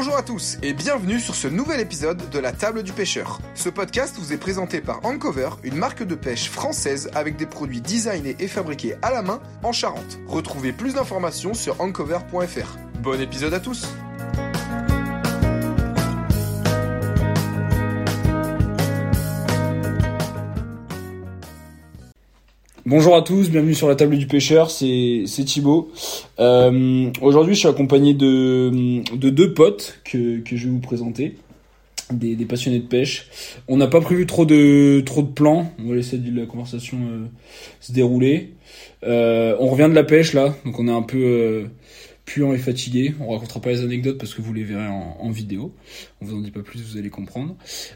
Bonjour à tous et bienvenue sur ce nouvel épisode de la table du pêcheur. Ce podcast vous est présenté par Ancover, une marque de pêche française avec des produits designés et fabriqués à la main en Charente. Retrouvez plus d'informations sur ancover.fr. Bon épisode à tous Bonjour à tous, bienvenue sur la table du pêcheur, c'est Thibaut. Euh, Aujourd'hui, je suis accompagné de, de deux potes que, je vais vous présenter, des, passionnés de pêche. On n'a pas prévu trop de plans, on va laisser la conversation euh, se dérouler. Euh, on revient de la pêche là, donc on est un peu puant et fatigué. On racontera pas les anecdotes parce que vous les verrez en, vidéo. On vous en dit pas plus, vous allez comprendre.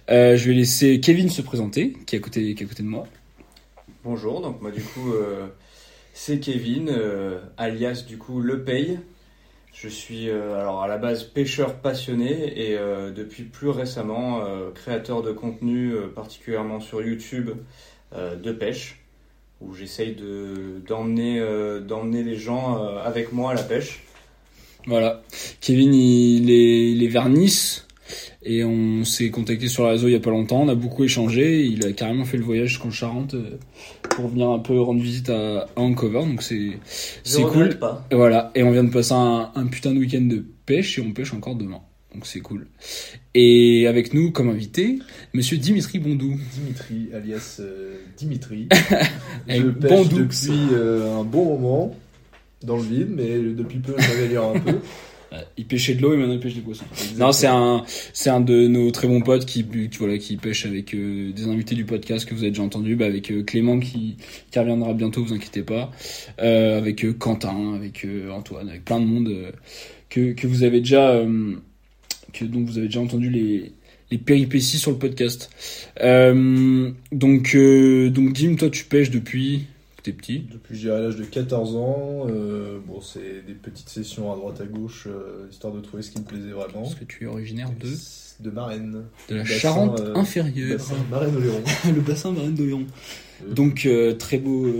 Je vais laisser Kevin se présenter, qui est à côté de moi. Bonjour, donc moi du coup euh, c'est Kevin, euh, alias du coup Le Paye. Je suis euh, alors à la base pêcheur passionné et depuis plus récemment créateur de contenu particulièrement sur YouTube de pêche où j'essaye de d'emmener les gens avec moi à la pêche. Voilà. Kevin, il est, il et on s'est contacté sur le réseau il y a pas longtemps. On a beaucoup échangé. Il a carrément fait le voyage jusqu'en Charente euh, pour venir un peu rendre visite à, à Vancouver. Donc c'est c'est cool. pas. Et voilà. Et on vient de passer un, un putain de week-end de pêche et on pêche encore demain. Donc c'est cool. Et avec nous comme invité, Monsieur Dimitri Bondou. Dimitri, alias euh, Dimitri. Je pêche depuis euh, un bon moment dans le vide, mais depuis peu je m'améliore un peu. Il pêchait de l'eau et maintenant il pêche des poissons. Non, c'est un, c'est un de nos très bons potes qui, qui, voilà, qui pêche avec euh, des invités du podcast que vous avez déjà entendu, bah, avec euh, Clément qui, qui reviendra bientôt, vous inquiétez pas, euh, avec Quentin, avec Antoine, avec plein de monde que, que vous avez déjà, que dont vous avez déjà entendu les, les péripéties sur le podcast. Donc, donc Dim, toi tu pêches depuis t'es petit. Depuis j'ai à l'âge de 14 ans, euh, bon c'est des petites sessions à droite à gauche, euh, histoire de trouver ce qui me plaisait vraiment. Parce que tu es originaire de, De Marraine. de la Bassin, Charente euh, inférieure. Bassin Marraine-Oléron. le bassin Marine d'Oléron. Donc très beau,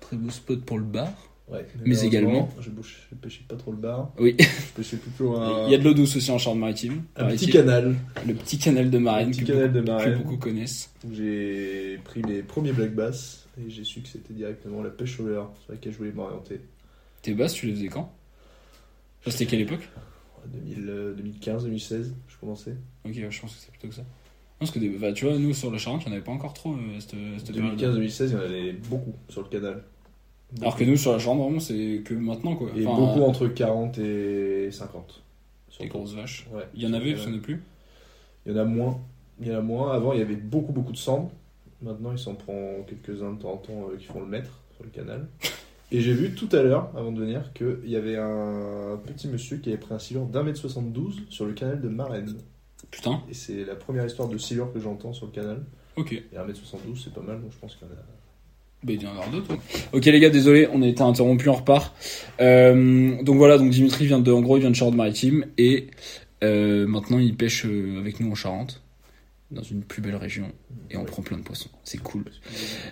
très beau spot pour le bar. ouais, mais également- Je, je pêchais pas trop le bar, Oui, je pêchais plutôt un, il y a de l'eau douce aussi en Charente-Maritime. un petit canal Le petit canal de Marine, Un petit que, canal de beaucoup, Marraine. que beaucoup connaissent. j'ai pris mes premiers black bass et j'ai su que c'était directement la pêche au leurre sur laquelle je voulais m'orienter. Tes basses, tu les faisais quand? Ça, C'était quelle époque? 2015, 2016, je commençais. Ok, je pense que c'est plutôt que ça. Non, parce que des- bah, tu vois, nous sur la Charente, il n'y en avait pas encore trop euh, cette, cette période. 2015-2016, il y en avait beaucoup sur le canal. Alors que nous sur la Charente, vraiment, c'est que maintenant quoi. Et Enfin, beaucoup euh, entre 40 et 50. des grosses vaches. Ouais. Il y en avait, parce qu'il n'y en a plus? Il y en a moins. Il y en a moins. Avant, il y avait beaucoup, beaucoup de sambres. Maintenant, il s'en prend quelques-uns de temps en temps euh, qui font le maître sur le canal. Et j'ai vu tout à l'heure, avant de venir, qu'il y avait un petit monsieur qui avait pris un silure d'un mètre 72 sur le canal de Marraine. Putain, Et c'est la première histoire de silure que j'entends sur le canal. ok. Et 1m72, c'est pas mal, donc je pense qu'il y en a. Bah, il y en avoir d'autres. Ok les gars, désolé, on a été interrompu, on repart. Euh, donc voilà, donc Dimitri vient de, en gros, il vient de Charente-Maritime et euh, maintenant il pêche avec nous en Charente, dans une plus belle région et on prend plein de poissons. C'est cool.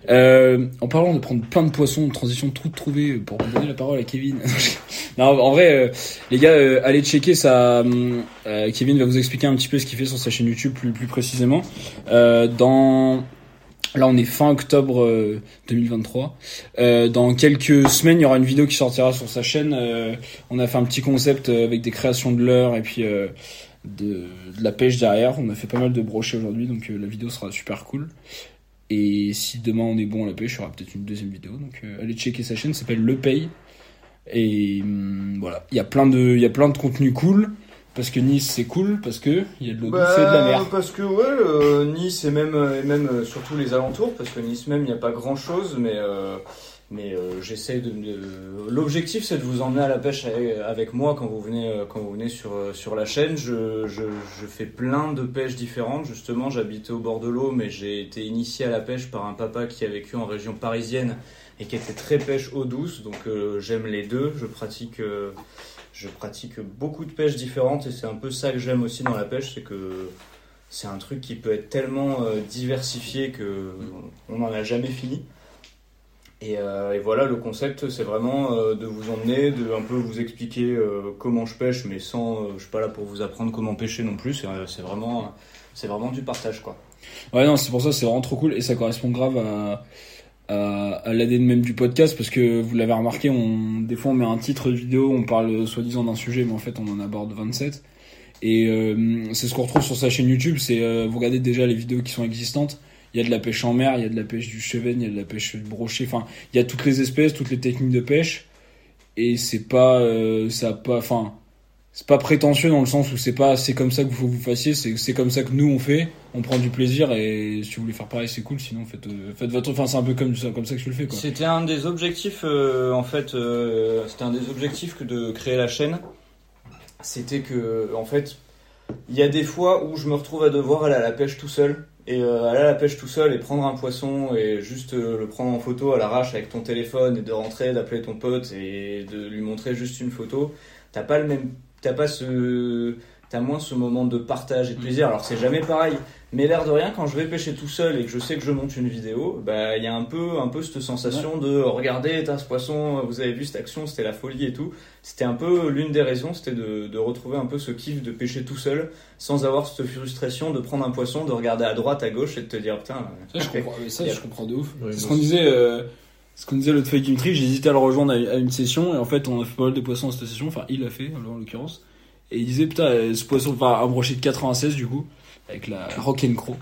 Euh, en parlant de prendre plein de poissons, transition tout trouvée pour donner la parole à Kevin. non, en vrai, euh, les gars, euh, allez checker ça. euh, Kevin va vous expliquer un petit peu ce qu'il fait sur sa chaîne YouTube plus, plus précisément. Euh, dans Là, on est fin octobre euh, 2023. Euh, dans quelques semaines, il y aura une vidéo qui sortira sur sa chaîne. Euh, on a fait un petit concept euh, avec des créations de l'heure et puis euh, de, la pêche derrière. On a fait pas mal de brochets aujourd'hui, donc euh, la vidéo sera super cool. Et si demain on est bon à la pêche, il y aura peut-être une deuxième vidéo. Donc euh, allez checker sa chaîne, s'appelle Le Pay. Et hum, voilà, il y a plein de, il y a plein de contenus cool. Parce que Nice c'est cool, parce que il y a de l'eau douce et de la mer. Bah, Parce que ouais, euh, Nice et même, et même surtout les alentours, parce que Nice même il n'y a pas grand chose, mais, mais euh, de, L'objectif c'est de vous emmener à la pêche avec, moi quand vous venez, euh, quand vous venez sur, euh, sur la chaîne. Je, je, je fais plein de pêches différentes. Justement, j'habitais au bord de l'eau, mais j'ai été initié à la pêche par un papa qui a vécu en région parisienne et qui était très pêche eau douce. Donc euh, j'aime les deux. Je pratique. je pratique beaucoup de pêches différentes et c'est un peu ça que j'aime aussi dans la pêche, c'est que c'est un truc qui peut être tellement diversifié que on n'en a jamais fini. Et, euh, et voilà, le concept, c'est vraiment euh, de vous emmener, de un peu vous expliquer euh, comment je pêche, mais sans, je suis pas là pour vous apprendre comment pêcher non plus. C'est vraiment, c'est vraiment du partage, quoi. Ouais, non, c'est pour ça, c'est vraiment trop cool et ça correspond grave à, à, même du podcast parce que vous l'avez remarqué, on, des fois on met un titre de vidéo, on parle soi-disant d'un sujet, mais en fait on en aborde 27. Et c'est ce qu'on retrouve sur sa chaîne YouTube, c'est vous regardez déjà les vidéos qui sont existantes. Il y a de la pêche en mer, il y a de la pêche du chevenne, il y a de la pêche du brochet. Enfin, il y a toutes les espèces, toutes les techniques de pêche. Et c'est pas, euh, ça pas, enfin, c'est pas prétentieux dans le sens où c'est pas, c'est comme ça que vous vous fassiez, c'est comme ça que nous on fait. On prend du plaisir et si vous voulez faire pareil, c'est cool. Sinon, faites, euh, faites votre, enfin, c'est un peu comme ça, comme ça que je le fais, quoi. C'était un des objectifs, euh, en fait, euh, c'était un des objectifs que de créer la chaîne. C'était que, en fait, il y a des fois où je me retrouve à devoir aller à la pêche tout seul. Et euh, aller à la pêche tout seul et prendre un poisson et juste euh, le prendre en photo à l'arrache avec ton téléphone et de rentrer, d'appeler ton pote et de lui montrer juste une photo. T'as pas le même, t'as pas ce, t'as moins ce moment de partage et de plaisir. Alors c'est jamais pareil. Mais l'air de rien, quand je vais pêcher tout seul et que je sais que je monte une vidéo, bah il y a un peu, un peu cette sensation de regarder, t'as ce poisson, vous avez vu cette action, c'était la folie et tout. C'était un peu l'une des raisons, c'était de, de retrouver un peu ce kiff de pêcher tout seul, sans avoir cette frustration de prendre un poisson, de regarder à droite, à gauche et de te dire putain. Ça, je comprends, mais ça, a- je comprends de ouf. C'est ce qu'on disait, euh, ce qu'on disait l'autre fois avec Dimitri, j'hésitais à le rejoindre à, à une session, et en fait, on a fait pas mal de poissons à cette session, enfin, il l'a fait, en l'occurrence. Et il disait, putain, euh, ce poisson, enfin, un brochet de 96, du coup, avec la Rock'n'Crow.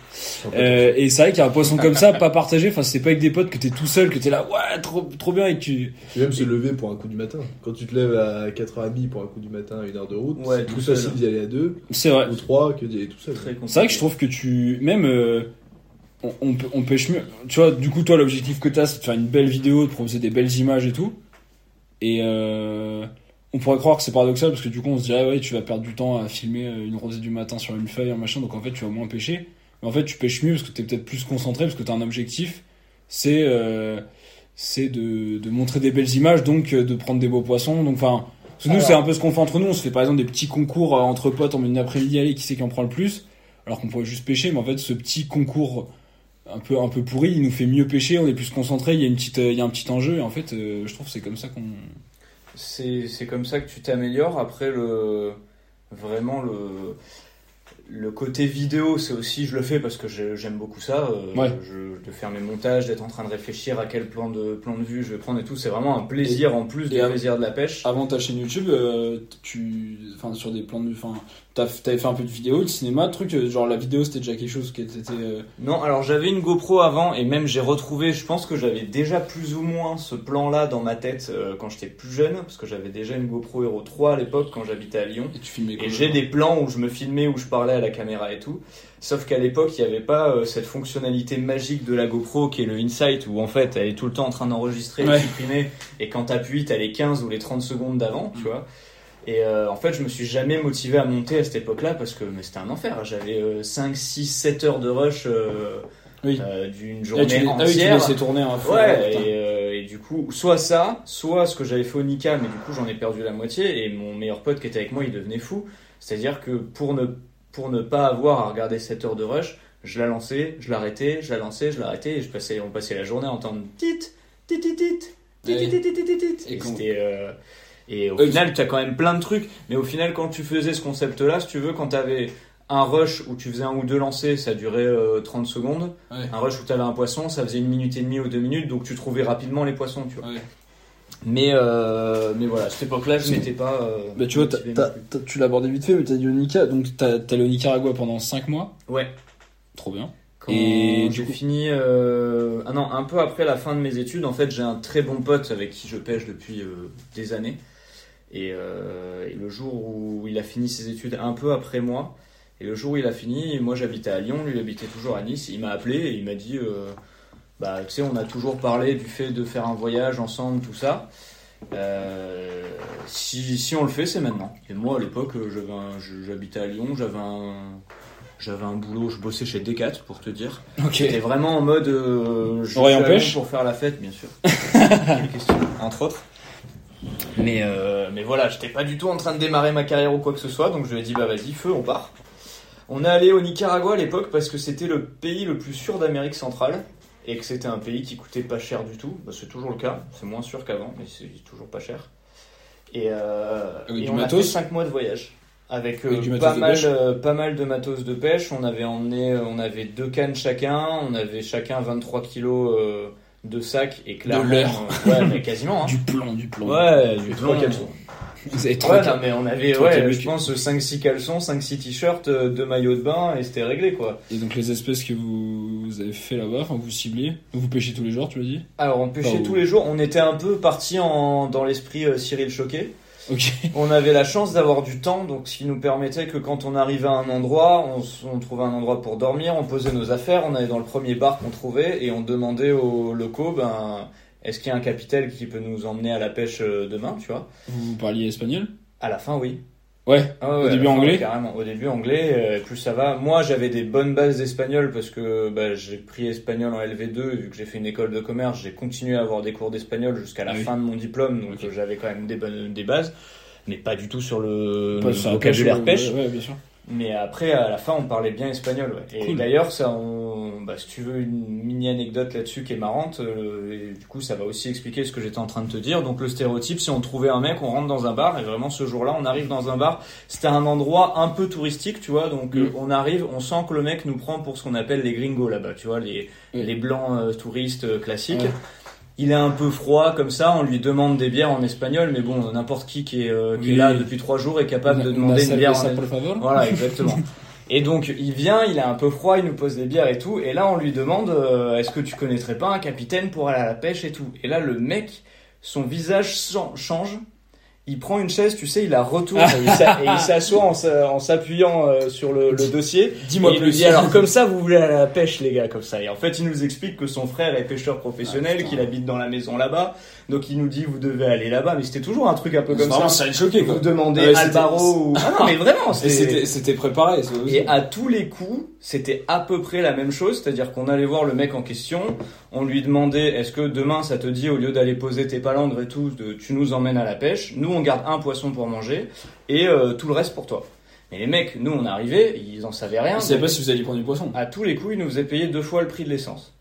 Euh, et c'est vrai qu'il y a un poisson comme ça, pas partagé, enfin, c'est pas avec des potes que t'es tout seul, que t'es là, ouais, trop, trop bien, et que tu, Puis même se lever pour un coup du matin. Quand tu te lèves à 4h30 pour un coup du matin à une heure de route, Ouais, c'est tout plus seul. facile d'y aller à deux c'est vrai. ou trois que d'y aller tout seul. Très C'est vrai que je trouve que tu, même, euh, on, on pêche mieux. Tu vois, du coup, toi, l'objectif que t'as, c'est de faire une belle vidéo, de proposer des belles images et tout. Et euh, on pourrait croire que c'est paradoxal parce que du coup, on se dirait, ouais, tu vas perdre du temps à filmer euh, une rosée du matin sur une feuille, un machin, donc en fait, tu vas moins pêcher. Mais en fait, tu pêches mieux parce que t'es peut-être plus concentré, parce que t'as un objectif. C'est euh, c'est de, de montrer des belles images, donc euh, de prendre des beaux poissons. Donc, enfin, nous, Alors- c'est un peu ce qu'on fait entre nous. On se fait par exemple des petits concours euh, entre potes en une après-midi, allez, qui c'est qui en prend le plus? Alors qu'on pourrait juste pêcher, mais en fait, ce petit concours un peu, un peu pourri, il nous fait mieux pêcher, on est plus concentré, il y a, une petite, il y a un petit enjeu, et en fait, euh, je trouve que c'est comme ça qu'on. C'est comme ça que tu t'améliores. Après, le vraiment le le côté vidéo, c'est aussi je le fais parce que j'aime beaucoup ça. euh, Ouais. je, de faire mes montages, d'être en train de réfléchir à quel plan de plan de vue je vais prendre et tout. C'est vraiment un plaisir en plus du plaisir de la pêche. Avant ta chaîne YouTube, euh, tu. Enfin, sur des plans de. Enfin, t'as- t'avais fait un peu de vidéo, de cinéma, truc, euh, genre la vidéo c'était déjà quelque chose qui était. euh, Non, alors j'avais une GoPro avant et même j'ai retrouvé, je pense que j'avais déjà plus ou moins ce plan-là dans ma tête euh, quand j'étais plus jeune, parce que j'avais déjà une GoPro Hero 3 à l'époque quand j'habitais à Lyon. Et tu filmais quoi Et j'ai des plans où je me filmais, où je parlais à la caméra et tout. Sauf qu'à l'époque, il n'y avait pas euh, cette fonctionnalité magique de la GoPro qui est le Insight, où en fait, elle est tout le temps en train d'enregistrer, de Ouais. supprimer, et quand t'appuies, t'as les 15 ou les 30 secondes d'avant, tu Mm. vois. Et euh, en fait, je me suis jamais motivé à monter à cette époque-là parce que c'était un enfer. J'avais euh, 5, 6, 7 heures de rush euh, Oui. euh, d'une Ah, journée tu, ah oui, tu entière. tourner un feu. Ouais, putain. et, euh, et du coup, soit ça, soit ce que j'avais fait au Nika, mais du coup j'en ai perdu la moitié, et mon meilleur pote qui était avec moi, il devenait fou. C'est-à-dire que pour ne, pour ne pas avoir à regarder 7 heures de rush, je la lançais, je l'arrêtais, je la lançais, je l'arrêtais, et je passais, on passait la journée à entendre tit, tit, tit, tit, tit, Ouais. tit, tit, tit, tit, tit. Et Et quand- c'était, euh, et au final, tu as quand même plein de trucs, mais au final, quand tu faisais ce concept-là, si tu veux, quand tu avais un rush où tu faisais un ou deux lancers, ça durait euh, 30 secondes. Ouais. Un rush où tu avais un poisson, ça faisait une minute et demie ou deux minutes, donc tu trouvais rapidement les poissons, tu vois. Ouais. Mais, euh, mais voilà, à cette époque-là, je m'étais pas. euh, Bah, tu vois, tu l'as abordé vite fait, mais t'as dit au Nika, donc t'as t'as allé au Nicaragua pendant 5 mois. Ouais. Trop bien. Quand Et j'ai coup- fini, euh, ah non, un peu après la fin de mes études, en fait, j'ai un très bon pote avec qui je pêche depuis euh, des années. Et, euh, et le jour où il a fini ses études, un peu après moi, et le jour où il a fini, moi j'habitais à Lyon, lui il habitait toujours à Nice, il m'a appelé et il m'a dit, euh, bah tu sais, on a toujours parlé du fait de faire un voyage ensemble, tout ça. Euh, si, si on le fait, c'est maintenant. Et moi à l'époque, j'habitais à Lyon, j'avais un, j'avais un boulot, je bossais chez Decat pour te dire. Ok. J'étais vraiment en mode. Euh, je suis à Lyon Pour faire la fête, bien sûr. Quelle question, entre autres. Mais, euh, mais voilà, j'étais pas du tout en train de démarrer ma carrière ou quoi que ce soit, donc je lui ai dit bah vas-y, feu, on part. On est allé au Nicaragua à l'époque parce que c'était le pays le plus sûr d'Amérique centrale. et que c'était un pays qui coûtait pas cher du tout. Bah, c'est toujours le cas, c'est moins sûr qu'avant, mais c'est toujours pas cher. Et, euh, Avec et du on a fait 5 mois de voyage. Avec, euh, Avec pas, mal, euh, pas mal de matos de pêche. On avait emmené, on avait deux cannes chacun, on avait chacun 23 kilos de sac et clairement. l'air. euh, ouais, mais quasiment. Hein. Du plomb, du plomb. Ouais, du trois plomb. caleçons. Vous avez Ouais, trois non, mais on avait, trois ouais, je pense, 5-6 caleçons, 5-6 t-shirts, 2 maillots de bain, et c'était réglé, quoi. Et donc les espèces que vous, vous avez fait là-bas, enfin vous ciblez, donc vous pêchez tous les jours, tu l'as dit Alors, on pêchait au- tous les jours, on était un peu parti en, dans l'esprit euh, Cyril Choquet. On avait la chance d'avoir du temps, donc ce qui nous permettait que quand on arrivait à un endroit, on, on trouvait un endroit pour dormir, on posait nos affaires, on allait dans le premier bar qu'on trouvait, et on demandait aux locaux, ben, est-ce qu'il y a un capitaine qui peut nous emmener à la pêche euh, demain, tu vois? Vous parliez espagnol? À la fin, oui. Ouais. Ah ouais, Au début anglais Carrément. Au début anglais, euh, plus ça va. Moi, j'avais des bonnes bases d'espagnol parce que bah, j'ai pris espagnol en LV2 et vu que j'ai fait une école de commerce, j'ai continué à avoir des cours d'espagnol jusqu'à la Ah oui. fin de mon diplôme, donc j'avais quand même des bonnes des bases, mais pas du tout sur le, le vocabulaire pêche. Ouais, bien sûr. Mais après, à la fin, on parlait bien espagnol. Ouais. Et Cool. d'ailleurs, ça, on, bah, si tu veux une mini anecdote là-dessus qui est marrante, euh, et du coup, ça va aussi expliquer ce que j'étais en train de te dire. Donc, le stéréotype, si on trouvait un mec, on rentre dans un bar, et vraiment, ce jour-là, on arrive dans un bar. C'était un endroit un peu touristique, tu vois. Donc, Mm. euh, on arrive, on sent que le mec nous prend pour ce qu'on appelle les gringos là-bas, tu vois, les, Oui. les blancs euh, touristes euh, classiques. Il est un peu froid comme ça, on lui demande des bières en espagnol, mais bon, n'importe qui qui est, euh, qui est là depuis trois jours est capable de demander une bière en favor. voilà, exactement. Et donc il vient, il est un peu froid, il nous pose des bières et tout, et là on lui demande euh, est-ce que tu connaîtrais pas un capitaine pour aller à la pêche et tout. Et là le mec, son visage chan- change, il prend une chaise, tu sais, il la retourne et il s'a- et il s'assoit en s'a- en s'appuyant euh, sur le, le dossier. Dis-moi il plus. dit alors comme ça vous voulez aller à la pêche les gars comme ça. Et en fait il nous explique que son frère est pêcheur professionnel, Ah, qu'il habite dans la maison là-bas, donc il nous dit vous devez aller là-bas. Mais c'était toujours un truc un peu comme vraiment ça. ça a choqué quoi. Vous demandez Ouais, c'était- Albaro ou... Ah non mais vraiment c'était... préparé. Et à tous les coups, c'était à peu près la même chose, c'est-à-dire qu'on allait voir le mec en question, on lui demandait est-ce que demain ça te dit au lieu d'aller poser tes palangres et tout, de, tu nous emmènes à la pêche, nous on garde un poisson pour manger et euh, tout le reste pour toi. Mais les mecs, nous on arrivait, ils en savaient rien. Savais donc pas si vous alliez prendre du poisson. à tous les coups, ils nous faisaient payer deux fois le prix de l'essence.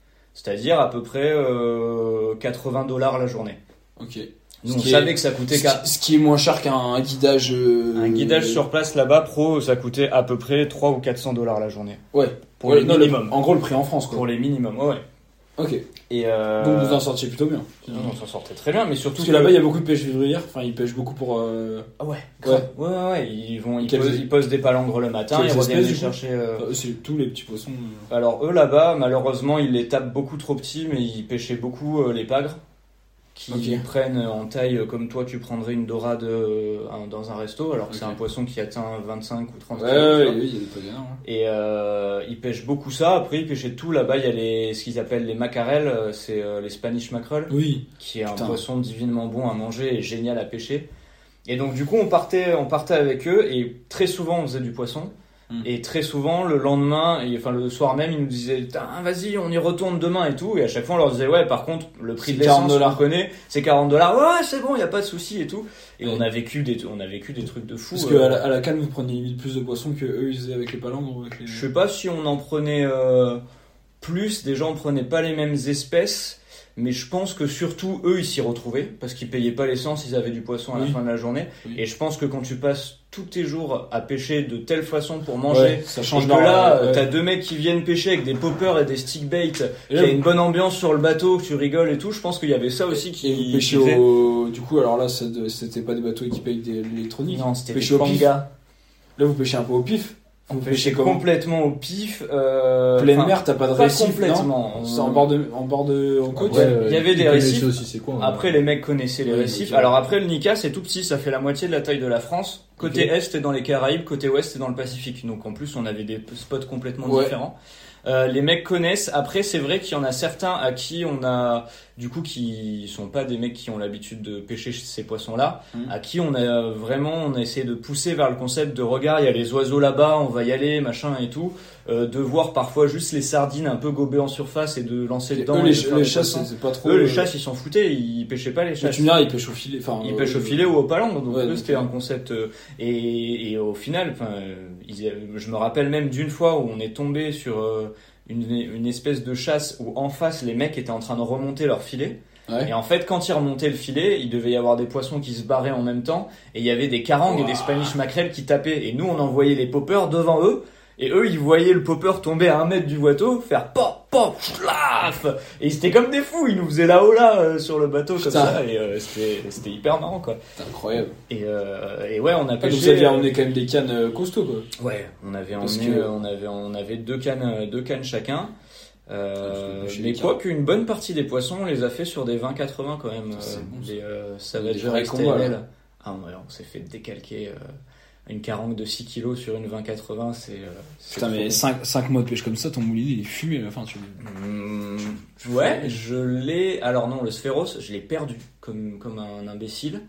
C'est-à-dire à peu près euh, 80 dollars la journée. Ok. Nous Ce on qui est- savait que ça coûtait Ce ce qui est moins cher qu'un guidage. euh, un guidage sur place là-bas pro, ça coûtait à peu près 3 ou 400 dollars la journée. Ouais. Pour Ouais, les non, le- minimums. en gros, le prix en France quoi. Pour les minimums, ouais. Ok. Et euh... Donc vous en sortiez plutôt bien. On s'en sortait très bien, mais surtout Parce que là-bas, il y a beaucoup de pêche vivrière. Enfin, ils pêchent beaucoup pour. euh, Ah ouais, Ouais. ouais, ouais, ouais, ils vont, ils posent, ils posent des palangres le matin, Quelles ils reviennent les chercher. euh, euh, C'est tous les petits poissons. euh. Alors eux là-bas, malheureusement, ils les tapent beaucoup trop petits, mais ils pêchaient beaucoup euh, les pagres, qui Ok. prennent en taille euh, comme toi, tu prendrais une dorade euh, dans un resto, alors que c'est un poisson qui atteint 25 ou 30 Ouais, kilos, tu ouais, oui, il y a des pagans. hein. Et euh, ils pêchent beaucoup ça. Après, ils pêchaient tout. Là-bas, il y a les, ce qu'ils appellent les macarelles, c'est euh, les Spanish mackerel. Oui. qui est un poisson divinement bon à manger et génial à pêcher. Et donc du coup on partait, on partait avec eux et très souvent on faisait du poisson. Et très souvent le lendemain, et enfin le soir même, ils nous disaient vas-y, on y retourne demain et tout. Et à chaque fois on leur disait ouais, par contre le prix de l'essence 40 on connaît, c'est 40 dollars. Ouais, c'est bon, il y a pas de souci et tout. Et Ouais. on a vécu des, on a vécu des trucs de fou. Parce euh, qu'à la, à la canne, vous preniez limite plus de poissons que eux ils faisaient avec les palangres avec les. Je sais pas si on en prenait euh, plus, déjà on prenait pas les mêmes espèces, mais je pense que surtout eux ils s'y retrouvaient parce qu'ils payaient pas l'essence, ils avaient du poisson à la fin de la journée. Oui. Et je pense que quand tu passes tous tes jours à pêcher de telle façon pour manger, Ouais, ça et change que leur- là ouais. t'as deux mecs qui viennent pêcher avec des poppers et des stick bait, Et qu'il là, y a une bonne ambiance sur le bateau, que tu rigoles et tout, je pense qu'il y avait ça aussi qui. Et qui au. Du coup, alors là, c'était pas des bateaux équipés avec des l'électronique. Non, c'était des pangas. Là, vous pêchez un peu au pif. Complètement au pif. Euh, Pleine mer, t'as pas de pas récif, complètement. non C'est en bord de, en bord de, en côte. Ouais, il y avait des récifs. aussi, c'est quoi hein. Après, les mecs connaissaient les récifs. Alors après, le Nika, c'est tout petit, ça fait la moitié de la taille de la France. Côté est, c'est dans les Caraïbes, côté ouest, c'est dans le Pacifique. Donc en plus, on avait des spots complètement Ouais. différents. Euh, les mecs connaissent. Après, c'est vrai qu'il y en a certains à qui on a, du coup, qui sont pas des mecs qui ont l'habitude de pêcher ces poissons-là, Mhm. à qui on a vraiment, on a essayé de pousser vers le concept de regard, il y a les oiseaux là-bas, on va y aller, machin et tout, euh, de voir parfois juste les sardines un peu gobées en surface et de lancer dedans. eux, les, les chasses, c'est pas trop. Eux, les euh, chasses, ils s'en foutaient, ils pêchaient pas les chasses. Tu me diras, ils pêchent au filet. Enfin, Ils euh, pêchent au filet ou au palangre, donc Ouais, c'était euh, un concept. euh, et, et au final, enfin, euh, ils- je me rappelle même d'une fois où on est tombé sur. euh, une, une espèce de chasse où en face les mecs étaient en train de remonter leur filet. Ouais. Et en fait, quand ils remontaient le filet, il devait y avoir des poissons qui se barraient en même temps, et il y avait des carangues et des Spanish mackerel qui tapaient. Et nous, on envoyait les poppers devant eux, et eux, ils voyaient le popper tomber à un mètre du bateau, faire pop, pop, schlaf Et c'était comme des fous, ils nous faisaient là-haut là euh, sur le bateau comme Putain. ça, et euh, c'était hyper marrant quoi. C'est incroyable. Et, euh, et ouais, on a Ah, pêché. vous aviez emmené quand même des cannes costauds quoi. Ouais, on avait Parce emmené, que- on avait, on avait deux cannes, deux cannes chacun. Euh, mais quoi qu'une bonne partie des poissons, on les a fait sur des 20-80 quand même. Ça, bon, des euh, STLL. là. Ah ouais, on s'est fait décalquer euh, une carangue de 6 kilos sur une 20-80, c'est. euh, c'est Putain, mais trop 5, mois de pêche comme ça, ton moulinet il est fumé à la fin. Tu... Mmh, ouais, je l'ai. Alors non, le sphéros, je l'ai perdu comme, comme un imbécile.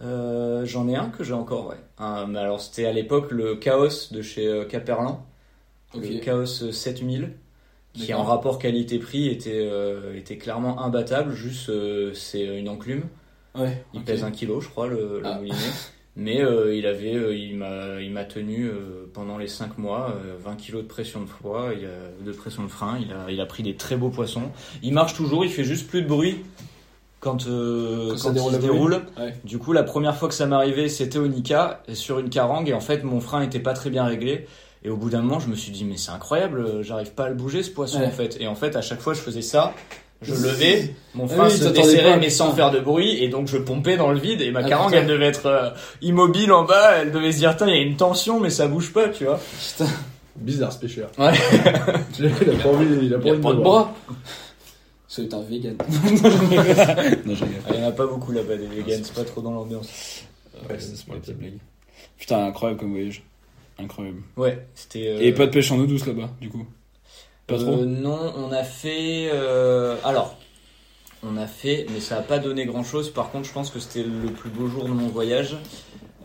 Euh, J'en ai un que j'ai encore, ouais. Un- mais alors c'était à l'époque le Chaos de chez euh, Caperlan. Le Chaos 7000 qui en rapport qualité-prix était, euh, était clairement imbattable juste euh, c'est une enclume Ouais. il pèse un kilo je crois le, le Ah. moulinet mais euh, il avait euh, il m'a il m'a tenu euh, pendant les 5 mois euh, 20 kilos de pression de foie il a, de pression de frein il a il a pris des très beaux poissons il marche toujours il fait juste plus de bruit quand, Quand ça déroule il se déroule Ouais. du coup, la première fois que ça m'arrivait, c'était au Nika, sur une carangue, et en fait, mon frein était pas très bien réglé. Et au bout d'un moment, je me suis dit, mais c'est incroyable, j'arrive pas à le bouger ce poisson Ouais. en fait. Et en fait, à chaque fois, je faisais ça, je levais, mon Ah frein oui, se desserrait, pas, mais sans faire de bruit, et donc je pompais dans le vide, et ma Ah, carangue, putain. elle devait être euh, immobile en bas, elle devait se dire, tiens, il y a une tension, mais ça bouge pas, tu vois. Putain. Bizarre ce pêcheur. Ouais. il a pas envie, il a Il pas a envie pas de voir. bras. C'est un vegan. non. Ah, Il y en a pas beaucoup là-bas des vegans, c'est pas trop dans l'ambiance. Ouais, c'est c'est une petite blague. Putain, incroyable comme voyage. Incroyable. Ouais, c'était. euh, Et pas de pêche en eau douce là-bas, du coup. Pas Euh, trop. Non, on a fait. euh, alors, on a fait, mais ça a pas donné grand chose. Par contre, je pense que c'était le plus beau jour de mon voyage.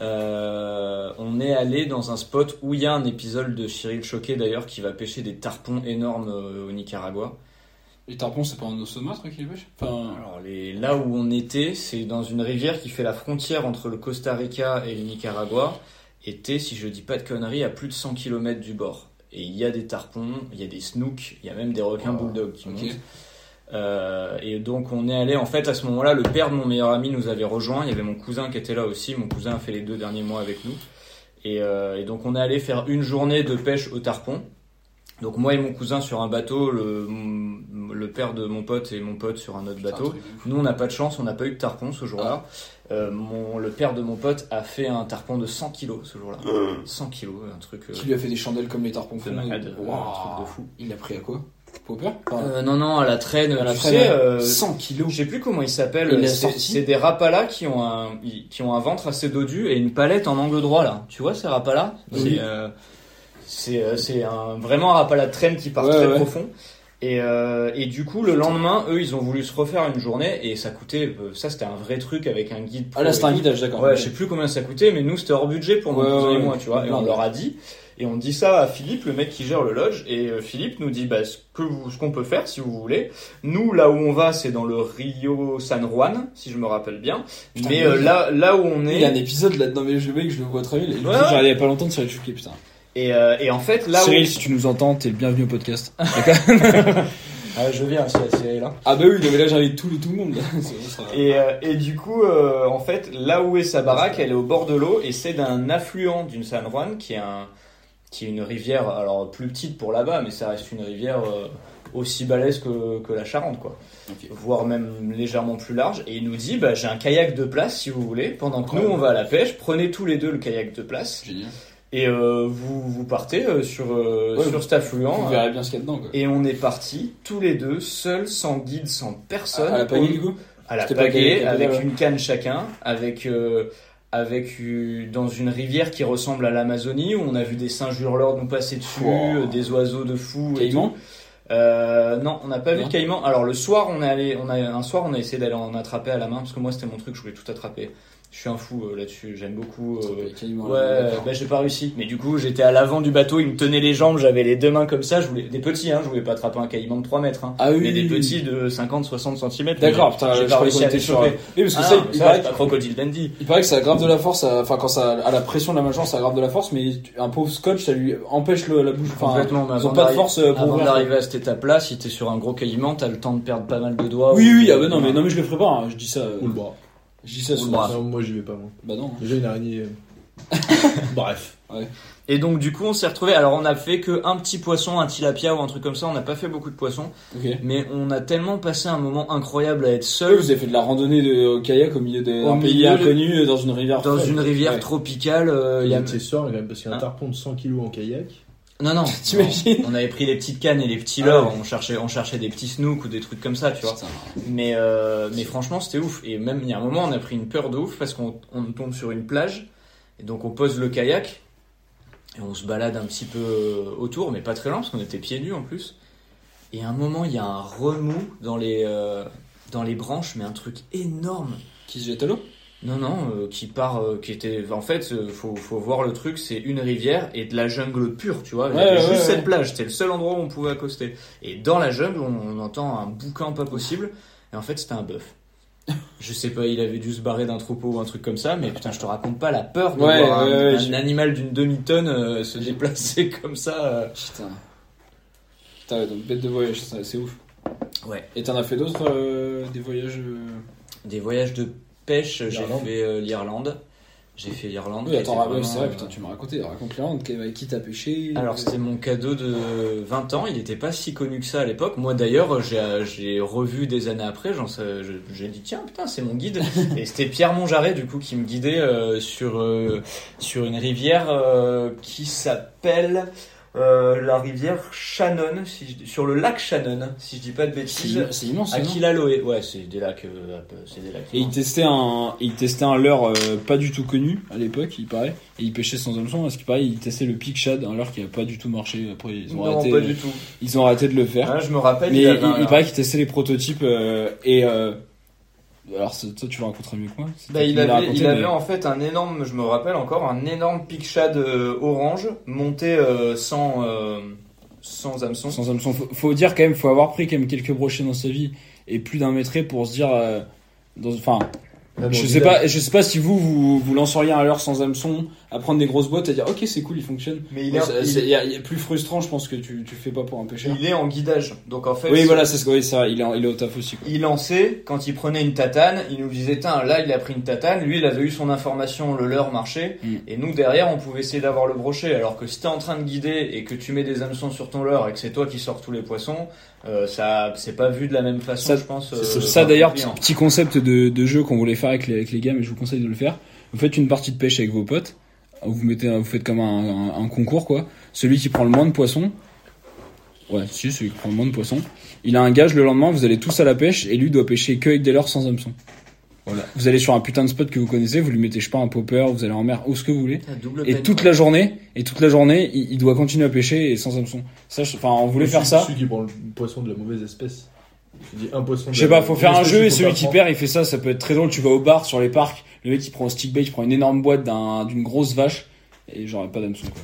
Euh, on est allé dans un spot où il y a un épisode de Cyril Choquet d'ailleurs qui va pêcher des tarpons énormes au Nicaragua. Les tarpons, c'est pas un osomatre qui les pêche? Enfin. Alors les, là où on était, c'est dans une rivière qui fait la frontière entre le Costa Rica et le Nicaragua. Était, si je dis pas de conneries, à plus de 100 km du bord. Et il y a des tarpons, il y a des snooks, il y a même des requins Oh, bulldogs qui montent. Euh, et donc on est allé, en fait à ce moment-là, le père de mon meilleur ami nous avait rejoint, il y avait mon cousin qui était là aussi, mon cousin a fait les deux derniers mois avec nous. Et, euh, et donc on est allé faire une journée de pêche au tarpon. Donc moi et mon cousin sur un bateau, le, le père de mon pote et mon pote sur un autre bateau. Nous, on n'a pas de chance, on n'a pas eu de tarpon ce jour-là. Euh, mon, le père de mon pote a fait un tarpon de 100 kilos ce jour-là. 100 kilos, un truc. euh, Qui lui a fait des chandelles comme les tarpons de malade, Waouh. un truc de fou. Il l'a pris à quoi? Popper Euh, non, non, à la traîne, à la tu traîne, sais, ouais. euh, 100 kilos. je sais plus comment il s'appelle. C'est des rapalas qui ont un qui ont un ventre assez dodu et une palette en angle droit là. Tu vois ces rapalas Oui. C'est euh, c'est euh, vraiment un rapala de traîne qui part Ouais, très ouais. profond. Et, euh, et du coup, le lendemain, eux, ils ont voulu se refaire une journée et ça coûtait, euh, ça c'était un vrai truc avec un guide. Ah là, c'est un guidage, d'accord. Ouais, je sais plus combien ça coûtait, mais nous c'était hors budget pour Ouais, cousin ouais, et moi, ouais. tu vois. Et on leur a dit, et on dit ça à Philippe, le mec qui gère le lodge, et euh, Philippe nous dit, bah, ce que vous, ce qu'on peut faire, si vous voulez. Nous, là où on va, c'est dans le Rio San Juan, si je me rappelle bien. Putain, mais euh, là, là où on Il y a un est, épisode là-dedans, mais je mec, je le vois très bien. Il y a pas longtemps de Cyril Choquet, putain. Et, euh, et en fait, là Cyril, où, si tu nous entends, t'es le bienvenu au podcast. ah, je viens aussi à Cyril, hein. ah bah oui, mais là j'invite tout, tout le monde. là. C'est-. Et, euh, et du coup, euh, en fait, là où est sa baraque, elle est au bord de l'eau et c'est d'un affluent d'une San Juan qui est un, qui est une rivière, alors plus petite pour là-bas, mais ça reste une rivière euh, aussi balèze que, que la Charente, quoi. Voire même légèrement plus large. Et il nous dit, bah, j'ai un kayak de place si vous voulez. Pendant que nous on va à la pêche, prenez tous les deux le kayak de place Génial. Et euh, vous vous partez euh, sur euh, Ouais, sur cet affluent. Vous verrez bien ce qu'il y a dedans, quoi. Et on est partis tous les deux, seuls, sans guide, sans personne. à la pagaie, du coup à la pagaie, avec ouais. une canne chacun, avec avec dans une rivière qui ressemble à l'Amazonie où on a vu des singes hurleurs nous passer dessus, Wow. des oiseaux de fous Caïman non, on n'a pas vu de caïman. Alors le soir, on est allé, on a un soir, on a essayé d'aller en attraper à la main parce que moi c'était mon truc, je voulais tout attraper. Je suis un fou euh, là-dessus, j'aime beaucoup. euh, Ouais, d'accord. bah j'ai pas réussi. Mais du coup, j'étais à l'avant du bateau, il me tenait les jambes, j'avais les deux mains comme ça. Je voulais des petits, hein, je voulais pas attraper un caïman de 3 mètres, hein, Ah oui, mais des petits de 50-60 cm. D'accord, putain, j'ai pas réussi à les choper. Oui, parce que Ah, ça, il ça, paraît c'est pas crocodile dandy. Il paraît que ça aggrave de la force, ça- enfin quand ça à la pression de la mâchoire, ça aggrave de la force, mais un pauvre scotch, ça lui empêche le- la bouche. Enfin, Complètement, mais ils ont pas de force euh, pour Avant d'arriver à cette étape-là, si t'es sur un gros caïman, t'as le temps de perdre pas mal de doigts. Oui, ou- oui, ah bah non, mais non, mais je le ferai pas. hein, Je dis ça. euh, Ou le bras. Je dis ça sur moi j'y vais pas moi. Bah non. Déjà une araignée. euh, Bref. Et donc du coup, on s'est retrouvé. Alors, on a fait que un petit poisson, un tilapia ou un truc comme ça. On n'a pas fait beaucoup de poissons, Ok. mais on a tellement passé un moment incroyable à être seul vous avez fait de la randonnée de au kayak au milieu d'un pays de- inconnu euh, dans une rivière. dans une rivière Ouais. tropicale. euh, il Il y y a... a soir quand même parce qu'il y a un Hein tarpon de 100 kilos en kayak. Non, non. T'imagines. On avait pris les petites cannes et les petits Ah leurres. ouais. On cherchait, on cherchait des petits snooks ou des trucs comme ça, tu vois. Putain. Mais, euh, mais franchement, c'était ouf. Et même, il y a un moment, on a pris une peur de ouf parce qu'on on tombe sur une plage. Et donc, on pose le kayak. Et on se balade un petit peu euh, autour, mais pas très loin parce qu'on était pieds nus en plus. Et à un moment, il y a un remous dans les, euh, dans les branches, mais un truc énorme. Qui se jette à l'eau? Non, non, euh, qui part, euh, qui était. En fait, euh, faut, faut voir le truc, c'est une rivière et de la jungle pure, tu vois. Il y Ouais, avait ouais, juste ouais, cette ouais. plage, c'était le seul endroit où on pouvait accoster. Et dans la jungle, on, on entend un boucan pas possible. Et en fait, c'était un bœuf. Je sais pas, il avait dû se barrer d'un troupeau ou un truc comme ça, mais putain, je te raconte pas la peur de voir un, animal d'une demi-tonne euh, se déplacer comme ça. Putain. Putain, ouais, donc bête de voyage, c'est ouf. Ouais. Et t'en as fait d'autres des voyages Des voyages de pêche, j'ai fait euh, l'Irlande. J'ai fait l'Irlande. Oui, attends, vraiment, c'est vrai, euh, putain, tu m'as raconté. Raconte l'Irlande, qui- avec qui t'as pêché Alors euh, c'était mon cadeau de 20 ans, il n'était pas si connu que ça à l'époque. Moi d'ailleurs j'ai revu des années après, j'ai dit tiens putain c'est mon guide. Et c'était Pierre Monjaret du coup qui me guidait euh, sur, euh, sur une rivière euh, qui s'appelle euh, la rivière Shannon, si je- sur le lac Shannon si je dis pas de bêtises. C'est immense, À non Kilaloé, ouais c'est des lacs, euh, c'est des lacs. Et il testait un, il testait un leurre euh, pas du tout connu à l'époque, il paraît. Et il pêchait sans hameçon, parce qu'il paraît, il testait le Peak Shad, un leurre qui a pas du tout marché. Après, ils ont non arrêté, pas du tout. ils ont arrêté de le faire. Ah, je me rappelle. Mais il il paraît qu'il testait les prototypes euh, et euh, alors c'est- toi tu le raconteras mieux que moi. Bah, il avait, raconté, il avait mais- en fait un énorme, je me rappelle encore, un énorme pic shad euh, orange monté euh, sans, euh, sans hameçon. sans hameçon. Faut, faut dire quand même, faut avoir pris quand même quelques brochets dans sa vie et plus d'un mètre pour se dire. euh, dans- Enfin, Même je au sais pas, je sais pas si vous vous, vous lanceriez un leurre sans hameçon, à prendre des grosses boîtes et dire ok c'est cool, il fonctionne. Mais il est, c'est- il, c'est- il y a, il y a plus frustrant, je pense que tu tu fais pas pour un pêcheur. il est en guidage. Donc en fait, Oui voilà, c'est oui, vrai, il est en- il est au taf aussi quoi. il lançait, quand il prenait une tatane, il nous disait, Tiens, là il a pris une tatane, lui il avait eu son information, le leurre marchait, Mm. et nous derrière on pouvait essayer d'avoir le brochet. Alors que si t'es en train de guider et que tu mets des hameçons sur ton leurre et que c'est toi qui sors tous les poissons, euh, ça c'est pas vu de la même façon, Ça- je pense. Euh, ça d'ailleurs, petit, petit concept de, de jeu qu'on voulait faire avec les, avec les gars, mais je vous conseille de le faire. Vous faites une partie de pêche avec vos potes, vous mettez, vous faites comme un, un- un concours quoi. Celui qui prend le moins de poissons, ouais, si celui qui prend le moins de poissons, il a un gage le lendemain. Vous allez tous à la pêche et lui doit pêcher que avec des leurres sans hameçon. Voilà. Vous allez sur un putain de spot que vous connaissez, vous lui mettez je sais pas un popper, vous allez en mer, où ce que vous voulez. Et peine, toute quoi. la journée, et toute la journée, il, il doit continuer à pêcher et sans hameçon. Ça, enfin, on voulait faire Celui- ça. Celui qui prend le poisson de la mauvaise espèce. Je dis un poisson. de Je sais pas, faut faire un jeu et celui qui perd, il fait ça, ça peut être très drôle. Tu vas au bar sur les parcs, le mec il prend un stick bait, il prend une énorme boîte d'un- d'une grosse vache et j'aurais pas d'hameçon quoi.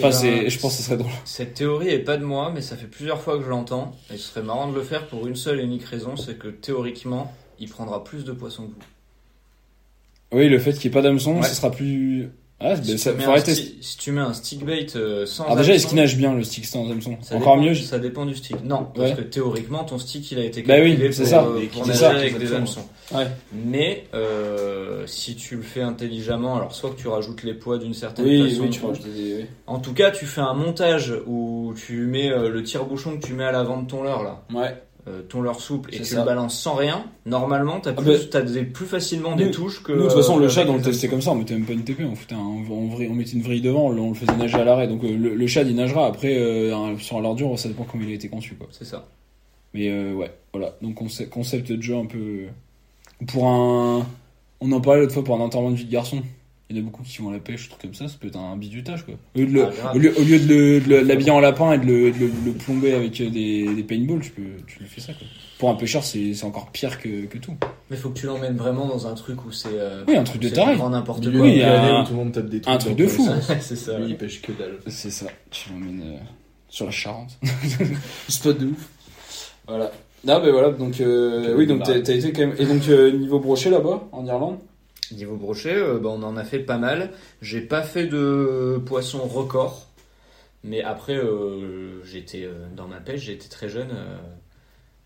Et Enfin, ben, c'est, je pense que ce serait drôle. Cette théorie est pas de moi, mais ça fait plusieurs fois que je l'entends, et ce serait marrant de le faire pour une seule et unique raison, c'est que théoriquement, il prendra plus de poissons que vous. Oui, le fait qu'il n'y ait pas d'hameçon, Ouais. ce sera plus. Ah, ben, si, ça, tu mets faudrait un tester. sti- si tu mets un stick bait euh, sans Alors déjà, est-ce qu'il nage bien le stick sans hameçon ça Encore dépend- mieux. Ça dépend du stick. Non, parce Ouais. que théoriquement, ton stick, il a été Bah oui, calculé c'est pour, ça. euh, pour nager ça, avec des hameçons. Ouais. Mais euh, si tu le fais intelligemment, alors soit que tu rajoutes les poids d'une certaine Oui, façon, oui, tu rajoutes des. oui. en tout cas, tu fais un montage où tu mets euh, le tire-bouchon que tu mets à l'avant de ton leurre là, Ouais. Euh, ton leurre souple et C'est tu ça. le balances sans rien, normalement t'as Ah plus, bah, plus facilement nous- des touches que. Nous, de toute façon, euh, le chat, on le les testait comme ça, on mettait même pas une TP, on, foutait un, on, mettait une vrille devant, on le, faisait nager à l'arrêt. Donc euh, le, le chat, il nagera. Après, euh, un- sur l'ordure, ça dépend comment il a été conçu. Quoi. C'est ça. Mais euh, ouais, voilà. Donc concept, concept de jeu un peu. Pour un. On en parlait l'autre fois pour un enterrement de vie de garçon. Il y en a beaucoup qui vont à la pêche, trucs comme ça, ça peut être un bizutage quoi. Au lieu de, le- Ah, au lieu, au lieu de le- de le- l'habiller en lapin et de le, de le- le plomber avec euh, des, des paintballs, tu, peux, tu lui fais ça quoi. Pour un pêcheur, c'est c'est encore pire que, que tout. Mais faut que tu l'emmènes vraiment dans un truc où c'est. euh, Oui, un truc de taré. grand n'importe quoi. Oui, un- où tout le monde tape des trucs. un truc de fou. c'est ça. Lui, ouais. il pêche que dalle. C'est ça, tu l'emmènes euh, sur la Charente. Spot de ouf. Voilà. Ah ben voilà, donc euh, oui, donc t'as t'as été quand même. Et donc euh, niveau brochet là-bas, en Irlande? Niveau brochet, euh, bah, on en a fait pas mal. J'ai pas fait de poisson record, mais après, euh, j'étais euh, dans ma pêche, j'étais très jeune. euh,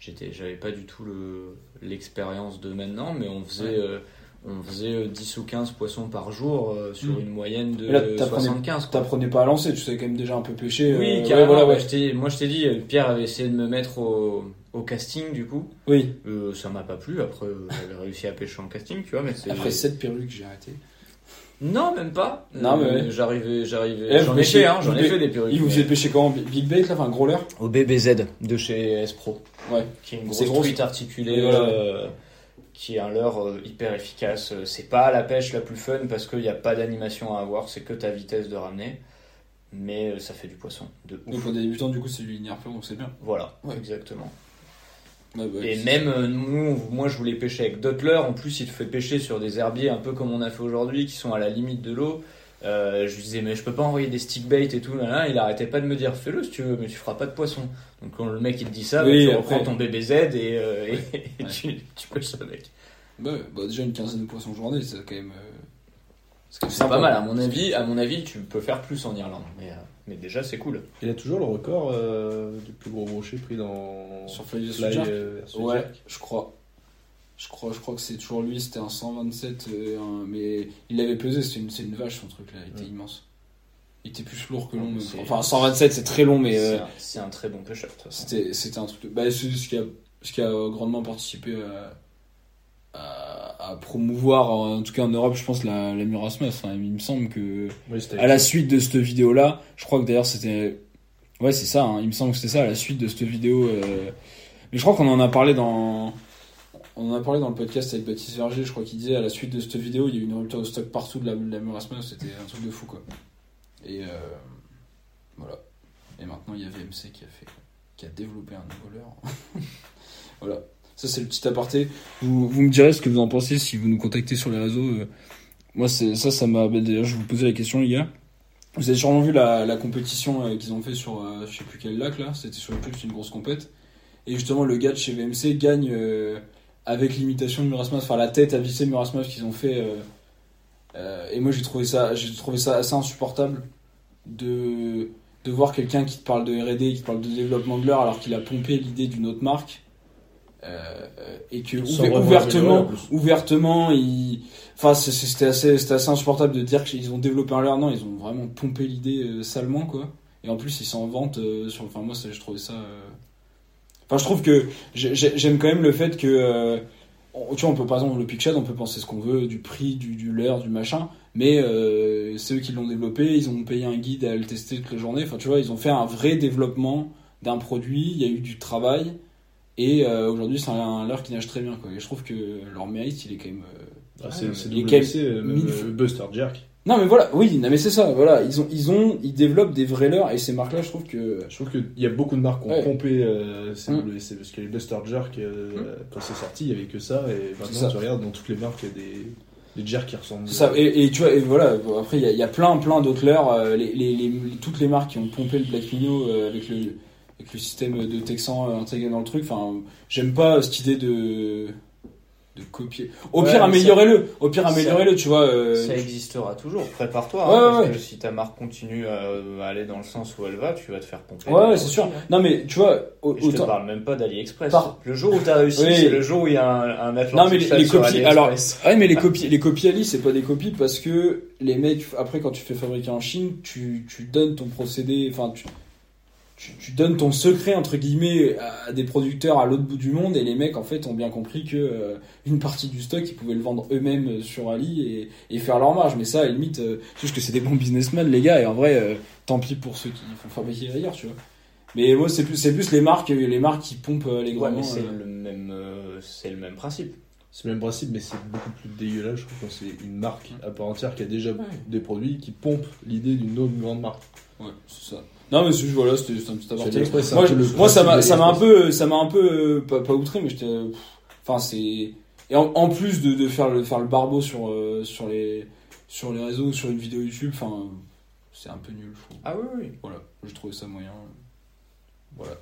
j'étais, j'avais pas du tout le, l'expérience de maintenant, mais on faisait, on faisait euh, 10 ou 15 poissons par jour sur Mm. une moyenne de là, t'apprenais- 75. quoi. T'apprenais pas à lancer, tu sais quand même déjà un peu pêcher. Oui, carrément. ouais, voilà, ouais, ouais. moi, je t'ai dit, Pierre avait essayé de me mettre au, au casting, du coup. Oui, Euh, ça m'a pas plu. Après, euh, j'avais réussi à pêcher en casting, tu vois, mais après 7 perruques, j'ai arrêté. Non, même pas. Non, mais Euh, ouais. J'arrivais, j'arrivais. Et là, J'en ai fait, hein, j'en ai fait des perruques. Il vous mais- faisait pêcher comment Big Bait là, enfin gros leurre Au BBZ de chez S Pro, Ouais. qui est une C'est grosse gros, truite articulée, Et voilà. euh, qui est un leurre euh, hyper efficace. Euh, C'est pas la pêche la plus fun parce qu'il n'y a pas d'animation à avoir, c'est que ta vitesse de ramener. Mais euh, ça fait du poisson, de ouf. pour des débutants, du coup, c'est du linéaire donc c'est bien. Voilà, Ouais. exactement. Bah, Et même euh, nous, moi je voulais pêcher avec leurres. En plus, il te fait pêcher sur des herbiers un peu comme on a fait aujourd'hui, qui sont à la limite de l'eau. Euh, je lui disais, mais je peux pas envoyer des stick bait et tout. Là, là. Il arrêtait pas de me dire, fais-le si tu veux, mais tu feras pas de poisson. Donc quand le mec il te dit ça, Oui, bah, tu après. reprends ton BBZ et, euh, et, et Ouais. tu, tu pêches avec. bah, bah, déjà une quinzaine de poissons journée, c'est quand même. C'est pas mal, à mon avis. À mon avis, tu peux faire plus en Irlande, mais, mais déjà c'est cool. Il a toujours le record euh, du plus gros brochet pris dans Sur Fly versus Fly euh, Ouais, je crois. Je crois, je crois que c'est toujours lui, c'était un 127, euh, un- mais il l'avait pesé, c'est une, c'est une vache son truc là, il était Ouais. immense. Il était plus lourd que long, enfin 127 c'est très long, mais C'est euh, un- c'est un, très bon pêcheur. c'était, c'était un truc. de- Bah, c'est ce qui a, ce qui a grandement participé à, à, à promouvoir, en tout cas en Europe, je pense, la, la Murasmus. Enfin, il me semble que Oui, à la suite de cette vidéo là je crois que d'ailleurs c'était ouais c'est ça hein, il me semble que c'était ça à la suite de cette vidéo euh, mais je crois qu'on en a parlé dans on en a parlé dans le podcast avec Baptiste Verger je crois qu'il disait à la suite de cette vidéo il y a eu une rupture de stock partout de la, de la Murasmus c'était un truc de fou quoi. Et euh, voilà. Et maintenant il y a VMC qui a fait qui a développé un nouveau leurre. Voilà ça c'est le petit aparté vous, vous me direz ce que vous en pensez si vous nous contactez sur les réseaux euh, moi, ça, ça m'a. bah, D'ailleurs, je vous posais la question, les gars. Vous avez sûrement vu la, compétition euh, qu'ils ont fait sur, euh, je sais plus quel lac là. C'était sur YouTube, c'est une grosse compète. Et justement, le gars de chez VMC gagne euh, avec l'imitation de Murasmas, enfin la tête à visser Murasmas qu'ils ont fait. et moi, j'ai trouvé ça, trouvé ça assez insupportable de de voir quelqu'un qui te parle de R&D, qui te parle de développement de l'heure, alors qu'il a pompé l'idée d'une autre marque. Euh, et que ouver- ouvertement, ouvertement, Enfin, c'était assez, c'était assez insupportable de dire qu'ils ont développé un leurre. Non, ils ont vraiment pompé l'idée euh, salement, quoi. Et en plus, ils s'en vantent euh, sur. Enfin, moi, ça, je trouvais ça. euh, Enfin, je trouve que j'ai- j'ai- j'aime quand même le fait que. euh, tu vois, on peut par exemple le Picture, on peut penser ce qu'on veut du prix, du, du leurre, du machin, mais c'est eux qui l'ont développé. Ils ont payé un guide à le tester toute la journée. Enfin, tu vois, ils ont fait un vrai développement d'un produit. Il y a eu du travail. Et euh, aujourd'hui, c'est un leurre qui nage très bien, quoi. Et je trouve que leur mérite, il est quand même. euh, Ah, c'est euh, fois- Buster Jerk. Non mais voilà, oui, non mais c'est ça, voilà, ils ont, ils ont, ils développent des vrais leurres et ces marques-là, je trouve que Je trouve qu'il y a beaucoup de marques qui ont Ouais. pompé euh, ces Mm. WC parce que les Buster Jerk, euh, quand c'est sorti, il y avait que ça. Et maintenant, tu regardes dans toutes les marques, il y a des, des jerks qui ressemblent. ça. Et, et tu vois, et voilà, bon, après il y a, il y a plein, plein d'autres leurres, euh, les, les, les- toutes les marques qui ont pompé le Black Minnow euh, avec le, avec le système de Texan euh, intégré dans le truc. Enfin, j'aime pas cette idée de, de copier. Au Ouais, pire, améliorez-le. Au pire, ça- améliorez-le, tu vois. euh, Ça existera toujours. Prépare-toi. Ouais, hein, ouais, parce ouais. que si ta marque continue à, aller dans le sens où elle va, tu vas te faire pomper. Ouais, c'est sûr. Non mais tu vois, au- je te parle même pas d'AliExpress. Par- Le jour où t'as réussi, Oui. c'est le jour où il y a un, un Atlantic Non mais les, les copies, alors, ouais mais les copies, les copies Ali c'est pas des copies parce que les mecs, après quand tu fais fabriquer en Chine, tu, tu donnes ton procédé, enfin tu, tu, tu donnes ton secret entre guillemets à des producteurs à l'autre bout du monde et les mecs en fait ont bien compris que euh, une partie du stock ils pouvaient le vendre eux-mêmes sur Ali et, et faire leur marge. Mais ça à la limite, euh, c'est juste que c'est des bons businessmen les gars et en vrai, euh, tant pis pour ceux qui font fabriquer ailleurs, tu vois. Mais moi c'est plus, c'est plus les marques, les marques qui pompent euh, Ouais, allègrement. mais c'est euh, le même, euh, c'est le même principe. C'est le même principe, mais c'est beaucoup plus dégueulasse, je trouve, quand c'est une marque à part entière qui a déjà des produits qui pompent l'idée d'une autre grande marque. Ouais, c'est ça. Non, mais c'est juste, voilà, c'était juste un petit aparté. Moi, peu je- le moi, ça m'a, principe ça m'a un peu, ça m'a un peu, euh, pas, pas outré, mais j'étais, enfin, c'est, et en, en plus de, de faire le, faire le barbeau sur, euh, sur les, sur les réseaux, sur une vidéo YouTube, enfin, c'est un peu nul, je trouve. Ah oui, oui. Voilà, j'ai trouvé ça moyen. Voilà.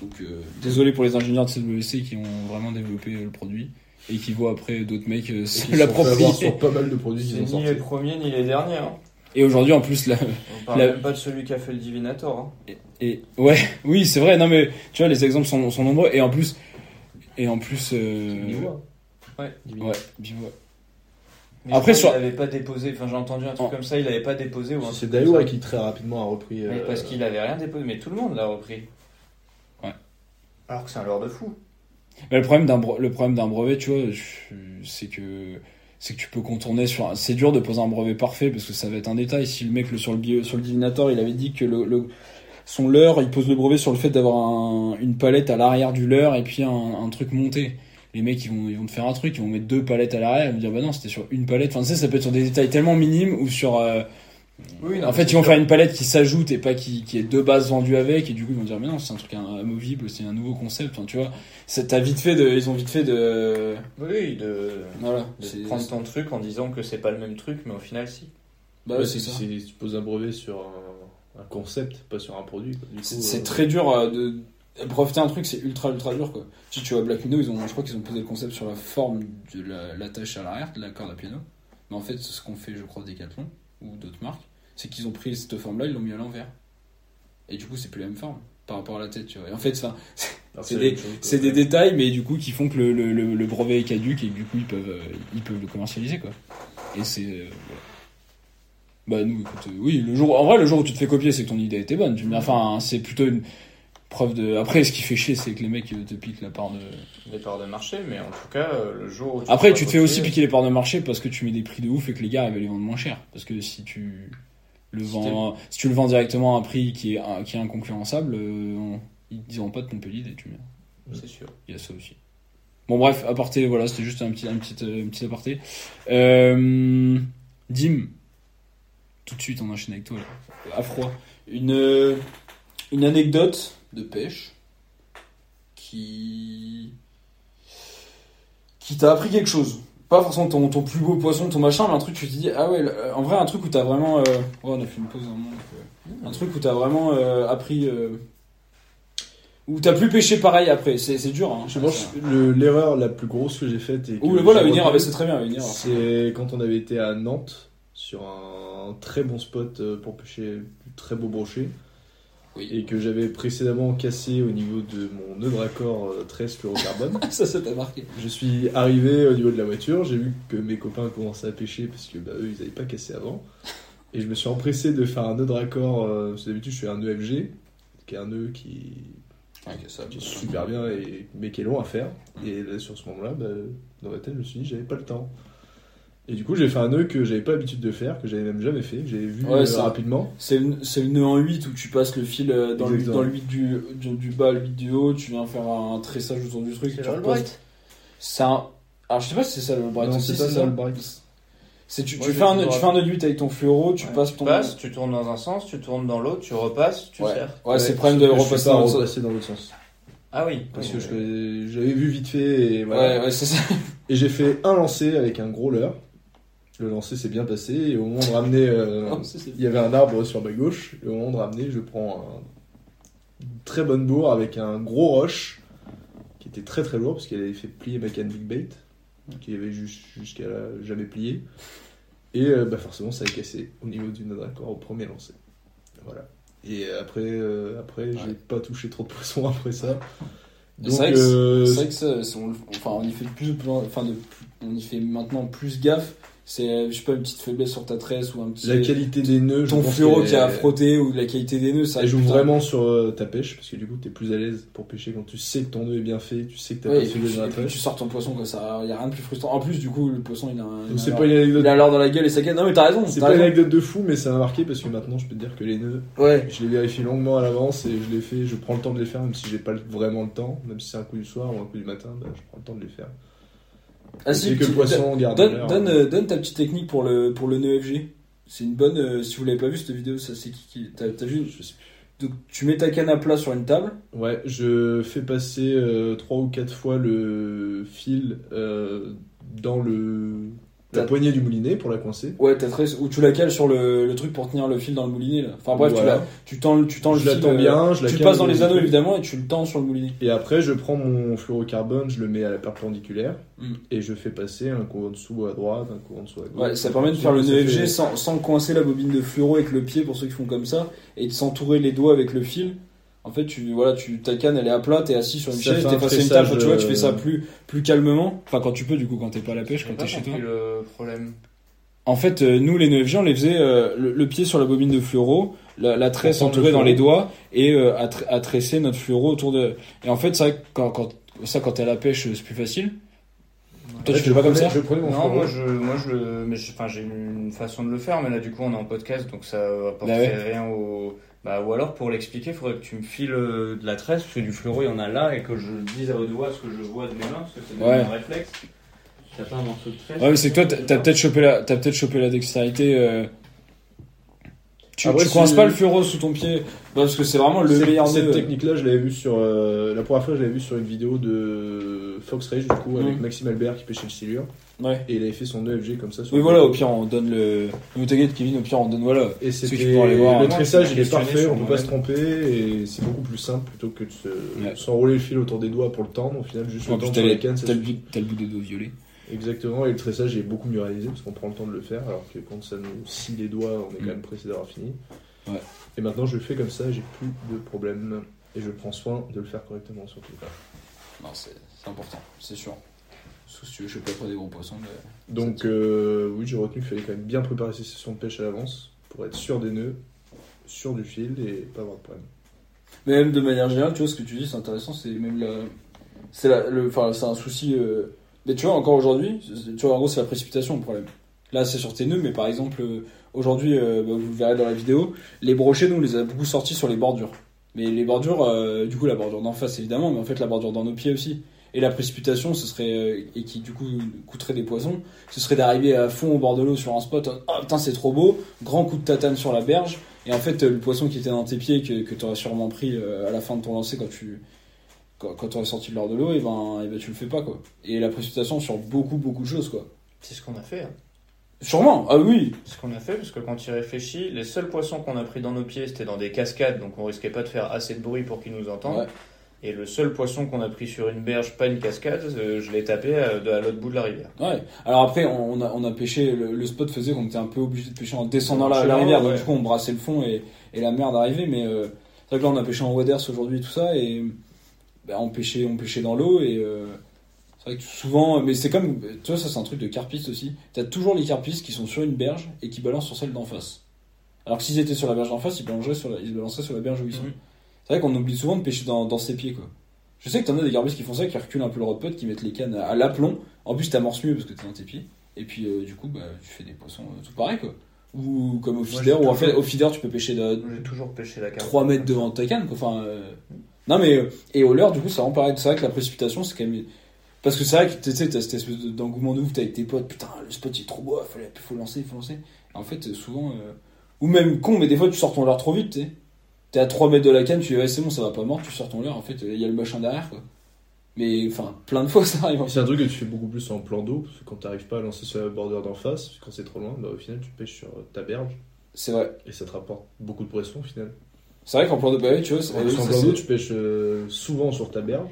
Donc, euh, désolé pour les ingénieurs de CWC qui ont vraiment développé le produit et qui voient après d'autres mecs euh, se qui sont l'approprier. sur pas mal de produits C'est qu'ils ont ni sortis. les premiers ni les derniers. Hein. Et aujourd'hui, en plus, là, On parle La- même pas de celui qui a fait le Divinator. Hein. Et ouais, oui, c'est vrai. Non, mais tu vois, les exemples sont, sont nombreux. Et en plus, et en plus, euh. Ouais. Ouais. Mais Après, crois sur- qu'il avait pas déposé. Enfin, j'ai entendu un truc Oh. comme ça. Il avait pas déposé ou un C'est ça. qui très rapidement a repris. Mais euh, parce qu'il avait rien déposé. Mais tout le monde l'a repris. Ouais. Alors que c'est un leurre de fou. Mais le problème d'un bre- le problème d'un brevet, tu vois, c'est que c'est que tu peux contourner sur. C'est dur de poser un brevet parfait parce que ça va être un détail. Si le mec le, sur le sur le divinator, il avait dit que le, le- son leurre, il pose le brevet sur le fait d'avoir un- une palette à l'arrière du leurre et puis un, truc monté. Les mecs, ils vont, ils vont te faire un truc, ils vont mettre deux palettes à l'arrière, ils vont dire bah non, c'était sur une palette. Enfin, tu sais, ça peut être sur des détails tellement minimes ou sur. euh, Oui, en fait, ils vont faire une palette qui s'ajoute et pas qui, qui est de base vendue avec, et du coup, ils vont dire, mais non, c'est un truc amovible, c'est un nouveau concept, enfin, tu vois. C'est- T'as vite fait de, ils ont vite fait de, Oui, de, voilà. de c'est- prendre ton truc en disant que c'est pas le même truc, mais au final, si. Bah ouais, c'est c'est ça. c'est- tu poses un brevet sur un, un concept, pas sur un produit. C'est c'est euh, très dur euh, de, breveter un truc, c'est ultra, ultra dur, quoi. Si tu vois Black Widow, ils ont, je crois qu'ils ont posé le concept sur la forme de la- l'attache à l'arrière de la corde à piano. Mais en fait, ce qu'on fait, je crois, Decathlon, ou d'autres marques, c'est qu'ils ont pris cette forme-là, ils l'ont mis à l'envers. Et du coup, c'est plus la même forme par rapport à la tête, tu vois. Et en fait, alors c'est des- chose, des détails, mais du coup, qui font que le, le, le, le brevet est caduque et du coup, ils peuvent, euh, ils peuvent le commercialiser, quoi. Et c'est. euh, voilà. Bah, nous, écoute, euh, oui, le jour, en vrai, le jour où tu te fais copier, c'est que ton idée était bonne. Tu me dis, enfin, c'est plutôt une preuve de. Après, ce qui fait chier, c'est que les mecs euh, te piquent la part de. Des parts de marché, mais en tout cas, euh, le jour où. Après, seras tu te fais aussi piquer les parts de marché parce que tu mets des prix de ouf et que les gars ils veulent les vendre moins cher. Parce que si tu le vends, si tu le vends directement à un prix qui est, qui est inconcurrençable, euh, on- ils diront pas de pomper l'idée, tu vois. C'est sûr. Il y a ça aussi. Bon bref, aparté, voilà, c'était juste un petit, un petit, un petit aparté. Euh, Dim, tout de suite on enchaîne avec toi, là. à froid. Une, une anecdote de pêche qui, qui t'a appris quelque chose. Pas forcément ton, ton plus beau poisson, ton machin, mais un truc que tu te dis, ah ouais, en vrai, un truc où t'as vraiment. euh, oh, on a fait une pause un moment. donc, euh, un truc où t'as vraiment euh, appris. où t'as plus pêché pareil après. C'est c'est dur, hein. Je pense que le- l'erreur la plus grosse que j'ai faite Ou le voilà, ah bah, retenue, c'est très bien, Unir. C'est quand on avait été à Nantes sur un très bon spot pour pêcher très beau brochet. Oui. Et que j'avais précédemment cassé au niveau de mon nœud de raccord euh, 13 fluorocarbone. Ça, ça t'a marqué. je suis arrivé au niveau de la voiture, j'ai vu que mes copains commençaient à pêcher parce que bah, eux ils n'avaient pas cassé avant. Et je me suis empressé de faire un nœud de raccord. euh, parce que d'habitude je fais un nœud FG, qui est un nœud qui, qui est super bien et, mais qui est long à faire. Et là, sur ce moment-là, bah, dans ma tête, je me suis dit, j'avais pas le temps. Et du coup, j'ai fait un nœud que j'avais pas l'habitude de faire, que j'avais même jamais fait, que j'avais vu Ouais, euh, ça- rapidement. C'est le, c'est le nœud en 8 où tu passes le fil euh, dans, le, Exactement. dans le 8 du, du, du bas, le 8 du haut, tu viens faire un tressage autour du truc. C'est tu C'est un. Alors je sais pas si c'est ça le bright. Non, c'est pas ça, le bright. C'est tu, tu fais un, tu fais un nœud de 8 avec ton fluoro, tu Ouais. passes Tu ton. passes, tu tournes dans un sens, tu tournes dans l'autre, tu repasses, tu ouais, serres. ouais, c'est le problème de repasser dans sens. l'autre sens. Ah oui. Parce Oui, que j'avais vu vite fait et voilà. Ouais, ouais, c'est ça. Et j'ai fait un lancer avec un gros leurre. Le lancer s'est bien passé et au moment de ramener, euh, Non, il y avait un arbre sur ma gauche. Et au moment de ramener, je prends un- une très bonne bourre avec un gros roche qui était très très lourd parce qu'elle avait fait plier ma canne Big Bait, qui avait jus- jusqu'à là jamais plié. Et euh, bah forcément, ça a cassé au niveau du nœud au premier lancer. Voilà. Et après, euh, après, j'ai pas touché trop de poissons après ça. C'est vrai que euh, c'est vrai que ça, c'est- on, enfin, on y fait de plus, plus- enfin, de, on y fait maintenant plus gaffe. C'est, euh, je sais pas, une petite faiblesse sur ta tresse ou un petit. la qualité des nœuds, ton fluoro qui a frotté ou la qualité des nœuds, ça. Elle joue putain. vraiment sur euh, ta pêche parce que du coup t'es plus à l'aise pour pêcher quand tu sais que ton nœud est bien fait, tu sais que t'as Ouais, pas puis, dans la tresse. tu sors ton poisson, quoi. Ça, y a rien de plus frustrant. En plus, du coup, le poisson, il a un. c'est pas une anecdote, Il a l'or dans la gueule et ça gagne. Non, mais t'as raison. c'est pas une anecdote de fou, mais ça m'a marqué parce que maintenant je peux te dire que les nœuds, Ouais. je les vérifie longuement à l'avance et je les fais, je prends le temps de les faire même si j'ai pas vraiment le temps, même si c'est un coup du soir ou un coup du matin, bah, je prends le temps de les faire. Ah si, que le poisson garde Donne, euh, donne ta petite technique pour le, pour le nœud FG. C'est une bonne. euh, si vous l'avez pas vu cette vidéo, ça c'est qui qui. T'as vu Je sais Donc tu mets ta canne à plat sur une table. Ouais, je fais passer euh, trois ou quatre fois le fil euh, dans le la poignée du moulinet pour la coincer. Ouais, t'as très. Ou tu la cales sur le, le truc pour tenir le fil dans le moulinet là. Enfin bref, Voilà. tu, la, tu tends, le- tu tends le je fil. tends euh, bien, je tu passes dans les anneaux évidemment et tu le tends sur le moulinet. Et après, je prends mon fluorocarbone, je le mets à la perpendiculaire Mm. et je fais passer un coup en dessous à droite, un coup en dessous à gauche. Ouais, ça permet de faire le nœud fait- sans, sans coincer la bobine de fluoro avec le pied pour ceux qui font comme ça et de s'entourer les doigts avec le fil. En fait, tu voilà, tu ta canne elle est à plat, t'es assis sur une Ça chaise, t'es face à une table, tu vois, tu fais ça plus plus calmement. Enfin, quand tu peux du coup, quand t'es pas à la pêche, quand t'es chez toi. le problème. En fait, euh, nous les nœuds FG, on les faisait euh, le, le pied sur la bobine de fluoro, la, la tresse entourée le dans les doigts et euh, à, tr- à tresser notre fluoro autour de. Et en fait, c'est vrai que quand, quand ça quand t'es à la pêche, c'est plus facile. Toi, Ouais, tu fais pas comme ça Je prenais mon Non, fluoro. moi je, moi je le, mais enfin j'ai une façon de le faire, mais là du coup on est en podcast, donc ça apporterait Bah ouais. rien au. Bah ou alors pour l'expliquer, il faudrait que tu me files euh, de la tresse, parce que du fluoro il y en a là, et que je dise à haute voix ce que je vois de mes mains, parce que c'est Ouais. un réflexe. T'as pas un morceau de tresse Ouais, mais c'est que toi, t'as peut-être chopé la, peut-être chopé la dextérité. euh, Tu, ouais, tu coinces pas le fluoro sous ton pied, bah, parce que c'est vraiment le meilleur Cette technique-là, je l'avais vu sur. euh, la première fois, je l'avais vu sur une vidéo de Fox Rage, du coup, avec Mm. Maxime Albert qui pêchait le silure. Ouais. Et il avait fait son nœud FG comme ça. Sur Oui, le voilà, au pire, on donne le. Ne t'inquiète, Kevin, au pire, on donne, voilà. Et voir. le tressage, il est parfait, on peut pas se tromper et c'est beaucoup plus simple plutôt que de se Ouais. s'enrouler le fil autour des doigts pour le tendre. Au final, juste En le t'as sur la les- canne, ça t'as le, bout- des dos violet. Exactement, et le tressage est beaucoup mieux réalisé parce qu'on prend le temps de le faire, alors que quand ça nous scie les doigts, on est quand Mm. même pressé d'avoir fini. Ouais. Et maintenant, je le fais comme ça, j'ai plus de problème et je prends soin de le faire correctement surtout. Non, c'est c'est important, c'est sûr. Sauf si tu veux choper après des gros poissons. mais- Donc, euh, oui, j'ai retenu qu'il fallait quand même bien préparer ses sessions de pêche à l'avance pour être sûr des nœuds, sûr du fil et pas avoir de problème. Mais même de manière générale, tu vois, ce que tu dis, c'est intéressant, c'est même la. C'est la- le, enfin, c'est un souci. euh, Mais tu vois, encore aujourd'hui, tu vois, en gros, c'est la précipitation le problème. Là, c'est sur tes nœuds, mais par exemple, euh, aujourd'hui, euh, bah, vous le verrez dans la vidéo, les brochets, nous, on les a beaucoup sortis sur les bordures. Mais les bordures, euh, du coup, la bordure d'en face, évidemment, mais en fait, la bordure dans nos pieds aussi. Et la précipitation, ce serait, et qui du coup coûterait des poissons, ce serait d'arriver à fond au bord de l'eau sur un spot, oh putain, c'est trop beau, grand coup de tatane sur la berge, et en fait, le poisson qui était dans tes pieds, que, que tu aurais sûrement pris à la fin de ton lancer quand tu quand, tu aurais sorti de l'or de l'eau, et ben, et ben tu le fais pas quoi. Et la précipitation sur beaucoup beaucoup de choses quoi. C'est ce qu'on a fait. hein. Sûrement, ah oui, C'est ce qu'on a fait, parce que quand tu réfléchis, les seuls poissons qu'on a pris dans nos pieds, c'était dans des cascades, donc on risquait pas de faire assez de bruit pour qu'ils nous entendent. Ouais. Et le seul poisson qu'on a pris sur une berge, pas une cascade, euh, je l'ai tapé à, de- à l'autre bout de la rivière. ouais. Alors après, on, on a, on a pêché, le, le spot faisait qu'on était un peu obligé de pêcher en descendant la, rivière, donc du coup on brassait le fond et, et la merde arrivait, mais euh, c'est vrai que là on a pêché en waders aujourd'hui tout ça, et ben, on, pêchait, on pêchait dans l'eau, et euh, c'est vrai que souvent, mais c'est comme, tu vois, ça c'est un truc de carpistes aussi, t'as toujours les carpistes qui sont sur une berge et qui balancent sur celle d'en face. Alors que s'ils étaient sur la berge d'en face, ils balanceraient sur la, ils balanceraient sur la berge où ils sont. Mhm. C'est vrai qu'on oublie souvent de pêcher dans, dans ses pieds, quoi. Je sais que t'en as des garbistes qui font ça, qui reculent un peu le rodpot, qui mettent les cannes à, à l'aplomb. En plus, t'amorces mieux parce que t'es dans tes pieds. Et puis, euh, du coup, bah, tu fais des poissons euh, tout pareil, quoi. Ou comme au feeder, ou en fait, au feeder, tu peux pêcher de J'ai toujours pêché la carte. 3 mètres devant ta canne, quoi. Enfin, euh, non, mais, euh, et au leurre, du coup, ça rend pareil. C'est vrai que la précipitation, c'est quand même. Parce que c'est vrai que tu sais, t'as cette espèce de- d'engouement de ouf, t'es avec tes potes, putain, le spot il est trop beau, il faut lancer, il faut lancer. Et en fait, euh, souvent, euh, ou même con, mais des fois tu sors ton leurre trop vite, tu sais. T'es à 3 mètres de la canne, tu dis, ouais, c'est bon, ça va pas mort, tu sors ton leurre, en fait, il y a le machin derrière, quoi. Mais, enfin, plein de fois ça arrive. en C'est un truc que tu fais beaucoup plus en plan d'eau, parce que quand t'arrives pas à lancer sur la bordure d'en face, quand c'est trop loin, bah, au final tu pêches sur ta berge C'est vrai. et ça te rapporte beaucoup de poissons au final. C'est vrai qu'en plan de bah oui, tu vois, c'est- En oui, en ça, plan c'est- d'eau, tu pêches euh, souvent sur ta berge.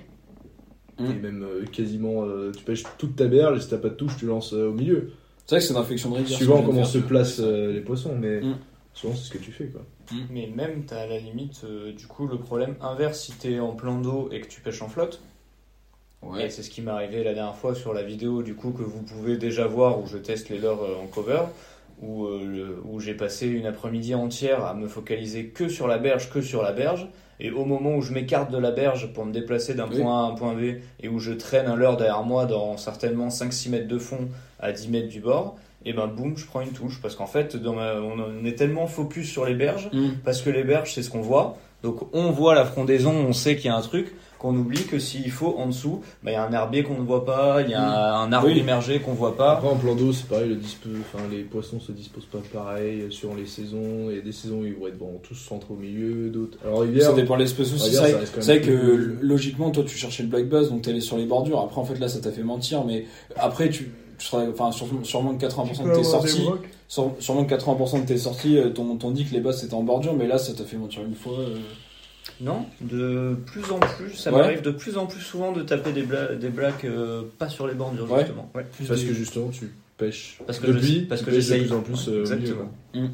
Mm. Et même euh, quasiment, euh, tu pêches toute ta berge et si t'as pas de touche, tu lances euh, au milieu. c'est vrai que c'est une infection de rivière. Suivant comment se placent euh, les poissons, mais Mm. souvent c'est ce que tu fais quoi. Mais même, t'as à la limite, euh, du coup, le problème inverse si t'es en plan d'eau et que tu pêches en flotte. Ouais. Et c'est ce qui m'est arrivé la dernière fois sur la vidéo, du coup, que vous pouvez déjà voir où je teste les leurres euh, en cover, où, euh, où j'ai passé une après-midi entière à me focaliser que sur la berge, que sur la berge. Et au moment où je m'écarte de la berge pour me déplacer d'un Oui. point A à un point B, et où je traîne un leurre derrière moi dans certainement 5-6 mètres de fond à 10 mètres du bord, et ben boum, je prends une touche. Parce qu'en fait, dans ma- on est tellement focus sur les berges Mm. parce que les berges, c'est ce qu'on voit. Donc on voit la frondaison, on sait qu'il y a un truc. Qu'on oublie que s'il faut en dessous, bah, il y a un herbier qu'on ne voit pas, il y a un arbre Oui. immergé qu'on voit pas. Après, en plan d'eau, c'est pareil, le dispo- enfin, les poissons se disposent pas pareil sur les saisons. Il y a des saisons où ils vont être bon, tous centrés au milieu, d'autres. Alors, Ça dépend de l'espèce aussi. C'est ça vrai, vrai que plus- logiquement, toi, tu cherchais le black bass, donc t'es allé sur les bordures. Après, en fait, là, ça t'a fait mentir, mais après, tu, tu seras, enfin, sur- sûrement que 80% de tes sorties, sûrement que 80% de tes sorties, euh, t'ont t'ont dit que les basses c'était en bordure, mais là, ça t'a fait mentir une fois. euh. Non, de plus en plus, ça Ouais. m'arrive de plus en plus souvent de taper des, bla- des blacks euh, pas sur les bordures, Ouais. justement. Ouais. Plus Parce des- que justement, tu pêches. Parce que je- Depuis, parce tu que pêches de j'essaye. plus en plus Ouais, euh, exactement. milieu,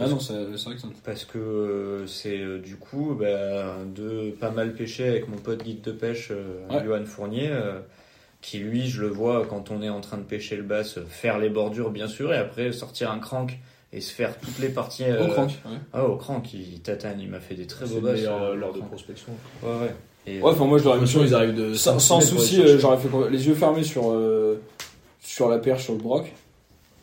Ah non, c'est c'est vrai que ça. Parce que euh, c'est euh, du coup bah, de pas mal pêcher avec mon pote guide de pêche euh, Ouais. Johan Fournier, euh, qui lui, je le vois quand on est en train de pêcher le bass, faire les bordures bien sûr, et après sortir un crank et se faire toutes les parties. euh, Au crank, ouais. Ah, au crank, il tatane, il m'a fait des très beaux basses. euh, euh, lors de prospection. Ouais, ouais. Et, Ouais, enfin, moi, je l'aurais mis ils arrivent de Sans, sans 100 mètres pour souci, euh, j'aurais fait les yeux fermés sur, euh, sur la perche, sur le broc.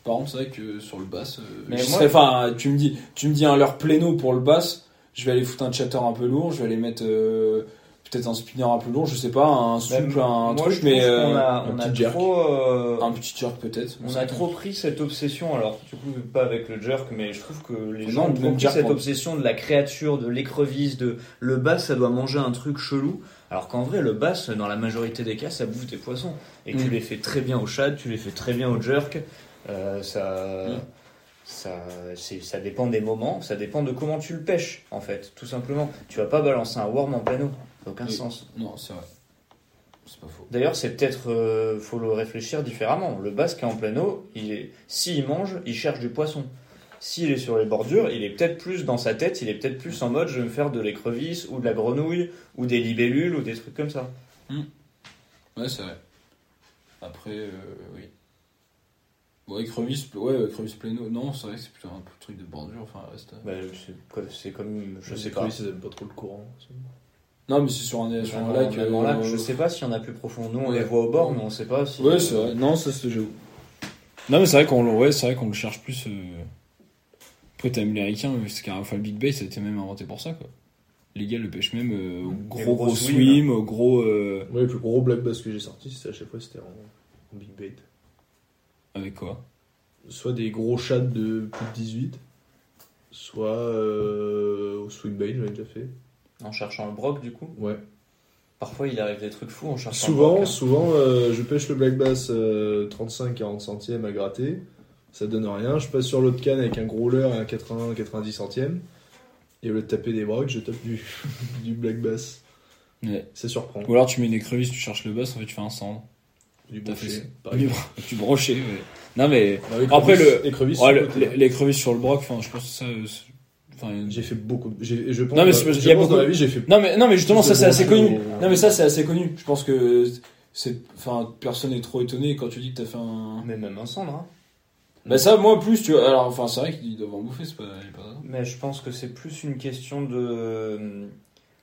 Par contre, c'est vrai que sur le bass, euh, Mais je moi- serais- enfin, tu me dis, tu me dis un leurre pléno pour le bass, je vais aller foutre un chatter un peu lourd, je vais aller mettre euh, peut-être un spinner un peu lourd, je sais pas, un souple, un truc, mais euh, a, on a petit jerk. trop. euh, un petit jerk peut-être. On a trop pris cette obsession, alors du coup pas avec le jerk, mais je trouve que les gens ont trop pris cette moi. obsession de la créature, de l'écrevisse, de le bass ça doit manger un truc chelou, alors qu'en vrai le bass dans la majorité des cas ça bouffe des poissons, et tu Mm. les fais très bien au shad, tu les fais très bien au jerk, euh, ça... Mm. Ça, ça dépend des moments, ça dépend de comment tu le pêches, en fait, tout simplement. Tu vas pas balancer un worm en plein eau, ça n'a aucun Oui. sens. Non, c'est vrai. C'est pas faux. D'ailleurs, c'est peut-être, euh, faut le réfléchir différemment. Le basque est en pleine eau, il est, s'il mange, il cherche du poisson. S'il est sur les bordures, il est peut-être plus dans sa tête, il est peut-être plus en mode, je vais me faire de l'écrevisse ou de la grenouille ou des libellules ou des trucs comme ça. Ouais, c'est vrai. Après, euh, oui. Ouais, écrevisse, ouais, écrevisse pléno. Non, c'est vrai que c'est plutôt un truc de bordure. Enfin, reste. Bah, c'est, c'est comme, je sais pas. aiment pas trop le courant. Non, mais c'est sur un, sur un lac. en- même en euh, lac, je sais pas s'il y en a plus profond. Nous, on Ouais. les voit au bord, mais on sait pas si. Ouais, c'est vrai. Non, ça c'est j'avoue. Non, mais c'est vrai qu'on le, ouais, c'est vrai qu'on le cherche plus. euh, Après, t'as américain, c'est qu'un enfin, le Big Bay, ça a été même inventé pour ça, quoi. Les gars le pêchent même euh, au gros gros gros swim. swim, au gros. euh, Ouais, le plus gros black bass que j'ai sorti, c'était à chaque fois, c'était en, en big bait. Avec quoi? Soit des gros chats de plus de 18, soit euh, au swim bait, j'avais déjà fait. En cherchant le broc, du coup. Ouais. Parfois, il arrive des trucs fous en cherchant Souvent, le broc. hein. souvent euh, je pêche le black bass euh, 35-40 centièmes à gratter. Ça donne rien. Je passe sur l'autre canne avec un gros leurre et un 80-90 centièmes. Et au lieu de taper des brocs, je tape du, du black bass. Ouais. Ça surprend. Ou alors tu mets une écrevisse, tu cherches le bass, en fait tu fais un cendre. Du brochet, Du ouais. Non, mais. L'écrevisse- Après, le- l'écrevisse, Ouais, sur le- sur le broc, enfin, je pense que ça. Enfin, J'ai fait beaucoup. Je pense, Non, mais je y a pense beaucoup- dans la vie, j'ai fait. Non mais non mais justement ça c'est assez connu. Non mais ça c'est assez connu. Je pense que c'est enfin personne n'est trop étonné quand tu dis que t'as fait un. Mais même un cendre, hein. Bah ça moi plus tu vois alors enfin c'est vrai qu'ils doivent en bouffer c'est pas, Mais je pense que c'est plus une question de.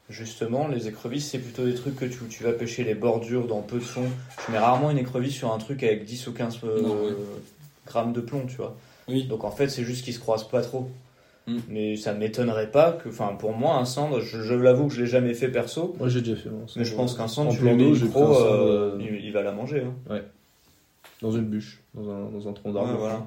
Justement, les écrevisses, c'est plutôt des trucs que tu, tu vas pêcher les bordures dans peu de fond. Tu mets rarement une écrevisse sur un truc avec 10 ou 15 euh, Non, ouais. grammes de plomb, tu vois. Oui. Donc en fait, c'est juste qu'ils se croisent pas trop. Mm. Mais ça m'étonnerait pas que, enfin, pour moi, un cendre, je, je l'avoue que je l'ai jamais fait perso, Moi, j'ai déjà fait. mais je pense qu'un cendre, En tu j'ai pro, pris un cendre, euh, euh, il, il va la manger. hein. Dans une bûche, dans un, dans un tronc Ouais, d'arbre. voilà.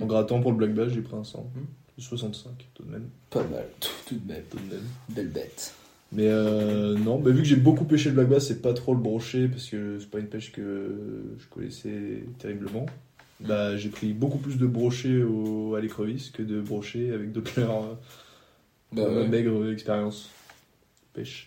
En grattant pour le black bass, j'ai pris un 100. Hmm. 65 tout de même. pas mal tout, tout de même Tout de même. belle bête. Mais euh, non, bah, vu que j'ai beaucoup pêché le black bass, c'est pas trop le brochet parce que c'est pas une pêche que je connaissais terriblement. Bah, j'ai pris beaucoup plus de brochets au, à l'écrevisse que de brochets avec d'autres leurres. euh, Bah ouais. maigre expérience pêche.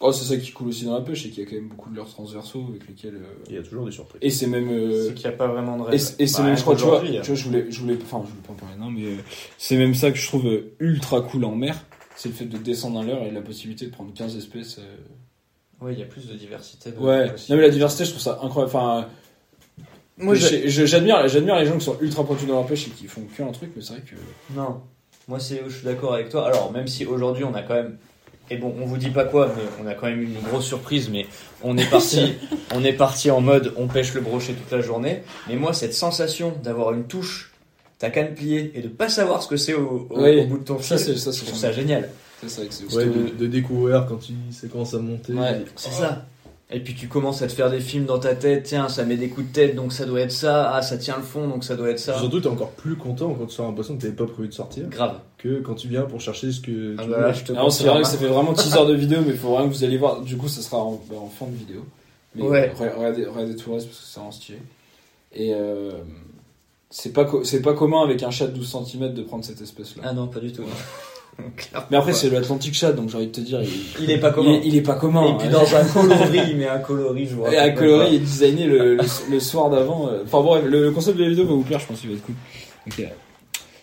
Oh c'est ça qui coule aussi dans la pêche c'est qu'il y a quand même beaucoup de leurres transversaux avec lesquels euh, Il y a toujours des surprises. et c'est même euh, C'est qu'il n'y a pas vraiment de Et c'est et c'est Bah, même, je crois, tu vois, tu vois, je voulais, je voulais, enfin, je voulais pas en parler, non, mais euh, c'est même ça que je trouve euh, ultra cool en mer, c'est le fait de descendre un leurre et la possibilité de prendre 15 espèces. euh. Ouais, il y a plus de diversité. De Ouais, non, mais la diversité, je trouve ça incroyable. Enfin, Moi, j'admire, j'admire les gens qui sont ultra pointus dans leur pêche et qui font qu'un truc, mais c'est vrai que. Non, moi c'est je suis d'accord avec toi. Alors même si aujourd'hui on a quand même et bon on vous dit pas quoi, mais on a quand même eu une grosse surprise. Mais on est parti, on est parti en mode on pêche le brochet toute la journée. Mais moi cette sensation d'avoir une touche ta canne pliée et de pas savoir ce que c'est au, au- Oui. au bout de ton Ça, fil, c'est ça, je c'est trouve ça génial. Ça, c'est vrai que c'est. Ouais, de, de découvrir quand il ça commence à monter. Ouais. C'est ça. Et puis tu commences à te faire des films dans ta tête, tiens, ça met des coups de tête, donc ça doit être ça, ah, ça tient le fond, donc ça doit être ça. Surtout, t'es encore plus content quand tu sors poisson que t'avais pas prévu de sortir Grave. que quand tu viens pour chercher ce que Ah tu bah je te Alors, c'est vrai que ça fait vraiment teaser de vidéo, mais il faut vraiment que vous allez voir. Du coup, ça sera en, bah, en fin de vidéo. Mais Ouais. re- regardez, regardez tout le reste parce que c'est vraiment stylé. Et euh, c'est pas, co- c'est pas commun avec un chat de 12 cm de prendre cette espèce-là. Ah non, pas du tout. mais après, c'est l'Atlantic Chat, donc j'ai envie de te dire, il, Il est pas il commun. il est pas commun. Et puis hein. dans un coloris, il met un coloris, je vous Et un coloris pas. est designé le, le, le soir d'avant. euh. Enfin bon, le, le concept de la vidéo va vous plaire, je pense qu'il va être cool. Donc,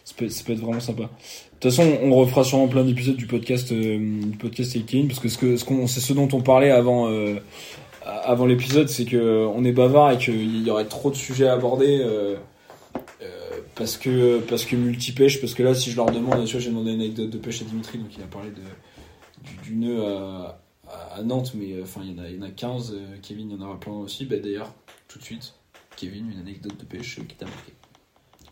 ça, peut, ça peut être vraiment sympa. De toute façon, on refera sûrement plein d'épisodes du podcast, euh, du podcast Kevin, parce que ce que, ce qu'on, c'est ce dont on parlait avant, euh, avant l'épisode, c'est que on est bavard et qu'il y aurait trop de sujets à aborder. euh, parce que parce que multipêche parce que là si je leur demande tu vois j'ai demandé une anecdote de pêche à Dimitri donc il a parlé de du, du nœud à, à- Nantes mais euh, enfin il y en a il y en a 15 euh, Kevin il y en aura plein aussi bah d'ailleurs tout de suite Kevin une anecdote de pêche euh, qui t'a marqué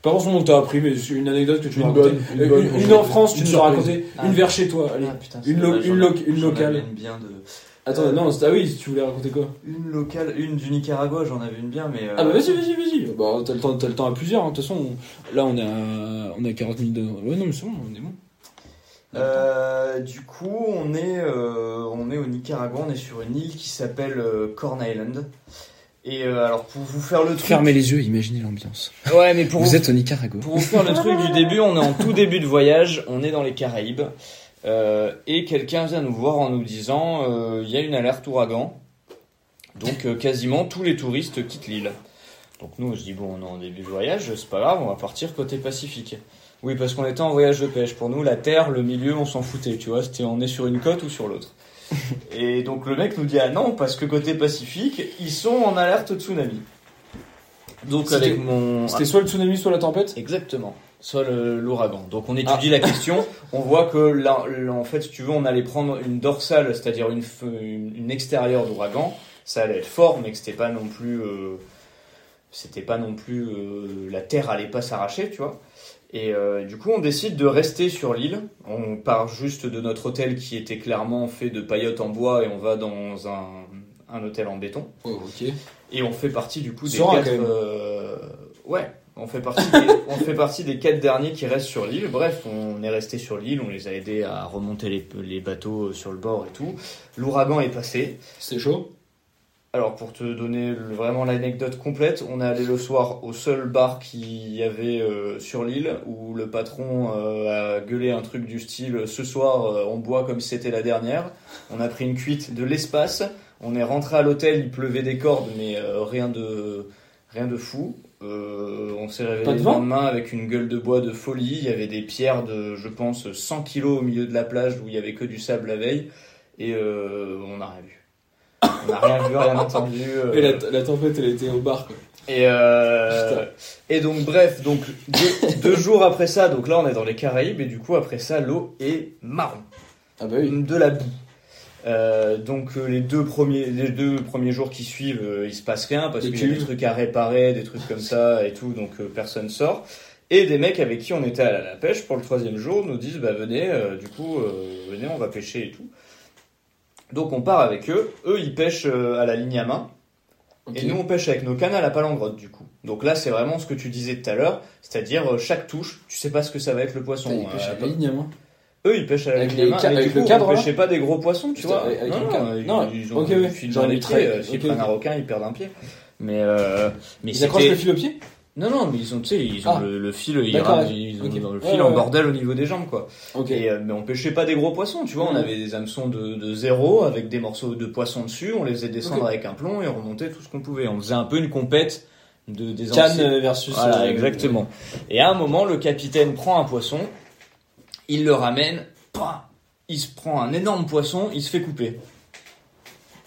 pas forcément que t'as appris mais c'est une anecdote que tu Une nous as bonne, racontée. une une, une une en. France tu nous as raconté Ah. une vers chez toi allez Ah, putain, Une lo- une lo- locale. bien de... attends non c'était ah oui tu voulais raconter quoi Une locale, une du Nicaragua, j'en avais une bien, mais... euh, Ah bah vas-y, vas-y, vas-y. Bah, t'as le temps, t'as le temps à plusieurs. hein. De toute façon, on- là on est à, on est à 40 minutes de. Ouais, non, mais c'est bon, on est bon. Euh, du coup, on est, euh, on est au Nicaragua, on est sur une île qui s'appelle euh, Corn Island. Et euh, alors, pour vous faire le truc... Fermez les yeux, imaginez l'ambiance. Ouais, mais pour Vous vous, êtes au Nicaragua. pour vous faire le truc du début, on est en tout début de voyage, on est dans les Caraïbes. Euh, et quelqu'un vient nous voir en nous disant, euh, il y a une alerte ouragan. Donc euh, quasiment tous les touristes quittent l'île. Donc nous, je dis, bon, on est en début de voyage, c'est pas grave, on va partir côté Pacifique. Oui, parce qu'on était en voyage de pêche. Pour nous, la terre, le milieu, on s'en foutait, tu vois. C'était on est sur une côte ou sur l'autre. Et donc le mec nous dit, ah non, parce que côté Pacifique, ils sont en alerte tsunami. Donc avec mon... C'était soit le tsunami, soit la tempête? Exactement. Soit l'ouragan. Donc on étudie la question, on voit que là, là, en fait, si tu veux, on allait prendre une dorsale, c'est-à-dire une, une, une extérieure d'ouragan. Ça allait être fort, mais que c'était pas non plus, euh, c'était pas non plus, euh, la terre allait pas s'arracher, tu vois. Et euh, du coup, on décide de rester sur l'île. On part juste de notre hôtel qui était clairement fait de paillotes en bois et on va dans un, un hôtel en béton. Oh, ok. Et on fait partie du coup des Serein, quatre. ouais, on fait partie. Des, on fait partie des quatre derniers qui restent sur l'île. Bref, on est resté sur l'île. On les a aidés à remonter les, les bateaux sur le bord et tout. L'ouragan est passé. C'était chaud? Alors pour te donner le- vraiment l'anecdote complète, on est allé le soir au seul bar qu'il y avait euh, sur l'île où le patron euh, a gueulé un truc du style ce soir euh, on boit comme si c'était la dernière. On a pris une cuite de l'espace. On est rentré à l'hôtel, il pleuvait des cordes mais euh, rien de rien de fou. Euh, on s'est réveillé le lendemain avec une gueule de bois de folie. Il y avait des pierres de, je pense, 100 kilos au milieu de la plage où il y avait que du sable la veille. Et euh, on n'a rien vu. On n'a rien vu, rien entendu. euh, Et la, la tempête, elle était au bar, quoi. et, et donc bref, donc deux, deux jours après ça, donc là on est dans les Caraïbes et du coup après ça l'eau est marron, Ah bah oui. de la boue. Euh, donc euh, les deux premiers les deux premiers jours qui suivent, euh, il se passe rien parce qu'il y a des trucs à réparer, des trucs comme ça et tout, donc euh, personne sort. Et des mecs avec qui on était à la, pêche pour le troisième jour nous disent bah venez, euh, du coup venez on va pêcher et tout. Donc on part avec eux, eux ils pêchent à la ligne à main. Et nous, on pêche avec nos cannes à la palangrotte, du coup. Donc là, c'est vraiment ce que tu disais tout à l'heure, c'est-à-dire chaque touche, tu sais pas ce que ça va être le poisson. À la ligne à main? Eux, ils pêchent à la Avec ligne les à main, ca- mais avec du le cadre, on là pêchait pas des gros poissons, tu Putain, vois. avec- non, le non, cadre. ils, Non, ils ont ok, le ouais. fil dans les pieds, euh, s'ils ok, prennent un ok. requin, ils perdent un pied. Mais, euh, mais Ils accrochent c'était- le fil au pied? Non, non, mais ils ont, tu sais, ils ont Ah. le, le fil, ils, ils ont le fil ouais, en ouais. bordel au niveau des jambes, quoi. Ok. Et, euh, mais on pêchait pas des gros poissons, tu vois, on avait des hameçons de, de zéro avec des morceaux de poisson dessus, on les faisait descendre avec un plomb et on remontait tout ce qu'on pouvait. On faisait un peu une compète de des Cannes versus. Voilà, euh, exactement. Et à un moment, le capitaine prend un poisson, il le ramène, pah, il se prend un énorme poisson, il se fait couper.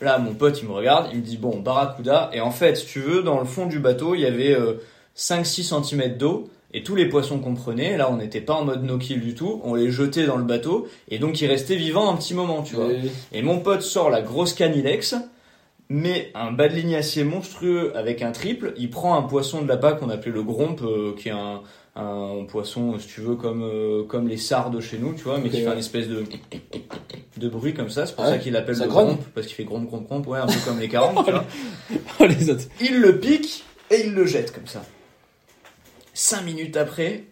Là, mon pote, il me regarde, il me dit, bon, barracuda. Et en fait, si tu veux, dans le fond du bateau, il y avait euh, 5-6 cm d'eau. Et tous les poissons qu'on prenait, là, on n'était pas en mode no-kill du tout, on les jetait dans le bateau. Et donc, ils restaient vivants un petit moment, tu vois. Et mon pote sort la grosse canilex, met un bas de ligne acier monstrueux avec un triple. Il prend un poisson de là-bas qu'on appelait le grompe, euh, qui est un, un poisson, si tu veux, comme, euh, comme les sardes chez nous, tu vois, mais qui fait un espèce de, de bruit comme ça. C'est pour Ah ça qu'il l'appelle le grompe, parce qu'il fait grompe, grompe, grompe, ouais, un peu comme les 40, tu vois. Oh, les autres. Il le pique et il le jette comme ça. Cinq minutes après,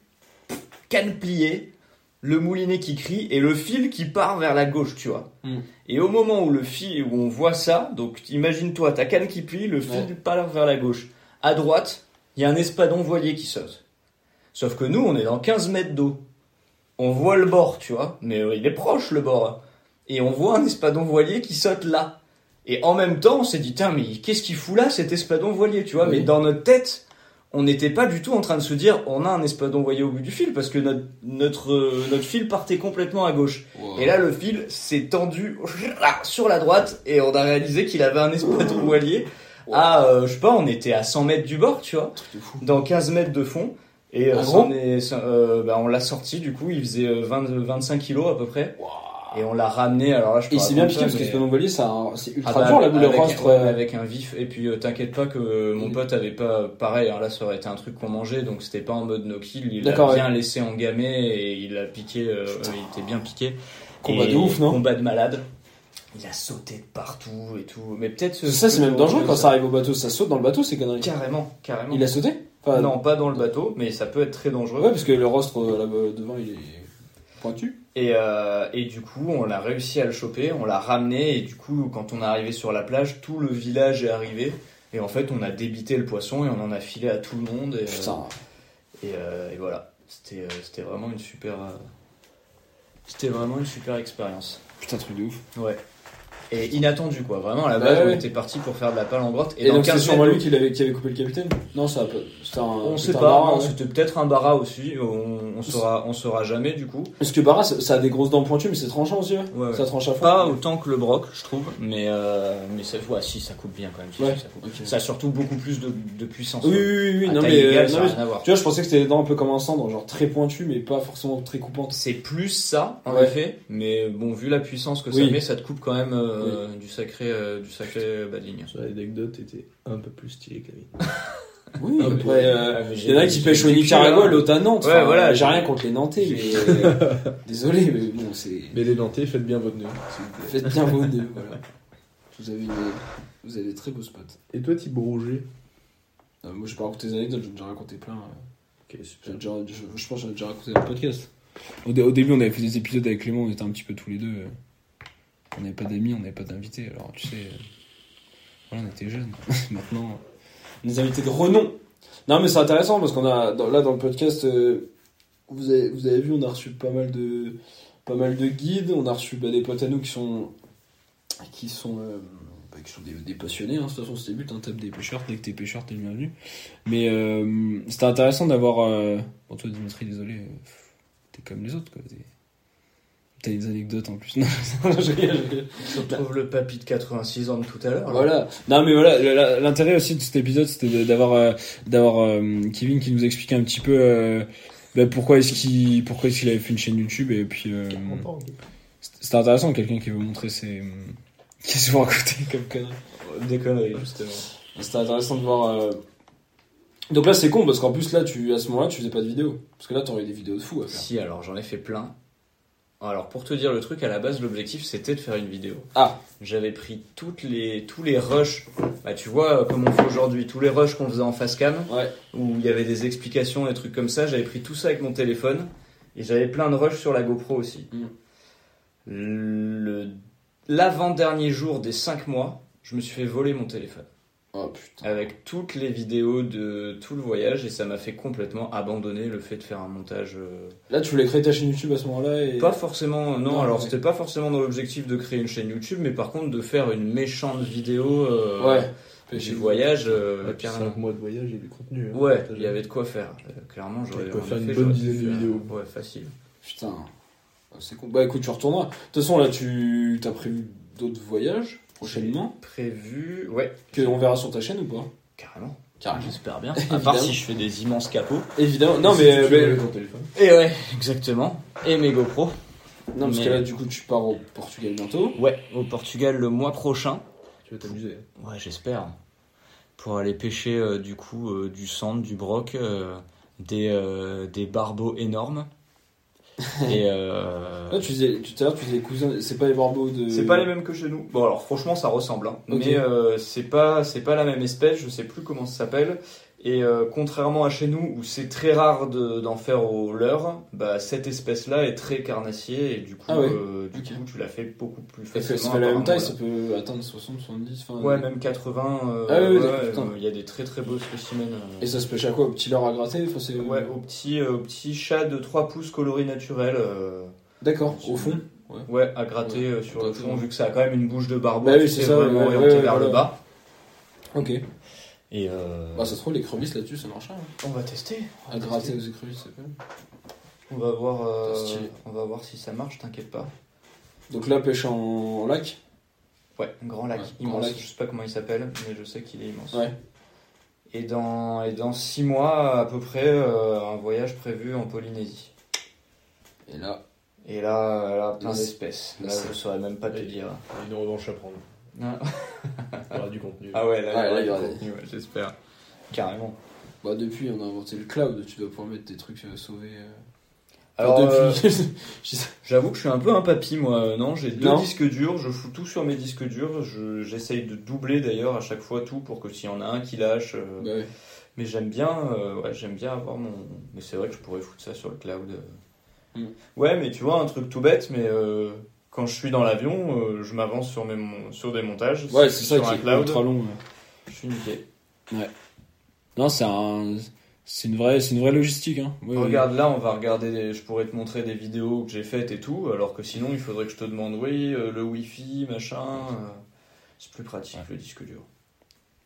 canne pliée, le moulinet qui crie et le fil qui part vers la gauche, tu vois. Mm. Et au moment où le fil, où on voit ça, donc imagine-toi, ta canne qui plie, le fil Ouais. part vers la gauche. À droite, il y a un espadon voilier qui saute. Sauf que nous, on est dans 15 mètres d'eau. On voit le bord, tu vois, mais euh, il est proche le bord. Et on voit un espadon voilier qui saute là. Et en même temps, on s'est dit, tiens, mais qu'est-ce qu'il fout là, cet espadon voilier, tu vois Oui. Mais dans notre tête, on n'était pas du tout en train de se dire, on a un espadon voilier au bout du fil, parce que notre, notre, euh, notre fil partait complètement à gauche. Et là, le fil s'est tendu sur la droite, et on a réalisé qu'il avait un espadon voilier à, euh, je sais pas, on était à 100 mètres du bord, tu vois dans 15 mètres de fond. Et euh, Ah c'en bon est- euh, bah, on l'a sorti, du coup, il faisait euh, 20, 25 kilos à peu près. Et on l'a ramené, alors là, je Et c'est bien raconte piqué parce que ça a- c'est Ah ultra bah, dur la boule de avec, rostre. ouais, euh, avec un vif. Et puis, euh, t'inquiète pas que euh, mon pote avait pas, pareil, hein, là, ça aurait été un truc qu'on mangeait, donc c'était pas en mode no kill. Il l'a D'accord, bien laissé engamer et il a piqué, euh, il était bien piqué. Combat Et de ouf, non Combat de malade. Il a sauté de partout et tout. Mais peut-être. ce- Ça, c'est ce même dangereux quand ça arrive au bateau. Ça saute dans le bateau, ces conneries. Carrément, carrément. Il a sauté Enfin, Non, pas dans le bateau, mais ça peut être très dangereux. Ouais, parce que le rostre euh, là devant, il est pointu. Et, euh, et du coup, on l'a réussi à le choper, on l'a ramené, et du coup, quand on est arrivé sur la plage, tout le village est arrivé. Et en fait, on a débité le poisson et on en a filé à tout le monde. Et, euh, Putain. et, euh, et voilà, c'était vraiment une super. C'était vraiment une super expérience. Putain, truc de ouf. Ouais. Et inattendu, quoi. Vraiment, à la Bah base, ouais, on ouais. était parti pour faire de la palangrotte. Et, Et, dans donc, c'est 15 sûrement lui qui avait, qui avait coupé le capitaine? Non, ça un. On sait pas, Barra, ouais. c'était peut-être un bara aussi, on, on saura, on saura jamais du coup. Parce que Barra, ça ça a des grosses dents pointues, mais c'est tranchant aussi, ouais. Ça tranche à fond. Pas autant que le broc, je trouve, mais, euh, mais ça, si, ça coupe bien quand même. si, ça, coupe. Ok. Ça a surtout beaucoup plus de, de puissance. Oui, ouais. oui, oui, non, mais, égale, euh, non, mais-. Tu vois, je pensais que c'était des dents un peu comme un cendre, genre très pointues, mais pas forcément très coupantes. C'est plus ça, en effet, mais bon, vu la puissance que ça met, ça te coupe quand même euh, du sacré, euh, du sacré de ligne. Sur l'anecdote était un peu plus stylé qu'Amine. Oui, Ah, après, euh, mais il y en a qui pêchent au Nicaragua, hein. l'autre à Nantes. Ouais, Enfin, voilà, J'ai rien contre les Nantais, mais. euh, Désolé, mais bon, c'est. Mais les Nantais, faites bien votre nœud, s'il vous plaît. Faites bien vos nœuds, voilà. Vous avez, des... vous avez des très beaux spots. Et toi, Thibaut Rouget? Euh, moi, je vais pas raconter des anecdotes, j'en ai déjà raconté plein. euh. Ok, super. déjà- je, je pense que j'en ai déjà raconté dans le podcast. Au, dé- au début, on avait fait des épisodes avec Clément, on était un petit peu tous les deux. Euh, On n'avait pas d'amis, on n'avait pas d'invités. Alors, tu sais, euh, on était jeunes. Maintenant, des invités de renom. Non, mais c'est intéressant parce qu'on a, dans- là, dans le podcast, euh, vous, avez, vu, on a reçu pas mal de, pas mal de guides. On a reçu bah, des potes à nous qui sont, qui sont, euh, bah, qui sont des, passionnés. Hein. De toute façon, c'était le but, tape des pêcheurs. Dès que t'es pêcheur, t'es le bienvenu. Mais euh, c'était intéressant d'avoir. Euh... Bon, toi, Dimitri, désolé, euh, t'es comme les autres, quoi. T'as des anecdotes en plus. Non, je rigole, je rigole. On retrouve le papy de 86 ans de tout à l'heure. là. Voilà. Non, mais voilà, l'intérêt aussi de cet épisode, c'était d'avoir euh, d'avoir euh, Kevin qui nous expliquait un petit peu euh, bah, pourquoi est-ce qu'il pourquoi est-ce qu'il avait fait une chaîne YouTube et puis euh, c'était intéressant quelqu'un qui veut montrer ses qu'est-ce qu'on racontait comme conneries. Des conneries, justement. C'était intéressant de voir. euh, Donc là, c'est con parce qu'en plus là, tu à ce moment-là, tu faisais pas de vidéo parce que là, t'aurais des vidéos de fou à faire. Si, alors j'en ai fait plein. Alors pour te dire le truc, à la base l'objectif c'était de faire une vidéo. Ah. J'avais pris toutes les, tous les rushs, bah tu vois euh, comme on fait aujourd'hui, tous les rushs qu'on faisait en face cam, Ouais. où il y avait des explications, des trucs comme ça, j'avais pris tout ça avec mon téléphone, et j'avais plein de rushs sur la GoPro aussi. Mm. Le L'avant-dernier jour des 5 mois, je me suis fait voler mon téléphone. Oh putain. Avec toutes les vidéos de tout le voyage, et ça m'a fait complètement abandonner le fait de faire un montage... euh, Là, tu voulais créer ta chaîne YouTube à ce moment-là et. pas forcément, non, Non, alors ouais. c'était pas forcément dans l'objectif de créer une chaîne YouTube, mais par contre de faire une méchante vidéo euh, Ouais. du voyage. euh, puis carrément. 5 mois de voyage et du contenu. hein, Ouais, il y avait de quoi faire. Euh, clairement, j'aurais en faire une effet, bonne pu dizaine de faire- vidéos. Ouais, facile. Putain. C'est con. Bah écoute, tu retourneras. De toute façon, là, tu as prévu d'autres voyages prochainement Prévu, ouais, qu'on verra sur ta chaîne ou pas carrément. Carrément. J'espère bien. À part si je fais des immenses capots. Évidemment. Non, mais. tu mais- veux ton téléphone. Et ouais, exactement. Et mes GoPro. Non, parce Mais- que là, du coup, tu pars au Portugal bientôt. Ouais, au Portugal le mois prochain. Tu vas t'amuser. Ouais, j'espère. Pour aller pêcher euh, du coup euh, du sand, du broc, euh, des, euh, des barbeaux énormes. Et euh, Ah, tu disais, tout à l'heure, tu disais cousins, c'est pas les barbeaux de. c'est pas les mêmes que chez nous. Bon alors franchement ça ressemble, hein. Mais euh, c'est pas c'est pas la même espèce. Je sais plus comment ça s'appelle. Et euh, contrairement à chez nous où c'est très rare de- d'en faire au leurre, bah cette espèce-là est très carnassier et du coup Ah ouais. euh, du coup tu la fais beaucoup plus facilement. ça fait la même taille, ça peut atteindre 60, 70. Enfin, Ouais, même 80. euh, Ah oui, oui, ouais, euh, il y a des très très beaux spécimens. euh. Et ça se pêche à quoi? Au petit leurre à gratter? Enfin, c'est... Ouais, au petit, euh, au petit chat de 3 pouces coloris naturel. euh, D'accord, au fond. ouais, à gratter Ouais, euh, sur le fond, ouais. vu que ça a quand même une bouche de barbeau Bah oui, qui c'est vraiment ouais, orientée ouais, vers le bas. Ok. Et euh, Bah, ça se trouve, les crevisses là-dessus, ça marche. Hein. on va tester. On va À gratter tester. aux écrevisses, ça peut. On va voir, euh, on va voir si ça marche, t'inquiète pas. Donc là, pêche en lac? Ouais, un grand lac Ouais, immense. grand lac. Je sais pas comment il s'appelle, mais je sais qu'il est immense. Ouais. Et dans, et dans 6 mois à peu près, euh, un voyage prévu en Polynésie. Et là, Et là, là plein d'espèces. là, je saurais même pas te dire. Il y a une revanche à prendre. Ah, Il y aura du contenu. Ah ouais, là, il y aura là, il y du aura contenu, ouais, j'espère. Carrément. bah, depuis, on a inventé le cloud, tu dois pouvoir mettre des trucs euh, sauvés. euh. Alors, Enfin, euh, j'avoue que je suis un peu un papy, moi. Non, j'ai deux Non. disques durs, je fous tout sur mes disques durs. Je- J'essaye de doubler d'ailleurs à chaque fois tout pour que s'il y en a un qui lâche. euh, bah, ouais. Mais j'aime bien, euh, ouais, j'aime bien avoir mon. Mais c'est vrai que je pourrais foutre ça sur le cloud. euh. Mm. Ouais, mais tu vois, un truc tout bête, mais euh, quand je suis dans l'avion, euh, je m'avance sur, mes mon- sur des montages. Ouais, c'est ça qui un est ultra long. ouais. Je suis niqué. Non, c'est un. C'est une vraie, c'est une vraie logistique. Hein. Ouais, ouais. Regarde là, on va regarder. des- Je pourrais te montrer des vidéos que j'ai faites et tout, alors que sinon, il faudrait que je te demande, oui, euh, le Wi-Fi, machin. euh, c'est plus pratique le disque dur.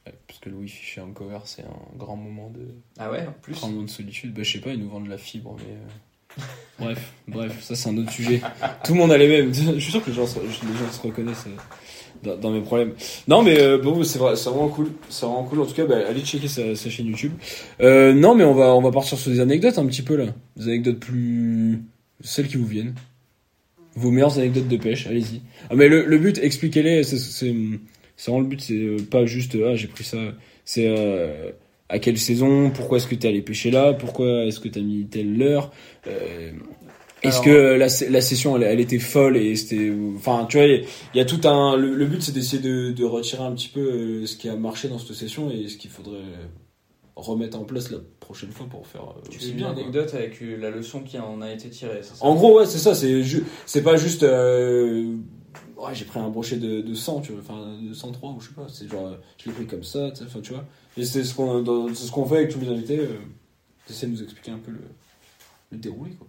Ouais, Parce que le wifi chez Uncover, c'est un grand moment de, Ah ouais, en plus. grand moment de solitude. Bah, je sais pas, ils nous vendent de la fibre, mais. Bref, bref, ça c'est un autre sujet. Tout le monde a les mêmes. Je suis sûr que les gens, se- reconnaissent euh, dans, mes problèmes. Non, mais euh, bon, c'est vrai, c'est vraiment cool. Cool. En tout cas, bah, allez checker sa, chaîne YouTube. Euh, non, mais on va, on va partir sur des anecdotes un petit peu là. Des anecdotes plus. celles qui vous viennent. Vos meilleures anecdotes de pêche, allez-y. Ah, mais le, but, expliquez-les. C'est, vraiment le but, c'est euh, pas juste ah j'ai pris ça. C'est à quelle saison, pourquoi est-ce que t'es allé pêcher là, pourquoi est-ce que t'as mis telle heure. Euh, est-ce que la, la session elle, elle était folle et c'était enfin tu vois il y a- il y a tout un le, le but c'est d'essayer de, de retirer un petit peu euh, ce qui a marché dans cette session et ce qu'il faudrait remettre en place la prochaine fois pour faire euh, Tu aussi une bien quoi. anecdote avec euh, la leçon qui en a été tirée, c'est ça? En gros, ouais, c'est ça. C'est c'est pas juste. euh, ouais, j'ai pris un brochet de, de 100, tu vois, enfin de 103 ou je sais pas. C'est genre, je l'ai pris comme ça, tu enfin tu vois. Et c'est ce qu'on ce qu'on fait avec tous les invités. Euh, J'essaie de nous expliquer un peu le, le déroulé, quoi.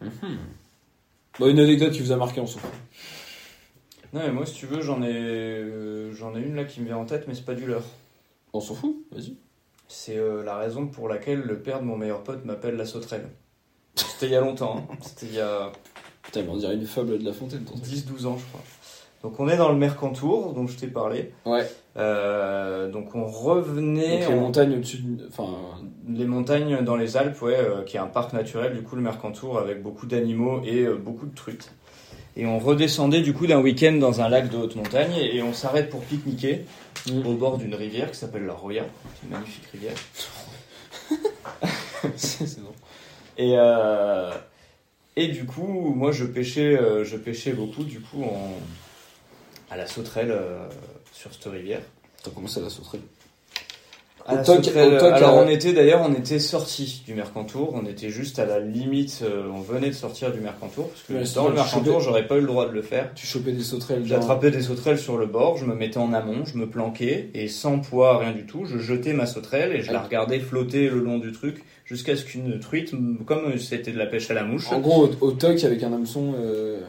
Mhm. Bon, une anecdote qui vous a marqué en souffle. Non, mais moi, si tu veux, j'en ai, euh, j'en ai une là qui me vient en tête, mais c'est pas du leurre. On s'en fout, vas-y. C'est euh, la raison pour laquelle le père de mon meilleur pote m'appelle la sauterelle. C'était il y a longtemps, hein. c'était il y a Putain, mais on dirait une fable de La Fontaine, ton truc. 10-12 ans, je crois. Donc on est dans le Mercantour, dont je t'ai parlé. Ouais. Euh, donc on revenait. Donc les on- montagnes au-dessus de. Enfin. Les montagnes dans les Alpes, ouais, euh, qui est un parc naturel, du coup, le Mercantour, avec beaucoup d'animaux et euh, beaucoup de truites. Et on redescendait du coup d'un week-end dans un lac de haute montagne et on s'arrête pour pique-niquer Mm. au bord d'une rivière qui s'appelle la Roya. C'est une magnifique rivière. c'est bon. Et, et du coup, moi je pêchais, euh, je pêchais beaucoup du coup en, à la sauterelle euh, sur cette rivière. T'as commencé à la sauterelle? À Au la toc- sauterelle, au toc, alors on était d'ailleurs, on était sorti du Mercantour, on était juste à la limite, euh, on venait de sortir du Mercantour parce que Ouais, dans le Mercantour, j'aurais pas eu le droit de le faire. Tu chopais des sauterelles. genre- J'attrapais des sauterelles sur le bord, je me mettais en amont, je me planquais et sans poids, rien du tout, je jetais ma sauterelle et je la regardais flotter le long du truc jusqu'à ce qu'une truite, comme c'était de la pêche à la mouche, En gros, au, au toc avec un hameçon. euh,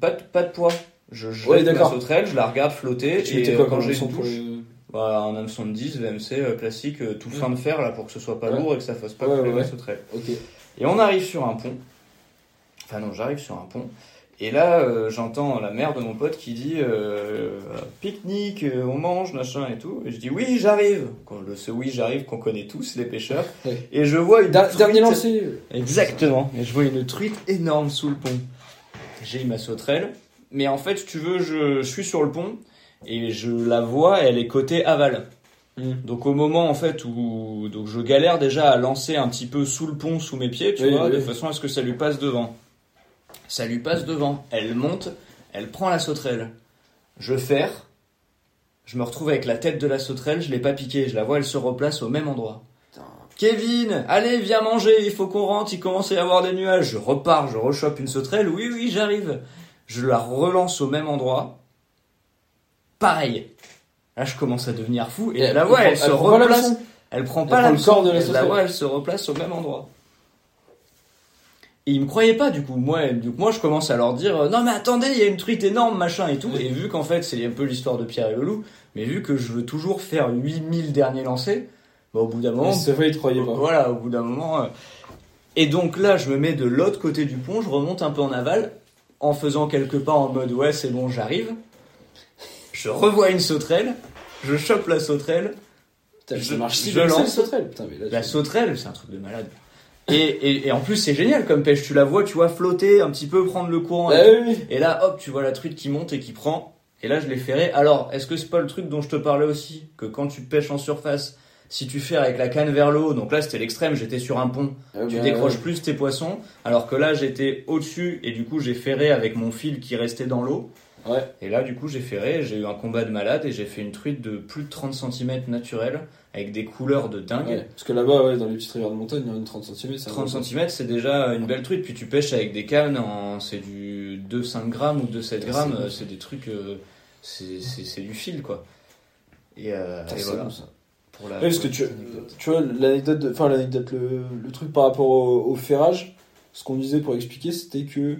Pas de, pas de poids. Je jette Ouais, ma sauterelle, je la regarde flotter Tu et quoi euh, quand j'ai une pour touche, les- bah, un hameçon de 10 VMC euh, classique, tout Ouais. fin de fer là pour que ce soit pas Ouais. lourd et que ça fasse pas couler ouais, ma sauterelle. Et on arrive sur un pont. Enfin non, j'arrive sur un pont. Et là, euh, j'entends la mère de mon pote qui dit euh, pique-nique, euh, on mange, machin et tout. Et je dis oui, j'arrive. Quand le ce oui, j'arrive qu'on connaît tous les pêcheurs. Et je vois une Da- truite- dernier lancé. Exactement. Et je vois une truite énorme sous le pont. J'ai ma sauterelle. mais en fait, si tu veux, je, je suis sur le pont et je la vois, elle est côté aval. Mm. Donc au moment en fait où donc je galère déjà à lancer un petit peu sous le pont, sous mes pieds, tu Oui, vois, oui. de façon à ce que ça lui passe devant. Ça lui passe devant. Elle monte, elle prend la sauterelle. Je ferre. Je me retrouve avec la tête de la sauterelle, je l'ai pas piquée, je la vois, elle se replace au même endroit. Kevin, allez, viens manger, il faut qu'on rentre, il commence à y avoir des nuages. Je repars, je rechoppe une sauterelle, oui, oui, j'arrive. Je la relance au même endroit. Pareil. Là, je commence à devenir fou, et, la voix, elle, se replace. Elle prend Elle pas prend la le corps de la voix, elle se replace au même endroit. Et ils me croyaient pas, du coup. Moi, coup, moi, je commence à leur dire, euh, non, mais attendez, il y a une truite énorme, machin et tout. Et vu qu'en fait, c'est un peu l'histoire de Pierre et le loup, mais vu que je veux toujours faire 8000 derniers lancers, bah, au bout d'un moment, Mais cette fois, il te croyait pas. voilà, au bout d'un moment. euh, Et donc là, je me mets de l'autre côté du pont, je remonte un peu en aval, en faisant quelques pas en mode ouais, c'est bon, j'arrive. Je revois une sauterelle, je chope la sauterelle. Putain, Je- ça marche si je lance. Putain, mais là, La sauterelle, c'est un truc de malade. Et, et, et en plus, c'est génial comme pêche. Tu la vois, tu vois flotter, un petit peu prendre le courant. et Ah tout. oui, oui. Et là, hop, tu vois la truite qui monte et qui prend. Et là, je l'ai ferré. Alors, est-ce que c'est pas le truc dont je te parlais aussi? Que quand tu pêches en surface, si tu fais avec la canne vers le haut, donc là c'était l'extrême, j'étais sur un pont, Ah, tu bah, décroches plus tes poissons, alors que là j'étais au-dessus et du coup j'ai ferré avec mon fil qui restait dans l'eau. Ouais. Et là du coup j'ai ferré, j'ai eu un combat de malade et j'ai fait une truite de plus de 30 cm naturelle avec des couleurs de dingue. Ouais, Parce que là-bas, ouais, dans les petites rivières de montagne, il y a une 30 cm. 30 cm, c'est déjà une belle truite. Puis tu pêches avec des cannes, en... c'est du 2-5 grammes ou 2-7 grammes. c'est euh, des trucs. euh, C'est du fil, quoi. Et, euh, et voilà. bon, ça. Pour la, parce que tu, tu vois, l'anecdote, enfin l'anecdote, le, le truc par rapport au, au ferrage, ce qu'on disait pour expliquer, c'était que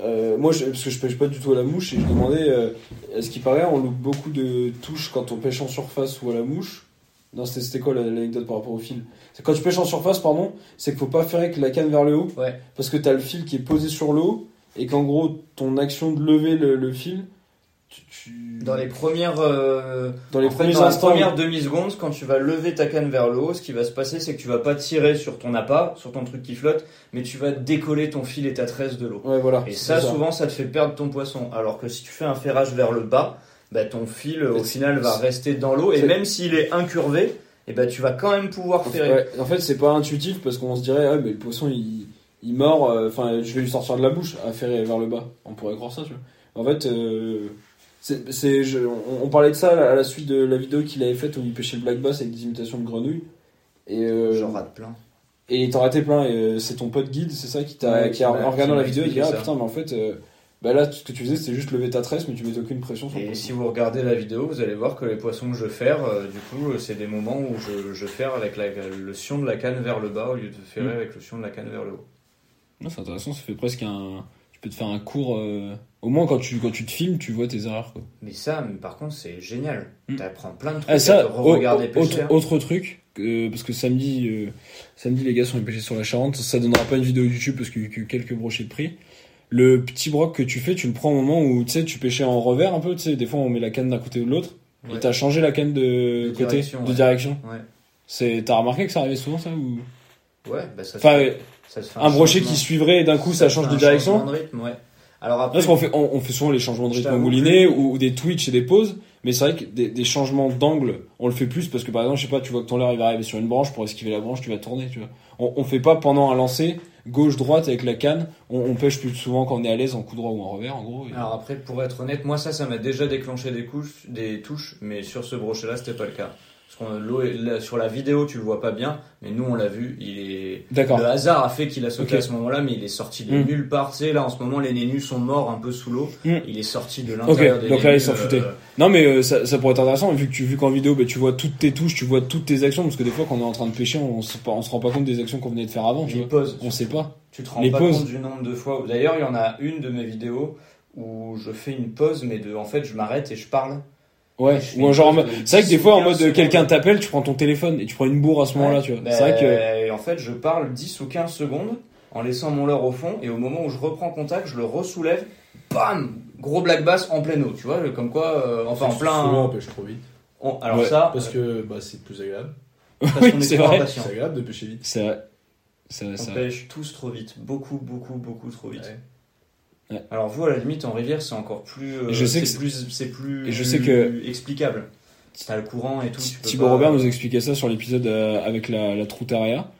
euh, moi, je, parce que je pêche pas du tout à la mouche, et je demandais, euh, à ce qui paraît, on loupe beaucoup de touches quand on pêche en surface ou à la mouche. Non, c'était c'était quoi la- l'anecdote par rapport au fil? C'est quand tu pêches en surface, pardon, c'est qu'il faut pas faire avec la canne vers le haut, Ouais. parce que t'as le fil qui est posé sur l'eau, et qu'en gros, ton action de lever le, le fil, tu, tu- Dans les premières, euh, dans les en fait, premiers dans la instants, première demi-seconde, quand tu vas lever ta canne vers le haut, ce qui va se passer, c'est que tu vas pas tirer sur ton appât, sur ton truc qui flotte, mais tu vas décoller ton fil et ta tresse de l'eau. ouais, voilà. Et ça, souvent, ça te fait perdre ton poisson. Alors que si tu fais un ferrage vers le bas, bah, ton fil, au Mais final, va rester dans l'eau. Et même s'il est incurvé, et bah, tu vas quand même pouvoir ferrer. ouais, en fait, c'est pas intuitif parce qu'on se dirait, ah, mais le poisson il, il mord, euh, enfin, je vais lui sortir de la bouche à ferrer vers le bas. On pourrait croire ça, tu vois. En fait, euh, c'est, c'est- je- on, on parlait de ça à la suite de la vidéo qu'il avait faite où il pêchait le black bass avec des imitations de grenouilles. Et, euh, J'en rate plein. et t'en raté plein. Et euh, c'est ton pote guide, c'est ça qui t'a, Ouais, qui a, en regardant la vidéo, il dit, ah putain, mais en fait, euh, bah là, ce que tu faisais, c'était juste lever ta tresse, mais tu mets aucune pression sur le Et poisson. si vous regardez la vidéo, vous allez voir que les poissons que je ferre, euh, du coup, euh, c'est des moments où je, je ferre avec la- le sion de la canne vers le bas au lieu de ferrer Mm. avec le sion de la canne vers le haut. Non, c'est intéressant, ça fait presque un. Peux te faire un cours. euh, Au moins, quand tu, quand tu te filmes, tu vois tes erreurs, quoi. Mais ça, mais par contre, c'est génial. Mm. T'apprends plein de trucs Ah, ça, à te re-regarder au- pêcher. autre, autre truc, euh, parce que samedi, euh, samedi, les gars sont allés pêcher sur la Charente. Ça donnera pas une vidéo YouTube parce qu'il y a eu que quelques brochets de prix. Le petit broc que tu fais, tu le prends au moment où tu sais, tu pêchais en revers un peu. Tu sais, des fois, on met la canne d'un côté ou de l'autre. Ouais. Et t'as changé la canne de, De côté, direction, de ouais. direction. Ouais. C'est, t'as remarqué que ça arrivait souvent ça ou? Ouais, bah ça, Enfin, ça se fait un brochet qui suivrait et d'un coup ça, change de direction. de rythme, ouais. Alors après, Parce qu'on fait, on, on fait souvent les changements de rythme t'avoue mouliné ou, ou des twitch et des pauses, mais c'est vrai que des, des changements d'angle, on le fait plus parce que par exemple, je sais pas, tu vois que ton leurre il va arriver sur une branche, pour esquiver la branche, tu vas tourner, tu vois. On, on fait pas pendant un lancer gauche-droite avec la canne, on, on pêche plus souvent quand on est à l'aise en coup droit ou en revers, en gros. et- Alors après, pour être honnête, moi ça, ça m'a déjà déclenché des couches, des touches, mais sur ce brochet-là, c'était pas le cas. Parce sur la vidéo, tu le vois pas bien, mais nous on l'a vu. Il est. D'accord. Le hasard a fait qu'il a sauté Ok. à ce moment-là, mais il est sorti de Mm. nulle part. Tu sais, là en ce moment, les nénus sont morts un peu sous l'eau. Mm. Il est sorti de l'intérieur des donc là, ils s'en euh, foutaient. Non mais euh, ça, ça pourrait être intéressant vu que tu vu qu'en vidéo bah, tu vois toutes tes touches, tu vois toutes tes actions parce que des fois quand on est en train de pêcher on, se, on se rend pas compte des actions qu'on venait de faire avant, tu vois. pauses. On sait pas. Tu te rends Les pas pauses. compte du nombre de fois. D'ailleurs, il y en a une de mes vidéos où je fais une pause, mais de, en fait, je m'arrête et je parle. Ouais, Je ou genre c'est vrai que des 10 fois en mode 15 secondes. quelqu'un t'appelle, tu prends ton téléphone et tu prends une bourre à ce moment-là, tu vois. C'est vrai que En fait, je parle 10 ou 15 secondes en laissant mon leurre au fond, et au moment où je reprends contact, je le ressoulève, bam Gros black bass en pleine eau, tu vois, comme quoi, euh, enfin en Souvent, on plein. pêche trop vite. on- alors Ouais, ça, Parce que bah, c'est plus agréable. parce oui, qu'on est c'est vrai. C'est agréable de pêcher vite. C'est vrai. C'est vrai, On vrai. pêche tous trop vite, beaucoup, beaucoup, beaucoup trop vite. Ouais. Alors vous, à la limite, en rivière, c'est encore plus. euh, je sais c'est plus, c'est plus. et je sais que- explicable. T'as le courant et tout. Thibaut Robert nous expliquait ça sur l'épisode euh, avec la, la Troutaria.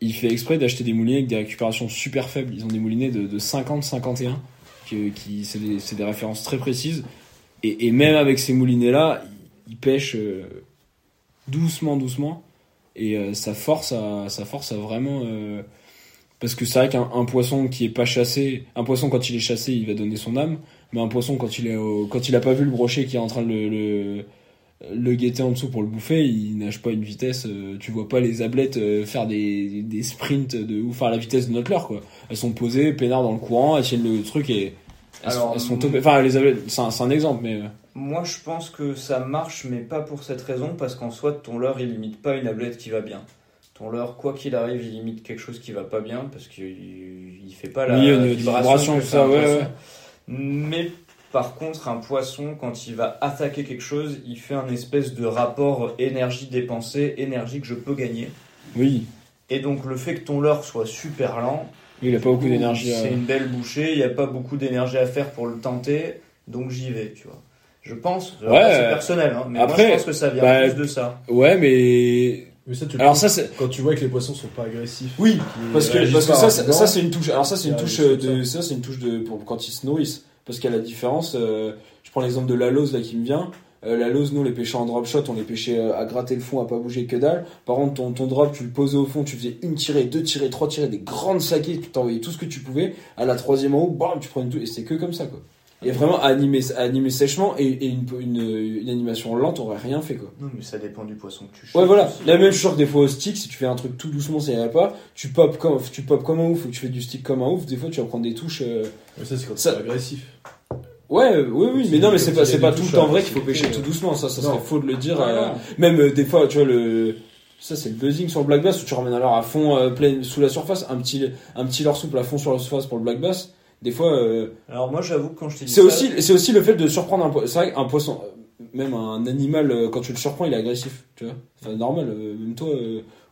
Il fait exprès d'acheter des moulinets avec des récupérations super faibles. Ils ont des moulinets de, de 50-51, qui, qui c'est des, références très précises. Et, et même avec ces moulinets-là, ils, ils pêchent euh, doucement, doucement. Et euh, ça force à, ça force à vraiment. Parce que c'est vrai qu'un un poisson qui est pas chassé, un poisson quand il est chassé, il va donner son âme. Mais un poisson quand il est au- quand il a pas vu le brochet qui est en train de le, le le guetter en dessous pour le bouffer, il nage pas à une vitesse, euh, tu vois pas les ablettes euh, faire des, des sprints de enfin à la vitesse de notre leurre quoi. Elles sont posées, peinards dans le courant, elles tiennent le truc et elles, Alors, sont, elles sont. Enfin les ablettes, c'est un, c'est un exemple mais euh, Moi, je pense que ça marche, mais pas pour cette raison, parce qu'en soi, ton leurre, il limite pas une ablette qui va bien. Ton leurre, quoi qu'il arrive, il limite quelque chose qui va pas bien, parce qu'il il fait pas la Oui, vibration, fait ça, ouais. Mais par contre, un poisson, quand il va attaquer quelque chose, il fait un espèce de rapport énergie dépensée, énergie que je peux gagner. oui, Et donc, le fait que ton leurre soit super lent, il a pas beaucoup d'énergie. c'est à- une belle bouchée, il n'y a pas beaucoup d'énergie à faire pour le tenter, donc j'y vais, tu vois. Je pense, Ouais, c'est personnel, hein, mais après, moi je pense que ça vient bah, plus de ça. Ouais mais Mais ça, tu le alors ça c'est quand tu vois que les poissons sont pas agressifs. oui parce que parce que ça c'est- ça c'est une touche. Alors ça c'est une touche c'est euh, de ça c'est une touche de pour quand ils se nourrissent parce qu'à la différence euh, je prends l'exemple de la lose là qui me vient. Euh, la lose, nous, on les pêchait en drop shot, on les pêchait euh, à gratter le fond, à pas bouger que dalle. Par contre, ton, ton drop, tu le posais au fond, tu faisais une tirée, deux tirées, trois tirées, des grandes saquées, tu t'envoyais tout ce que tu pouvais. À la troisième en haut, bam, tu prenais tout, et c'était que comme ça, quoi. Et vraiment, à animer, à animer sèchement, et, et une, une, une animation lente, on aurait rien fait, quoi. Non, mais ça dépend du poisson que tu Ouais, chopes voilà. aussi. La même chose que des fois au stick, si tu fais un truc tout doucement, ça ira pas. Tu pop comme, tu pop comme un ouf, ou tu fais du stick comme un ouf, des fois, tu vas prendre des touches, euh, Mais ça, c'est quand Ça- c'est agressif. Ouais, euh, oui, oui, mais non, mais c'est pas, y c'est tout le temps vrai qu'il faut pêcher euh. tout doucement, ça, ça Non. serait faux de le dire. Ouais, euh, non. Même euh, des fois, tu vois, le, ça c'est le buzzing sur le black bass où tu ramènes alors à fond euh, plein sous la surface, un petit, un petit leurre souple à fond sur la surface pour le black bass. Des fois, euh, Alors moi j'avoue que quand je t'ai dit c'est ça, aussi, c'est aussi le fait de surprendre un poisson. C'est vrai qu'un poisson, euh, même un animal, euh, quand tu le surprends, il est agressif, tu vois. Enfin, normal, même toi,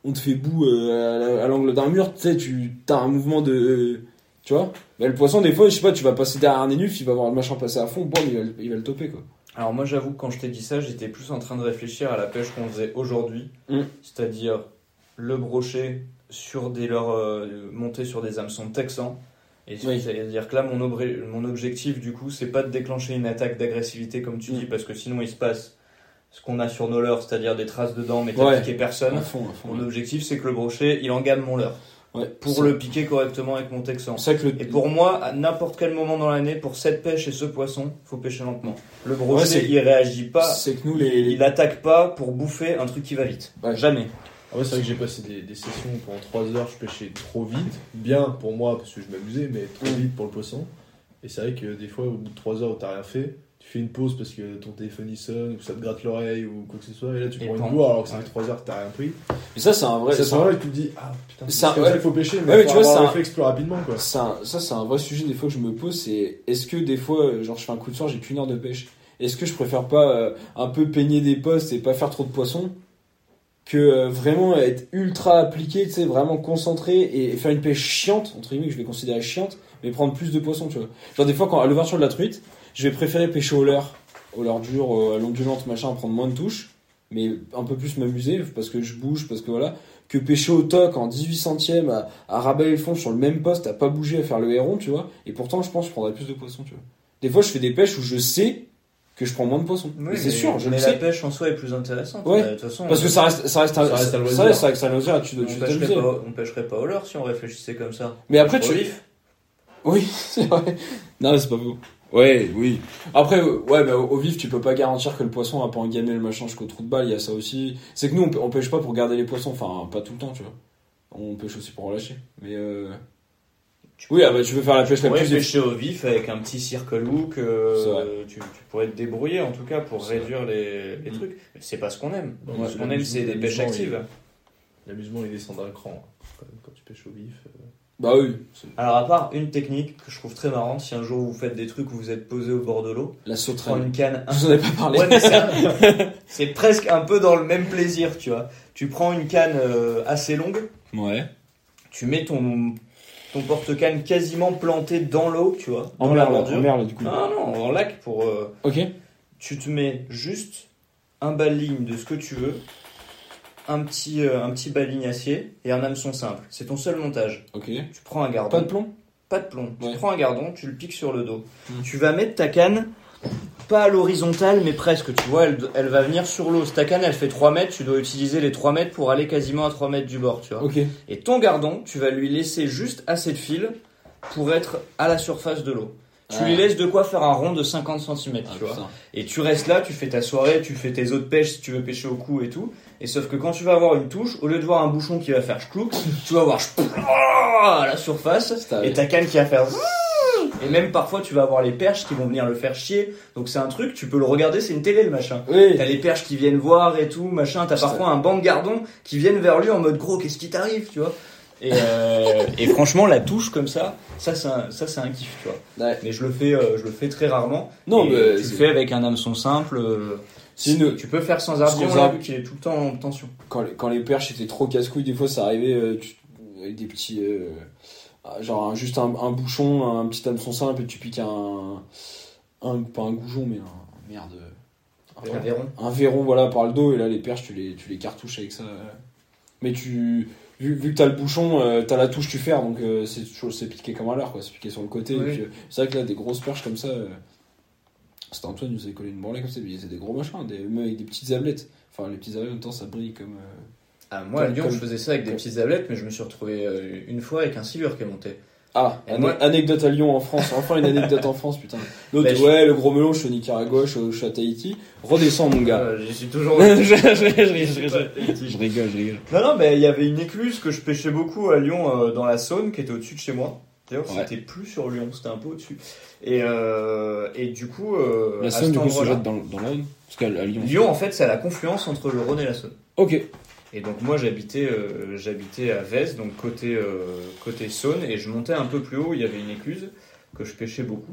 on te fait bout euh, à la- à l'angle d'un mur, tu sais, tu as un mouvement de. tu vois Mais le poisson, des fois, je sais pas, tu vas passer derrière un nénuf, il va voir le machin passer à fond, bon, il va, le- il va le toper, quoi. Alors moi j'avoue que quand je t'ai dit ça, j'étais plus en train de réfléchir à la pêche qu'on faisait aujourd'hui, Mm. c'est-à-dire le brochet sur des leurres euh, montés sur des hameçons texans. Et Oui. c'est-à-dire que là mon, mon objectif du coup c'est pas de déclencher une attaque d'agressivité comme tu Mm. dis parce que sinon il se passe ce qu'on a sur nos leurres, c'est-à-dire des traces de dents mais t'as Ouais. piqué personne. À fond, à fond. Mon objectif c'est que le brochet il engamme mon leurre Ouais. pour le piquer correctement avec mon texan. Que le. Et pour moi, à n'importe quel moment dans l'année, pour cette pêche et ce poisson, faut pêcher lentement. Le brochet, il réagit pas, C'est que nous, il, les. il attaque pas pour bouffer un truc qui va vite. Jamais. Ah ouais, c'est vrai que j'ai passé des, des sessions pendant 3 heures, je pêchais trop vite. Bien pour moi, parce que je m'amusais, mais trop Mm. vite pour le poisson. Et c'est vrai que des fois, au bout de 3 heures où t'as rien fait, tu fais une pause parce que ton téléphone il sonne, ou ça te gratte l'oreille, ou quoi que ce soit, et là tu Et prends pan. une boire alors que ça fait 3 heures que t'as rien pris. Mais ça, c'est un vrai. Ça c'est un- là et tu te dis, ah putain, C'est un- comme ouais. ça qu'il faut pêcher, mais, Ouais, mais faut tu vois, c'est un réflexe plus rapidement quoi. C'est un- ça, c'est un vrai sujet des fois que je me pose. C'est est-ce que des fois, genre, je fais un coup de soir, j'ai qu'une heure de pêche. Est-ce que je préfère pas euh, un peu peigner des postes et pas faire trop de poissons? Que euh, vraiment être ultra appliqué, tu sais, vraiment concentré et faire une pêche chiante entre guillemets que je vais considérer chiante, mais prendre plus de poissons, tu vois. Genre des fois quand à l'ouverture de la truite, je vais préférer pêcher au leurre, au leurre dur, à l'ondulante, machin, prendre moins de touches, mais un peu plus m'amuser parce que je bouge, parce que voilà que pêcher au toc en 18 centièmes à, à le fond sur le même poste, à pas bouger, à faire le héron, tu vois. Et pourtant, je pense que je prendrais plus de poissons, tu vois. Des fois, je fais des pêches où je sais que je prends moins de poissons. Mais c'est sûr, je mais le la sais. pêche en soi est plus intéressante. Ouais. De toute façon, Parce que ça reste, ça reste, Ça reste ça reste, ça reste loisir, tu on tu pêcherait, pas, on pêcherait pas au leurre si on réfléchissait comme ça. Mais après, Au tu, vif. oui, c'est vrai. Non, c'est pas faux. Ouais, oui. Après, ouais, bah, au, au vif, tu peux pas garantir que le poisson va pas engamer le machin jusqu'au trou de balle. Il y a ça aussi. C'est que nous, on, on pêche pas pour garder les poissons. Enfin, pas tout le temps, tu vois. On pêche aussi pour relâcher. Mais euh... oui, ah bah, tu veux faire la pêche la plus pêcher au vif avec un petit circle euh, vrai. tu, tu pourrais te débrouiller en tout cas pour réduire les, les Mm. trucs. Mais c'est pas ce qu'on aime. Donc, ce qu'on aime, c'est des pêches actives. L'amusement il descend d'un cran hein, quand, tu pêches au vif. euh. Bah oui. Alors à part une technique que je trouve très marrante, si un jour vous faites des trucs où vous êtes posé au bord de l'eau, La prends sauterelle. une canne Je vous en ai pas parlé. Ouais, un- c'est presque un peu dans le même plaisir, tu vois. Tu prends une canne euh, assez longue, Ouais. tu mets ton ton porte-canne quasiment planté dans l'eau, tu vois, En dans mer, en mer, là, du coup. Ah non, en lac pour. euh, Ok. tu te mets juste un baligne de ce que tu veux, un petit, euh, un petit baligne acier et un hameçon simple. C'est ton seul montage. Ok. Tu prends un gardon. Pas de plomb? Pas de plomb. Ouais. Tu prends un gardon, tu le piques sur le dos. Mm. Tu vas mettre ta canne, pas à l'horizontale, mais presque. Tu vois, elle, elle va venir sur l'eau. Si Ta canne, elle fait 3 mètres, tu dois utiliser les 3 mètres pour aller quasiment à 3 mètres du bord, tu vois. Ok. Et ton gardon, tu vas lui laisser juste assez de fil pour être à la surface de l'eau. Tu Ah. lui laisses de quoi faire un rond de 50 cm, Ah, tu vois. putain. Et tu restes là, tu fais ta soirée, tu fais tes autres pêches si tu veux pêcher au cou et tout. Et sauf que quand tu vas avoir une touche, au lieu de voir un bouchon qui va faire chclouk, tu vas voir à la surface et ta canne qui va faire et même parfois tu vas avoir les perches qui vont venir le faire chier. Donc c'est un truc, tu peux le regarder, c'est une télé le machin. Oui. T'as les perches qui viennent voir et tout, machin. T'as parfois un banc de gardons qui viennent vers lui en mode gros, qu'est-ce qui t'arrive, tu vois. Et, euh, et franchement, la touche comme ça, ça c'est un, ça c'est un kiff, tu vois. Ouais. Mais je le fais, euh, je le fais très rarement. Non, mais tu le fais avec un hameçon simple. euh, C'est une- Tu peux faire sans ardillon Sans là, ar- vu qu'il est tout le temps en tension. quand, les- quand les perches étaient trop casse-couilles, des fois ça arrivait euh, tu- avec des petits. Euh, genre un- juste un, un bouchon, un petit hameçon simple et tu piques un. un pas un goujon, mais un. Merde. Un verron. un verron voilà par le dos et là les perches tu les, tu les cartouches avec ça. Mais tu. Vu, vu que t'as le bouchon, euh, t'as la touche tu fermes donc euh, c'est piqué comme à l'heure quoi, c'est piqué sur le côté. Oui. euh, c'est vrai que là des grosses perches comme ça. euh, c'était Antoine nous avait collé une branlée comme ça, mais c'est des gros machins, des, même avec des petites ablettes. Enfin les petites ablettes en même temps ça brille comme. Ah, moi, à Lyon, comme- je faisais ça avec des petites ablettes, mais je me suis retrouvé euh, une fois avec un silure qui est monté. Ah, Et ane- moi- anecdote à Lyon en France, enfin une anecdote en France, putain. L'autre, Bah, je- ouais, le gros melon, je suis au Nicaragua, je suis je à Tahiti. Redescends, mon gars. Euh, J'y suis toujours. je, je- je- je- je rigole, je rigole. Non, non, mais il y avait une écluse que je pêchais beaucoup à Lyon, euh, dans la Saône, qui était au-dessus de chez moi. D'ailleurs, Ouais. c'était plus sur Lyon, c'était un peu au-dessus. Et, euh, et du coup, euh, La Saône, du coup, se jette dans, dans la Rhône Parce qu'à Lyon. Lyon, en fait, c'est à la confluence entre le Rhône et la Saône. Ok. Et donc moi j'habitais euh, j'habitais à Vez, donc côté euh, côté Saône, et je montais un peu plus haut, il y avait une écluse que je pêchais beaucoup.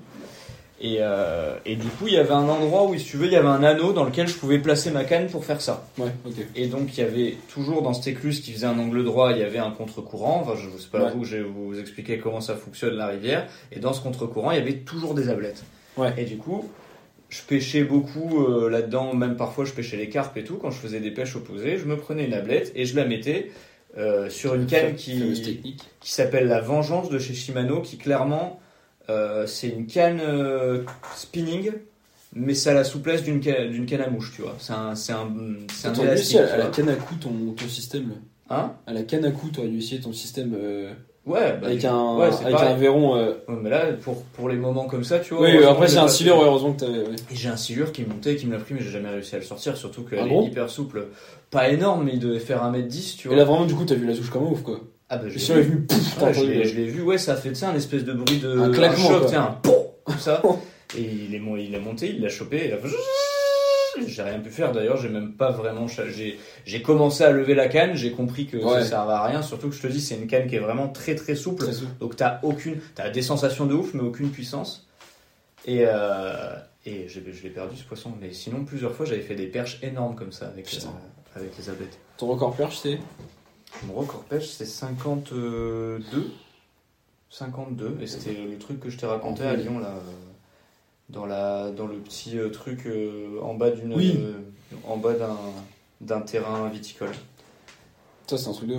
Et, euh, et du coup il y avait un endroit où si tu veux il y avait un anneau dans lequel je pouvais placer ma canne pour faire ça. Ouais, ok. Et donc il y avait toujours dans cette écluse qui faisait un angle droit, il y avait un contre-courant. Enfin je sais pas Ouais. vous, je vais vous expliquer comment ça fonctionne la rivière. Et dans ce contre-courant il y avait toujours des ablettes. Ouais. Et du coup je pêchais beaucoup euh, là-dedans, même parfois je pêchais les carpes et tout. Quand je faisais des pêches opposées, je me prenais une ablette et je la mettais euh, sur une canne qui, s'appelle la Vengeance de chez Shimano, qui clairement euh, c'est une canne spinning, mais ça a la souplesse d'une canne, d'une canne à mouche, tu vois. C'est un, c'est un, c'est un élastique, essayer à, tu à la canne à coups ton, ton système. Hein? À la canne à coups, t'aurais dû essayer ton système Ouais, bah, avec un, ouais, avec pareil. un verron. euh, Ouais, mais là, pour, pour les moments comme ça, tu vois. Oui, après c'est un silure, heureusement que t'avais. ouais. Et j'ai un silure qui me montait, qui me l'a pris, mais j'ai jamais réussi à le sortir, surtout qu'elle Ah est bon hyper souple. Pas énorme, mais il devait faire 1m10, tu Et vois. là vraiment, du coup, t'as vu la touche comme ouf quoi. Ah bah je l'ai est vu. pouf, Ouais, je l'ai vu, ouais, ça a fait, tu sais, un espèce de bruit de. Un claquement, choc, quoi. un pom, comme ça. et il est, il est monté, il l'a chopé, et là, j'ai rien pu faire d'ailleurs, j'ai même pas vraiment. J'ai j'ai commencé à lever la canne, j'ai compris que ça Ouais. servait à rien, surtout que je te dis, c'est une canne qui est vraiment très très souple. Très souple. Donc t'as aucune, t'as des sensations de ouf, mais aucune puissance. Et, euh, et je l'ai perdu ce poisson. Mais sinon, plusieurs fois, j'avais fait des perches énormes comme ça avec, euh, avec les ablettes. Ton record perche, c'est? Mon record pêche, c'est 52. 52. Et c'était le truc que je t'ai raconté à Lyon, là. Dans, la, dans le petit euh, truc euh, en bas d'une. Oui. euh, en bas d'un, d'un terrain viticole. Ça, c'est un truc de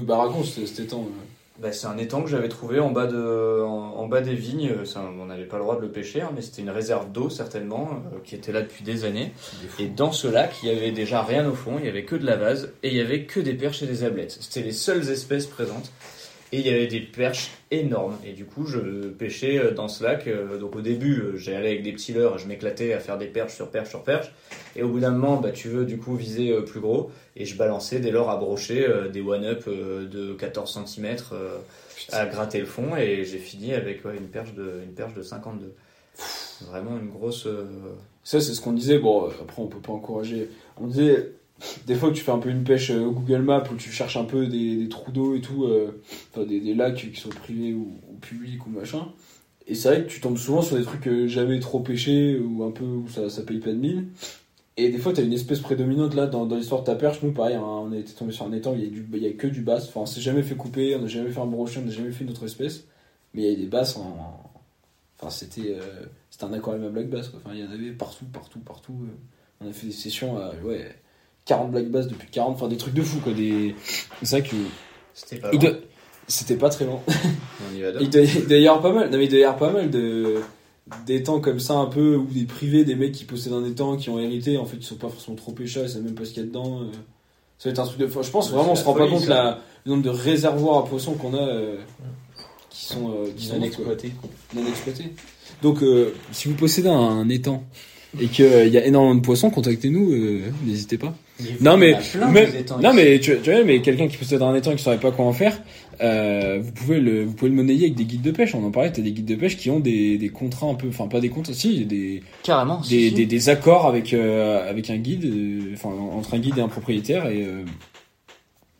temps. euh. Bah, c'est un étang que j'avais trouvé en bas, de, en, en bas des vignes. Ça, on n'avait pas le droit de le pêcher, hein, mais c'était une réserve d'eau certainement, euh, qui était là depuis des années. Et dans ce lac, il y avait déjà rien au fond, il y avait que de la vase, et il y avait que des perches et des ablettes. C'était les seules espèces présentes. Et il y avait des perches énormes. Et du coup, je pêchais euh, dans ce lac. euh, Donc au début, euh, j'allais avec des petits leurres, je m'éclatais à faire des perches sur perches sur perches. Et au bout d'un moment, bah, tu veux du coup viser plus gros. Et je balançais des leurres à brocher, des one-up de 14 cm à gratter le fond. Et j'ai fini avec ouais, une, perche de, une perche de 52. Vraiment une grosse... Ça, c'est ce qu'on disait. Bon, après, on peut pas encourager. On disait, des fois que tu fais un peu une pêche euh, Google Maps où tu cherches un peu des, des trous d'eau et tout, euh, enfin des, des lacs qui sont privés ou, publics ou machin. Et c'est vrai que tu tombes souvent sur des trucs euh, jamais trop pêchés ou un peu où ça, ça paye pas de mine. Et des fois, t'as une espèce prédominante là dans, dans l'histoire de ta perche. Nous, pareil, hein, on a été tombé sur un étang, il y a, y a que du bass. Enfin, on s'est jamais fait couper, on n'a jamais fait un brochet, on n'a jamais fait une autre espèce. mais il y avait des basses en. en- Enfin, c'était c'était un aquarium à black bass, quoi. Enfin, il y en avait partout, partout, partout. On a fait des sessions à ouais, 40 black bass depuis 40, enfin des trucs de fou, quoi. Des... C'est vrai que. C'était pas loin. C'était pas très long. On y va Il doit il doit y avoir pas mal, non mais il doit y avoir pas mal de d'étangs comme ça un peu ou des privés, des mecs qui possèdent un étang qui ont hérité, en fait ils sont pas forcément trop pécheurs, ils savent même pas ce qu'il y a dedans. euh. Ça va être un truc de je pense vraiment on se rend pas compte la, le nombre de réservoirs à poissons qu'on a euh, qui sont euh, qui non exploités. Donc euh, si vous possédez un, étang et qu'il y a énormément de poissons, contactez-nous, euh, n'hésitez pas. Non, mais- mais- Non mais tu, tu vois mais quelqu'un qui possède un étang et qui saurait pas quoi en faire, euh, vous pouvez le vous pouvez le monnayer avec des guides de pêche. On en parlait, t'as des guides de pêche qui ont des, des contrats un peu, enfin pas des contrats, si des carrément. des, des, des accords avec euh, avec un guide, euh, enfin entre un guide et un propriétaire et euh,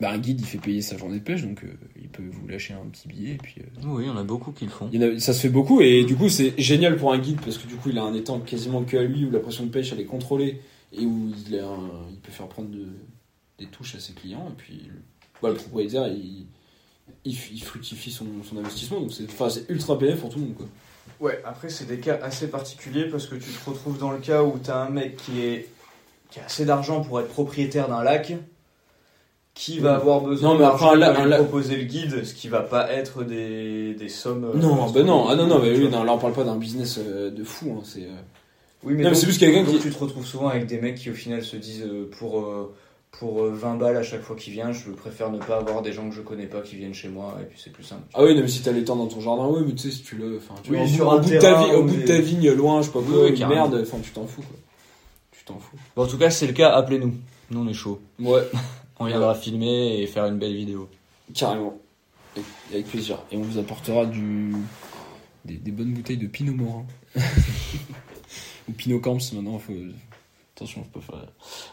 bah, un guide il fait payer sa journée de pêche donc euh, il peut vous lâcher un petit billet et puis euh, Oui, on a beaucoup qui le font. il y en a- ça se fait beaucoup et du coup c'est génial pour un guide parce que du coup il a un étang quasiment que à lui où la pression de pêche elle est contrôlée et où il, a un- il peut faire prendre de- des touches à ses clients et puis le, bah, le propriétaire il, il, il fructifie son, son investissement donc c'est enfin, c'est ultra bénéfique pour tout le monde quoi. Ouais, après c'est des cas assez particuliers parce que tu te retrouves dans le cas où t'as un mec qui est qui a assez d'argent pour être propriétaire d'un lac, qui va Oui. avoir besoin Non, mais après, proposer le guide, ce qui va pas être des, des sommes. euh, non bah non ah non non mais oui, non, là on parle pas d'un business euh, de fou hein, c'est euh, Oui, mais Non, mais donc- c'est plus quelqu'un donc qui- tu te retrouves souvent avec des mecs qui au final se disent euh, pour euh, pour euh, 20 balles à chaque fois qu'il vient, je préfère ne pas avoir des gens que je connais pas qui viennent chez moi et puis c'est plus simple. ah oui non, mais si t'as l'étang dans ton jardin ouais mais tu sais si tu le enfin tu Oui, vois, sur au bout de ta terrain vie au ou bout de des- ta vigne loin je sais pas Oui, quoi oui, carrément. merde enfin tu t'en fous quoi tu t'en fous Bon, en tout cas, c'est le cas, appelez-nous. Nous, on est chaud. ouais On viendra filmer et faire une belle vidéo. Carrément. Avec- plaisir. Et on vous apportera du... des, des bonnes bouteilles de Pinot Morin. Ou Pinot Camps maintenant. Faut... Attention, je peux faire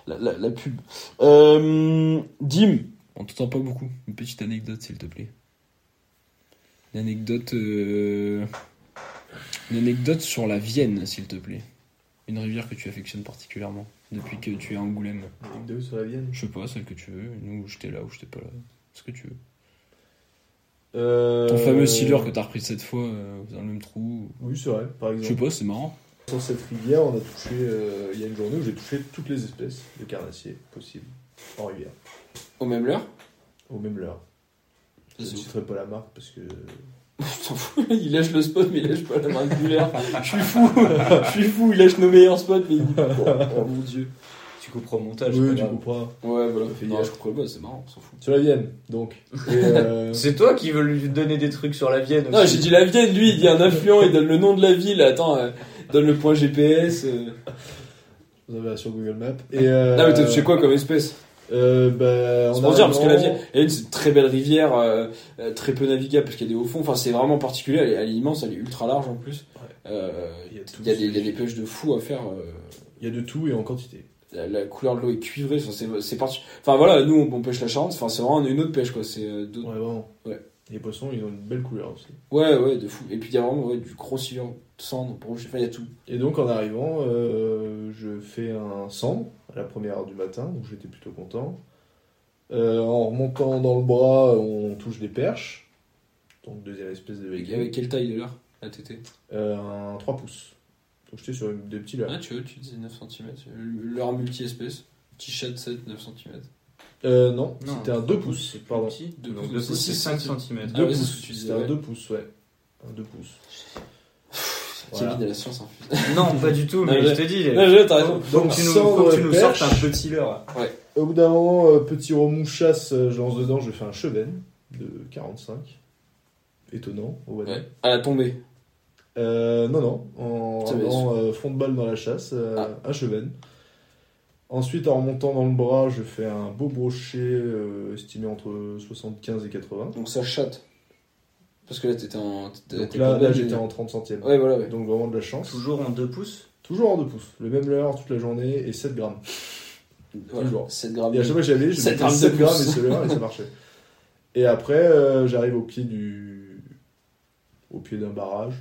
la, la, la pub. Euh, Dim, on t'entend pas beaucoup. Une petite anecdote, s'il te plaît. Une anecdote. euh, Une anecdote sur la Vienne, s'il te plaît. Une rivière que tu affectionnes particulièrement depuis que tu es à Angoulême. Anecdote sur la Vienne. Je sais pas, celle que tu veux. Nous, j'étais là ou j'étais pas là. Ce que tu veux. Euh, Ton fameux sealer que t'as repris cette fois euh, dans le même trou. Oui, c'est vrai, par Je sais exemple. pas, c'est marrant. Sur cette rivière, on a touché. euh, Il y a une journée où j'ai touché toutes les espèces de carnassiers possibles en rivière, Au même l'heure au même leurre. Je Ça, ne citerai pas la marque parce que. Il lâche le spot, mais il lâche pas la du l'air. Je suis fou, je suis fou, il lâche nos meilleurs spots, mais il dit pas. Oh, mon dieu. Tu couperas au montage. oui, tu comprends. Ouais, voilà. Non, gaffe. je comprends pas, c'est marrant, on s'en fout. Sur la Vienne, donc. Euh, C'est toi qui veux lui donner des trucs sur la Vienne. Non, aussi. j'ai dit la Vienne, lui, il dit un affluent, il donne le nom de la ville. Attends, euh, donne le point GPS. euh. vous avez sur Google Maps. Et, euh, Non, mais t'as touché quoi comme espèce? Euh, bah, C'est pour dire, parce que la Vienne, Vienne, c'est une très belle rivière, euh, euh, très peu navigable parce qu'il y a des hauts fonds. Enfin, c'est vraiment particulier, elle est, elle est immense, elle est ultra large en plus. Euh, Il y a tout. Il y, a des, il y a des pêches de fous à faire. euh, Il y a de tout et en quantité. la, la couleur de l'eau est cuivrée. Enfin, c'est, c'est parti. Enfin voilà, nous on, on pêche la Charente. Enfin, c'est vraiment une autre pêche quoi. C'est euh, Ouais, vraiment. Ouais. Les poissons, ils ont une belle couleur aussi. ouais, ouais, de fou. Et puis il y a vraiment ouais, du gros silure, cendre, rouge. Enfin, il y a tout. Et donc en arrivant, euh, je fais un cendre à la première heure du matin, donc j'étais plutôt content. Euh, en remontant dans le bras, on touche des perches. Donc deuxième espèce de Avec, véhicule. avec quelle taille de l'heure la TT Euh, un 3 pouces. Donc j'étais sur une, des petits leurres. Ah, tu vois, tu disais 9 cm. L'heure multi-espèce. Petit chat de 7, 9 cm. Euh, non, Non, c'était un 2 pouces. C'est Pardon. petit. Deux Donc pouces, deux c'est pouces, c'est six 5 centimètres. cm. Ah 2 ouais, c'est ce pouces. disais, C'était un ouais. 2 pouces, ouais. Un 2 pouces. Voilà. Kevin a la science hein. en plus. Non, pas du tout, mais je- je te dis. Non, je- raison. Donc tu nous, faut que tu nous perche. sortes un petit leurre. Au bout d'un moment, euh, petit remous chasse, euh, je lance dedans, je fais un chevenne de 45. Étonnant, au Ouais. ouais. À la tombée. Euh, non, non, en euh, fond de balle dans la chasse, euh, Ah. un chevenne. Ensuite, en remontant dans le bras, je fais un beau brochet euh, estimé entre 75 et 80. Donc ça chatte. Parce que là, t'étais en. Donc là, là j'étais en 30 centièmes. Ouais, voilà, ouais. Donc vraiment de la chance. Toujours en 2 pouces? Toujours en 2 pouces. Le même leurre toute la journée et 7 grammes. Voilà, Toujours. 7 grammes. Et à chaque fois que j'avais, je 7 mettais grammes de 7 grammes et ce leurre et ça marchait. Et après, euh, j'arrive au pied du. au pied d'un barrage.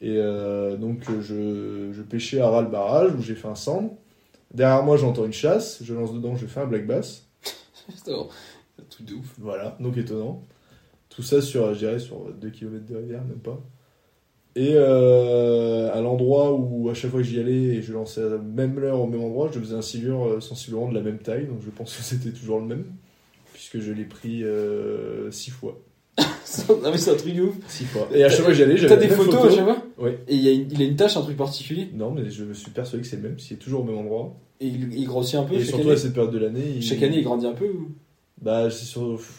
Et euh, donc, je, je pêchais à ras le barrage où j'ai fait un cendre. Derrière moi, j'entends une chasse. Je lance dedans, je fais un black bass. Putain, un truc de ouf. Voilà, donc étonnant. Tout ça sur, je dirais, sur 2 km de rivière, même pas. Et euh, à l'endroit où à chaque fois que j'y allais et je lançais à la même heure au même endroit, je faisais un silure euh, sensiblement de la même taille, donc je pense que c'était toujours le même, puisque je l'ai pris 6 fois. non mais c'est un truc de ouf. Six fois. Et à chaque fois que j'y allais, T'as j'avais des la même photos photo. à chaque fois Ouais. Et il, y a une, il a une tâche, un truc particulier Non, mais je me suis persuadé que c'est le même, s'il est toujours au même endroit. Et il, il grossit un peu Et chaque surtout année à cette période de l'année. il- Chaque année il grandit un peu ou Bah, c'est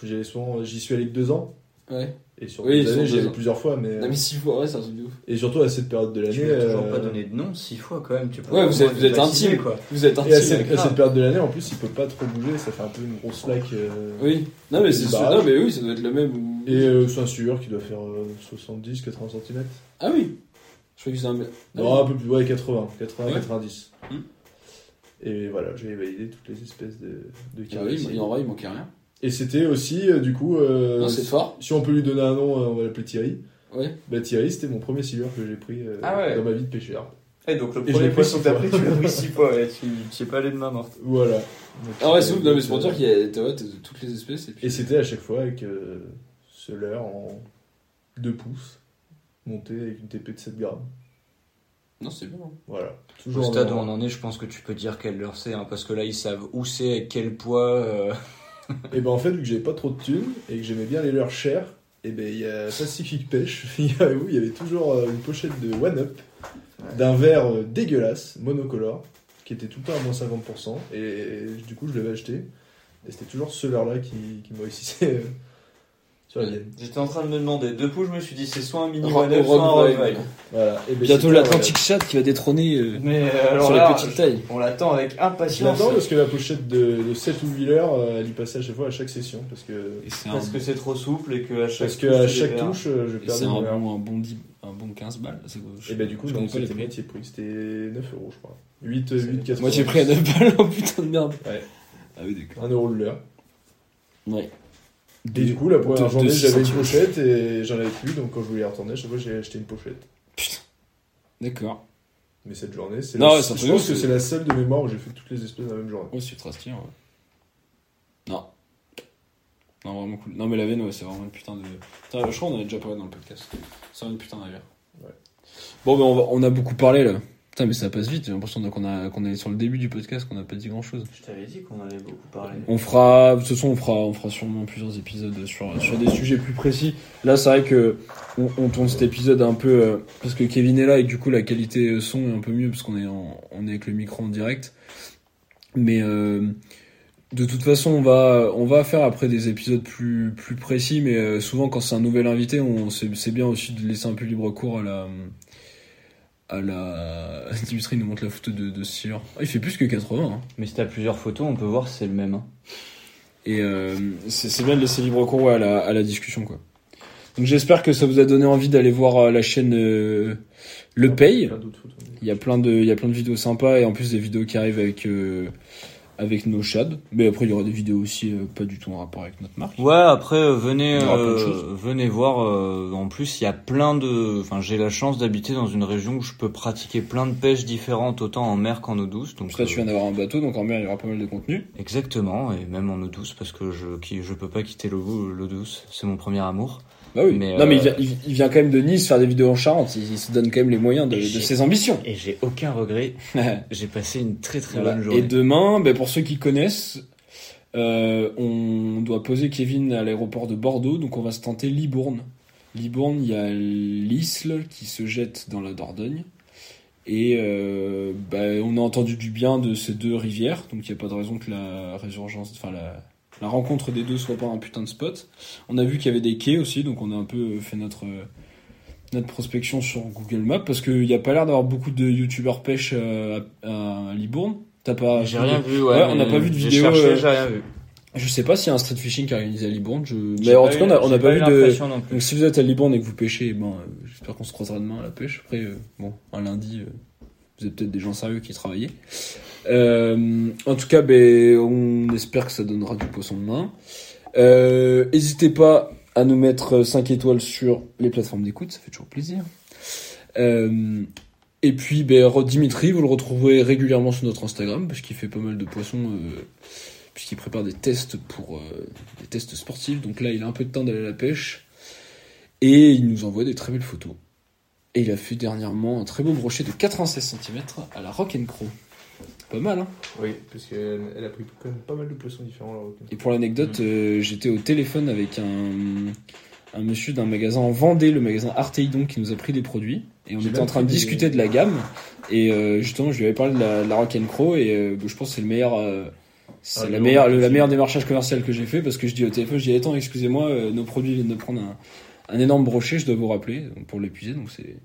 j'y souvent, j'y suis allé que deux ans. Ouais. Et sur Oui, années, allais ans. plusieurs fois, mais. Non mais six fois, ouais, c'est un truc de ouf. Et surtout à cette période de l'année. Tu toujours euh, pas donné de nom six fois quand même. Tu peux Ouais, vous êtes- vous êtes intime. quoi. Vous êtes Et à intime. cette, à cette période de l'année, en plus, il peut pas trop bouger, ça fait un peu une grosse slack. euh, Oui. Non mais c'est sûr. Non mais oui, ça doit être le même. ou- Et euh, c'est un sueur qui doit faire 70-80 cm. Ah oui. Je crois que c'est un. Ah Non, oui. un peu plus, ouais, 80, 80, Ouais. 90. Hmm. Et voilà, j'ai validé toutes les espèces de, de Ah oui, mais en vrai il manquait rien. Et c'était aussi, euh, du coup, euh, Non, c'est fort. si on peut lui donner un nom, euh, on va l'appeler Thierry. Ouais. Bah, Thierry, c'était mon premier silure que j'ai pris euh, Ah ouais. dans ma vie de pêcheur. Et donc le premier poisson que t'as fois. pris, tu l'as pris six fois. Ouais, tu tu es pas allé de main morte. Voilà. Donc, Ah ouais, c'est ouf. Non mais c'est pour dire qu'il y a t'as- ouais, t'as de toutes les espèces et puis. Et c'était à chaque fois avec euh, ce leurre en 2 pouces, monté avec une TP de 7 grammes. Non c'est bon. Voilà. Au Toujours stade où on en est, je pense que tu peux dire quelle leur c'est, hein, parce que là ils savent où c'est, avec quel poids. Et ben en fait, vu que j'avais pas trop de thunes et que j'aimais bien les leurres chers, et ben il y a Pacific Pêche, il y avait toujours euh, une pochette de One Up d'un verre euh, dégueulasse, monocolore, qui était tout le temps à moins 50%. Et, du coup, je l'avais acheté. Et c'était toujours ce leurre-là qui, qui me réussissait euh, sur la mienne. J'étais en train de me demander, deux coups je me suis dit c'est soit un mini Rock- one up, soit un Rock rock Vibe. vibe. Voilà. Et ben, Bientôt c'était l'Atlantic Chat qui va détrôner euh, Mais euh, alors sur là, les petites tailles. on l'attend avec Je impatience. l'attends parce que la pochette de, de 7 ou 8 leurres, euh, elle y passait à chaque fois à chaque session. Parce que, Et c'est un, Parce que c'est trop souple et que à chaque parce que à touche, chaque perds. touche, euh, je et c'est perdais un mon bon, un bon, dix- un bon 15 balles. c'est quoi, je- Et bah du coup, je non, connais pas les c'était prix. moitié prix. C'était 9 euros, je crois. 8, 8, 4 Moi j'ai pris à 9 balles, oh putain de merde. Ouais. Ah oui, d'accord. 1 euro le leurre. Ouais. Et du coup, la première de- journée, j'avais une 6 pochette et j'en avais plus, donc quand je voulais retourner, à chaque fois, j'ai acheté une pochette. D'accord. Mais cette journée, c'est Non, la- ouais, je pense que c'est la seule de mémoire où j'ai fait toutes les espèces dans la même journée. Ouais, c'est très stylé, ouais. Non. Non, vraiment cool. Non, mais la veine, ouais, c'est vraiment une putain de. Putain, je crois qu'on en a déjà parlé dans le podcast. C'est vraiment une putain d'affaire. Ouais. Bon, ben on, va- on a beaucoup parlé là. Putain, mais ça passe vite. J'ai l'impression qu'on a- qu'on est sur le début du podcast, qu'on n'a pas dit grand chose. Je t'avais dit qu'on allait beaucoup parler. On fera, de toute façon, on fera, on fera sûrement plusieurs épisodes sur, sur des sujets plus précis. Là, c'est vrai que on, on tourne cet épisode un peu euh, parce que Kevin est là et que, du coup la qualité euh, son est un peu mieux parce qu'on est en, on est avec le micro en direct. Mais euh, de toute façon, on va, on va faire après des épisodes plus, plus précis. Mais euh, souvent, quand c'est un nouvel invité, on c'est bien aussi de laisser un peu libre cours à la à la Dimitri nous montre la photo de, de Steeler. Ah, il fait plus que 80 hein. Mais si t'as plusieurs photos, on peut voir si c'est le même. hein. Et euh, c'est c'est bien de laisser libre cours ouais, à, la, à la discussion, quoi. Donc j'espère que ça vous a donné envie d'aller voir euh, la chaîne euh, Le Pay. Plein d'autres photos. Il y a plein de, il y a plein de vidéos sympas et en plus des vidéos qui arrivent avec euh, avec nos shads. Mais après il y aura des vidéos aussi euh, pas du tout en rapport avec notre marque. Ouais, après euh, venez euh, venez voir. en plus, il y a plein de. Enfin, j'ai la chance d'habiter dans une région où je peux pratiquer plein de pêches différentes, autant en mer qu'en eau douce. Donc Après tu viens d'avoir un bateau, donc en mer il y aura pas mal de contenu. exactement, et même en eau douce parce que je qui je peux pas quitter l'eau douce. C'est mon premier amour. Bah oui. Mais, non mais il euh, vient, il, il vient quand même de Nice faire des vidéos en Charente. Il, il se donne quand même les moyens de, Et ses ambitions. Et j'ai aucun regret. J'ai passé une très très Voilà. bonne Et journée. demain, ben, pour ceux qui connaissent, euh, on doit poser Kevin à l'aéroport de Bordeaux, donc on va se tenter Libourne. Libourne, il y a l'Isle qui se jette dans la Dordogne. Et euh, ben, on a entendu du bien de ces deux rivières, donc il n'y a pas de raison que la résurgence, enfin la, la rencontre des deux soit pas un putain de spot. On a vu qu'il y avait des quais aussi, donc on a un peu fait notre euh, notre prospection sur Google Maps parce qu'il n'y a pas l'air d'avoir beaucoup de youtubeurs pêche euh, à, à Libourne. T'as pas J'ai rien vu. Ouais, Ouais, on n'a pas vu de vidéo, cherché, euh, j'ai rien vu. Je sais pas s'il y a un street fishing qui est organisé à Libourne. Je... Mais en pas tout cas, eu- on a, on a j'ai pas, eu vu de. Donc si vous êtes à Libourne et que vous pêchez, ben, euh, j'espère qu'on se croisera demain à la pêche. Après, euh, bon, un lundi, euh, vous êtes peut-être des gens sérieux qui travaillent. Euh, en tout cas, ben, on espère que ça donnera du poisson de main. Euh, N'hésitez pas à nous mettre 5 étoiles sur les plateformes d'écoute, ça fait toujours plaisir. Euh, et puis, ben, Dimitri, vous le retrouverez régulièrement sur notre Instagram, parce qu'il fait pas mal de poissons, euh, puisqu'il prépare des tests pour des tests sportifs. Donc là, il a un peu de temps d'aller à la pêche. Et il nous envoie des très belles photos. Et il a fait dernièrement un très beau brochet de 96 cm à la Rock Crow. Pas mal, hein Oui, parce qu'elle elle a pris quand même pas mal de poissons différents. Là, Et pour l'anecdote, euh, j'étais au téléphone avec un, un monsieur d'un magasin en Vendée, le magasin Arteidon, qui nous a pris des produits. Et on était en train de des- discuter de la gamme. Et euh, justement, je lui avais parlé de la, de la Rock Crow. Et euh, je pense que c'est le meilleur. euh, c'est Ah, la le meilleure, le, la meilleure démarchage commercial que j'ai fait parce que je dis au téléphone, je dis attends, excusez-moi, euh, nos produits viennent de prendre un, un énorme brochet, je dois vous rappeler pour l'épuiser. Donc c'est,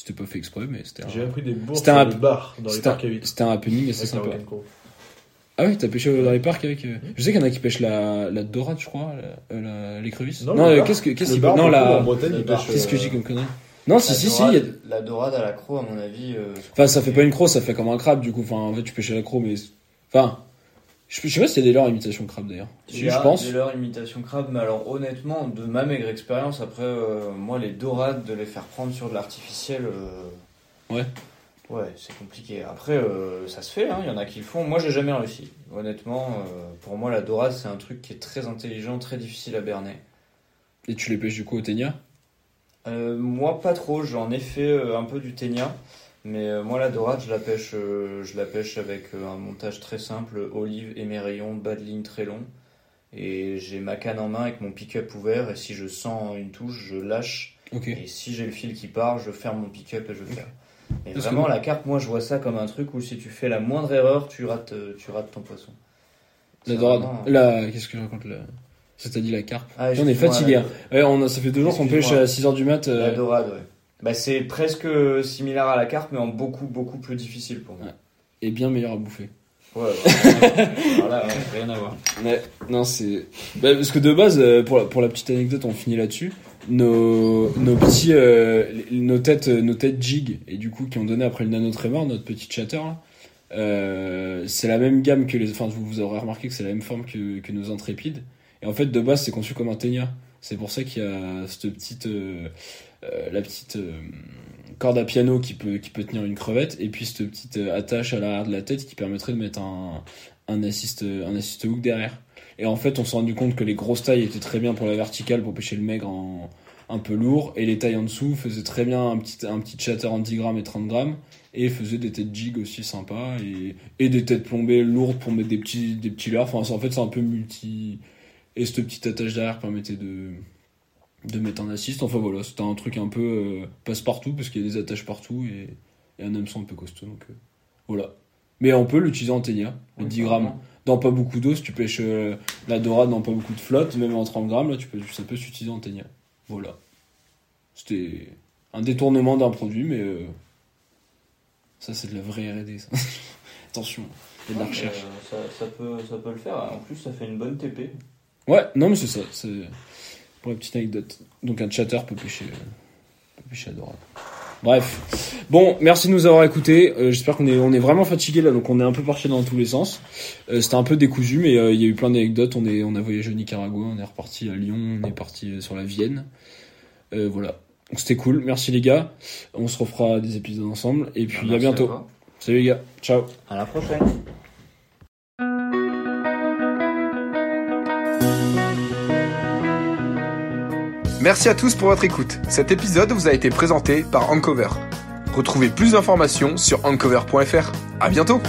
c'était pas fait exprès, mais c'était J'ai un, appris des bourses C'était dans un- les bars, dans les parcs à c'était un happening assez avec la sympa. Ah oui, t'as pêché dans les parcs avec. euh, Je sais qu'il y en a qui pêchent la, la dorade, je crois, la- euh, la- l'écrevisse. Non, Non, euh, qu'est-ce que qu'est-ce bar, Non, la. Qu'est-ce que euh, comme connerie? Non, si, La si, si. La dorade à la croix, à mon avis. euh, Enfin, ça fait pas une croc, ça fait comme un crabe, du coup. Enfin, en fait, tu pêches à la croc, mais. Enfin. Je sais pas a des leurres imitation crabe d'ailleurs. Si, je pense. de leur imitation crabe, mais alors honnêtement, de ma maigre expérience, après, euh, moi, les dorades, de les faire prendre sur de l'artificiel. euh, Ouais. Ouais, c'est compliqué. Après, euh, ça se fait, hein, il y en a qui le font. Moi, j'ai jamais réussi. Honnêtement, pour moi, la dorade, c'est un truc qui est très intelligent, très difficile à berner. Et tu les pêches du coup au ténia? Euh, moi, pas trop. J'en ai fait un peu du ténia. Mais euh, moi, la dorade, je la pêche, euh, je la pêche avec euh, un montage très simple olive, émerillon, bas de ligne très long. Et j'ai ma canne en main avec mon pick-up ouvert. Et si je sens une touche, je lâche. Et si j'ai le fil qui part, je ferme mon pick-up et je ferme. Et que vraiment, la carpe, moi, je vois ça comme un truc où si tu fais la moindre erreur, tu rates, tu rates ton poisson. La dorade. vraiment- La. Qu'est-ce que je raconte là dit la carpe? Ah, on est fatigué. la- hein. Ouais, on a, ça fait deux jours qu'on pêche à 6h du mat. euh, La dorade, ouais. Bah, c'est presque similaire à la carpe, mais en beaucoup, beaucoup plus difficile pour moi. et bien meilleur à bouffer. Ouais, ouais. Alors là, ouais, rien à voir. Ouais, non, c'est. Bah, parce que de base, euh, pour la, pour la petite anecdote, on finit là-dessus. Nos, nos petits. euh, nos têtes, euh, nos têtes jig, et du coup, qui ont donné après le Nano Tremor, notre petit chatter, là, euh, c'est la même gamme que les. Enfin, vous, vous aurez remarqué que c'est la même forme que, que nos intrépides. Et en fait, de base, c'est conçu comme un ténia. C'est pour ça qu'il y a cette petite. euh, la petite. euh, corde à piano qui peut, qui peut tenir une crevette, et puis cette petite euh, attache à l'arrière de la tête qui permettrait de mettre un, un assist, un assist hook derrière. Et en fait, on s'est rendu compte que les grosses tailles étaient très bien pour la verticale, pour pêcher le maigre en, un peu lourd, et les tailles en dessous faisaient très bien un petit, un petit chatter en 10 grammes et 30 grammes, et faisaient des têtes jig aussi sympas, et, et des têtes plombées lourdes pour mettre des petits, des petits leurres. Enfin, en fait, c'est un peu multi. Et cette petite attache derrière permettait de, de mettre un assist. Enfin voilà, c'était un truc un peu euh, passe-partout, parce qu'il y a des attaches partout, et, et un hameçon un peu costaud, donc euh, voilà. Mais on peut l'utiliser en ténia, les 10 grammes dans pas beaucoup d'eau, si tu pêches euh, la dorade dans pas beaucoup de flotte, même en 30 grammes, là, tu peux, ça peut s'utiliser en ténia. Voilà. C'était un détournement d'un produit, mais euh, ça, c'est de la vraie RD. Attention, il y a de la Ouais, recherche. ça, ça peut, ça peut le faire. En plus, ça fait une bonne TP. Ouais, non, mais c'est ça. C'est pour la petite anecdote. Donc, un chatter peut pêcher, euh, peut pêcher la dorade. Bref. Bon, merci de nous avoir écoutés. Euh, J'espère qu'on est, on est vraiment fatigué là, donc on est un peu parti dans tous les sens. Euh, C'était un peu décousu, mais euh, il y a eu plein d'anecdotes. On, est, on a voyagé au Nicaragua, on est reparti à Lyon, on est parti sur la Vienne. Euh, voilà. Donc c'était cool. Merci les gars. On se refera des épisodes ensemble. Et puis à Merci bientôt. Salut les gars. Ciao. À la prochaine. Merci à tous pour votre écoute. Cet épisode vous a été présenté par Ancover. Retrouvez plus d'informations sur ancover.fr. À bientôt!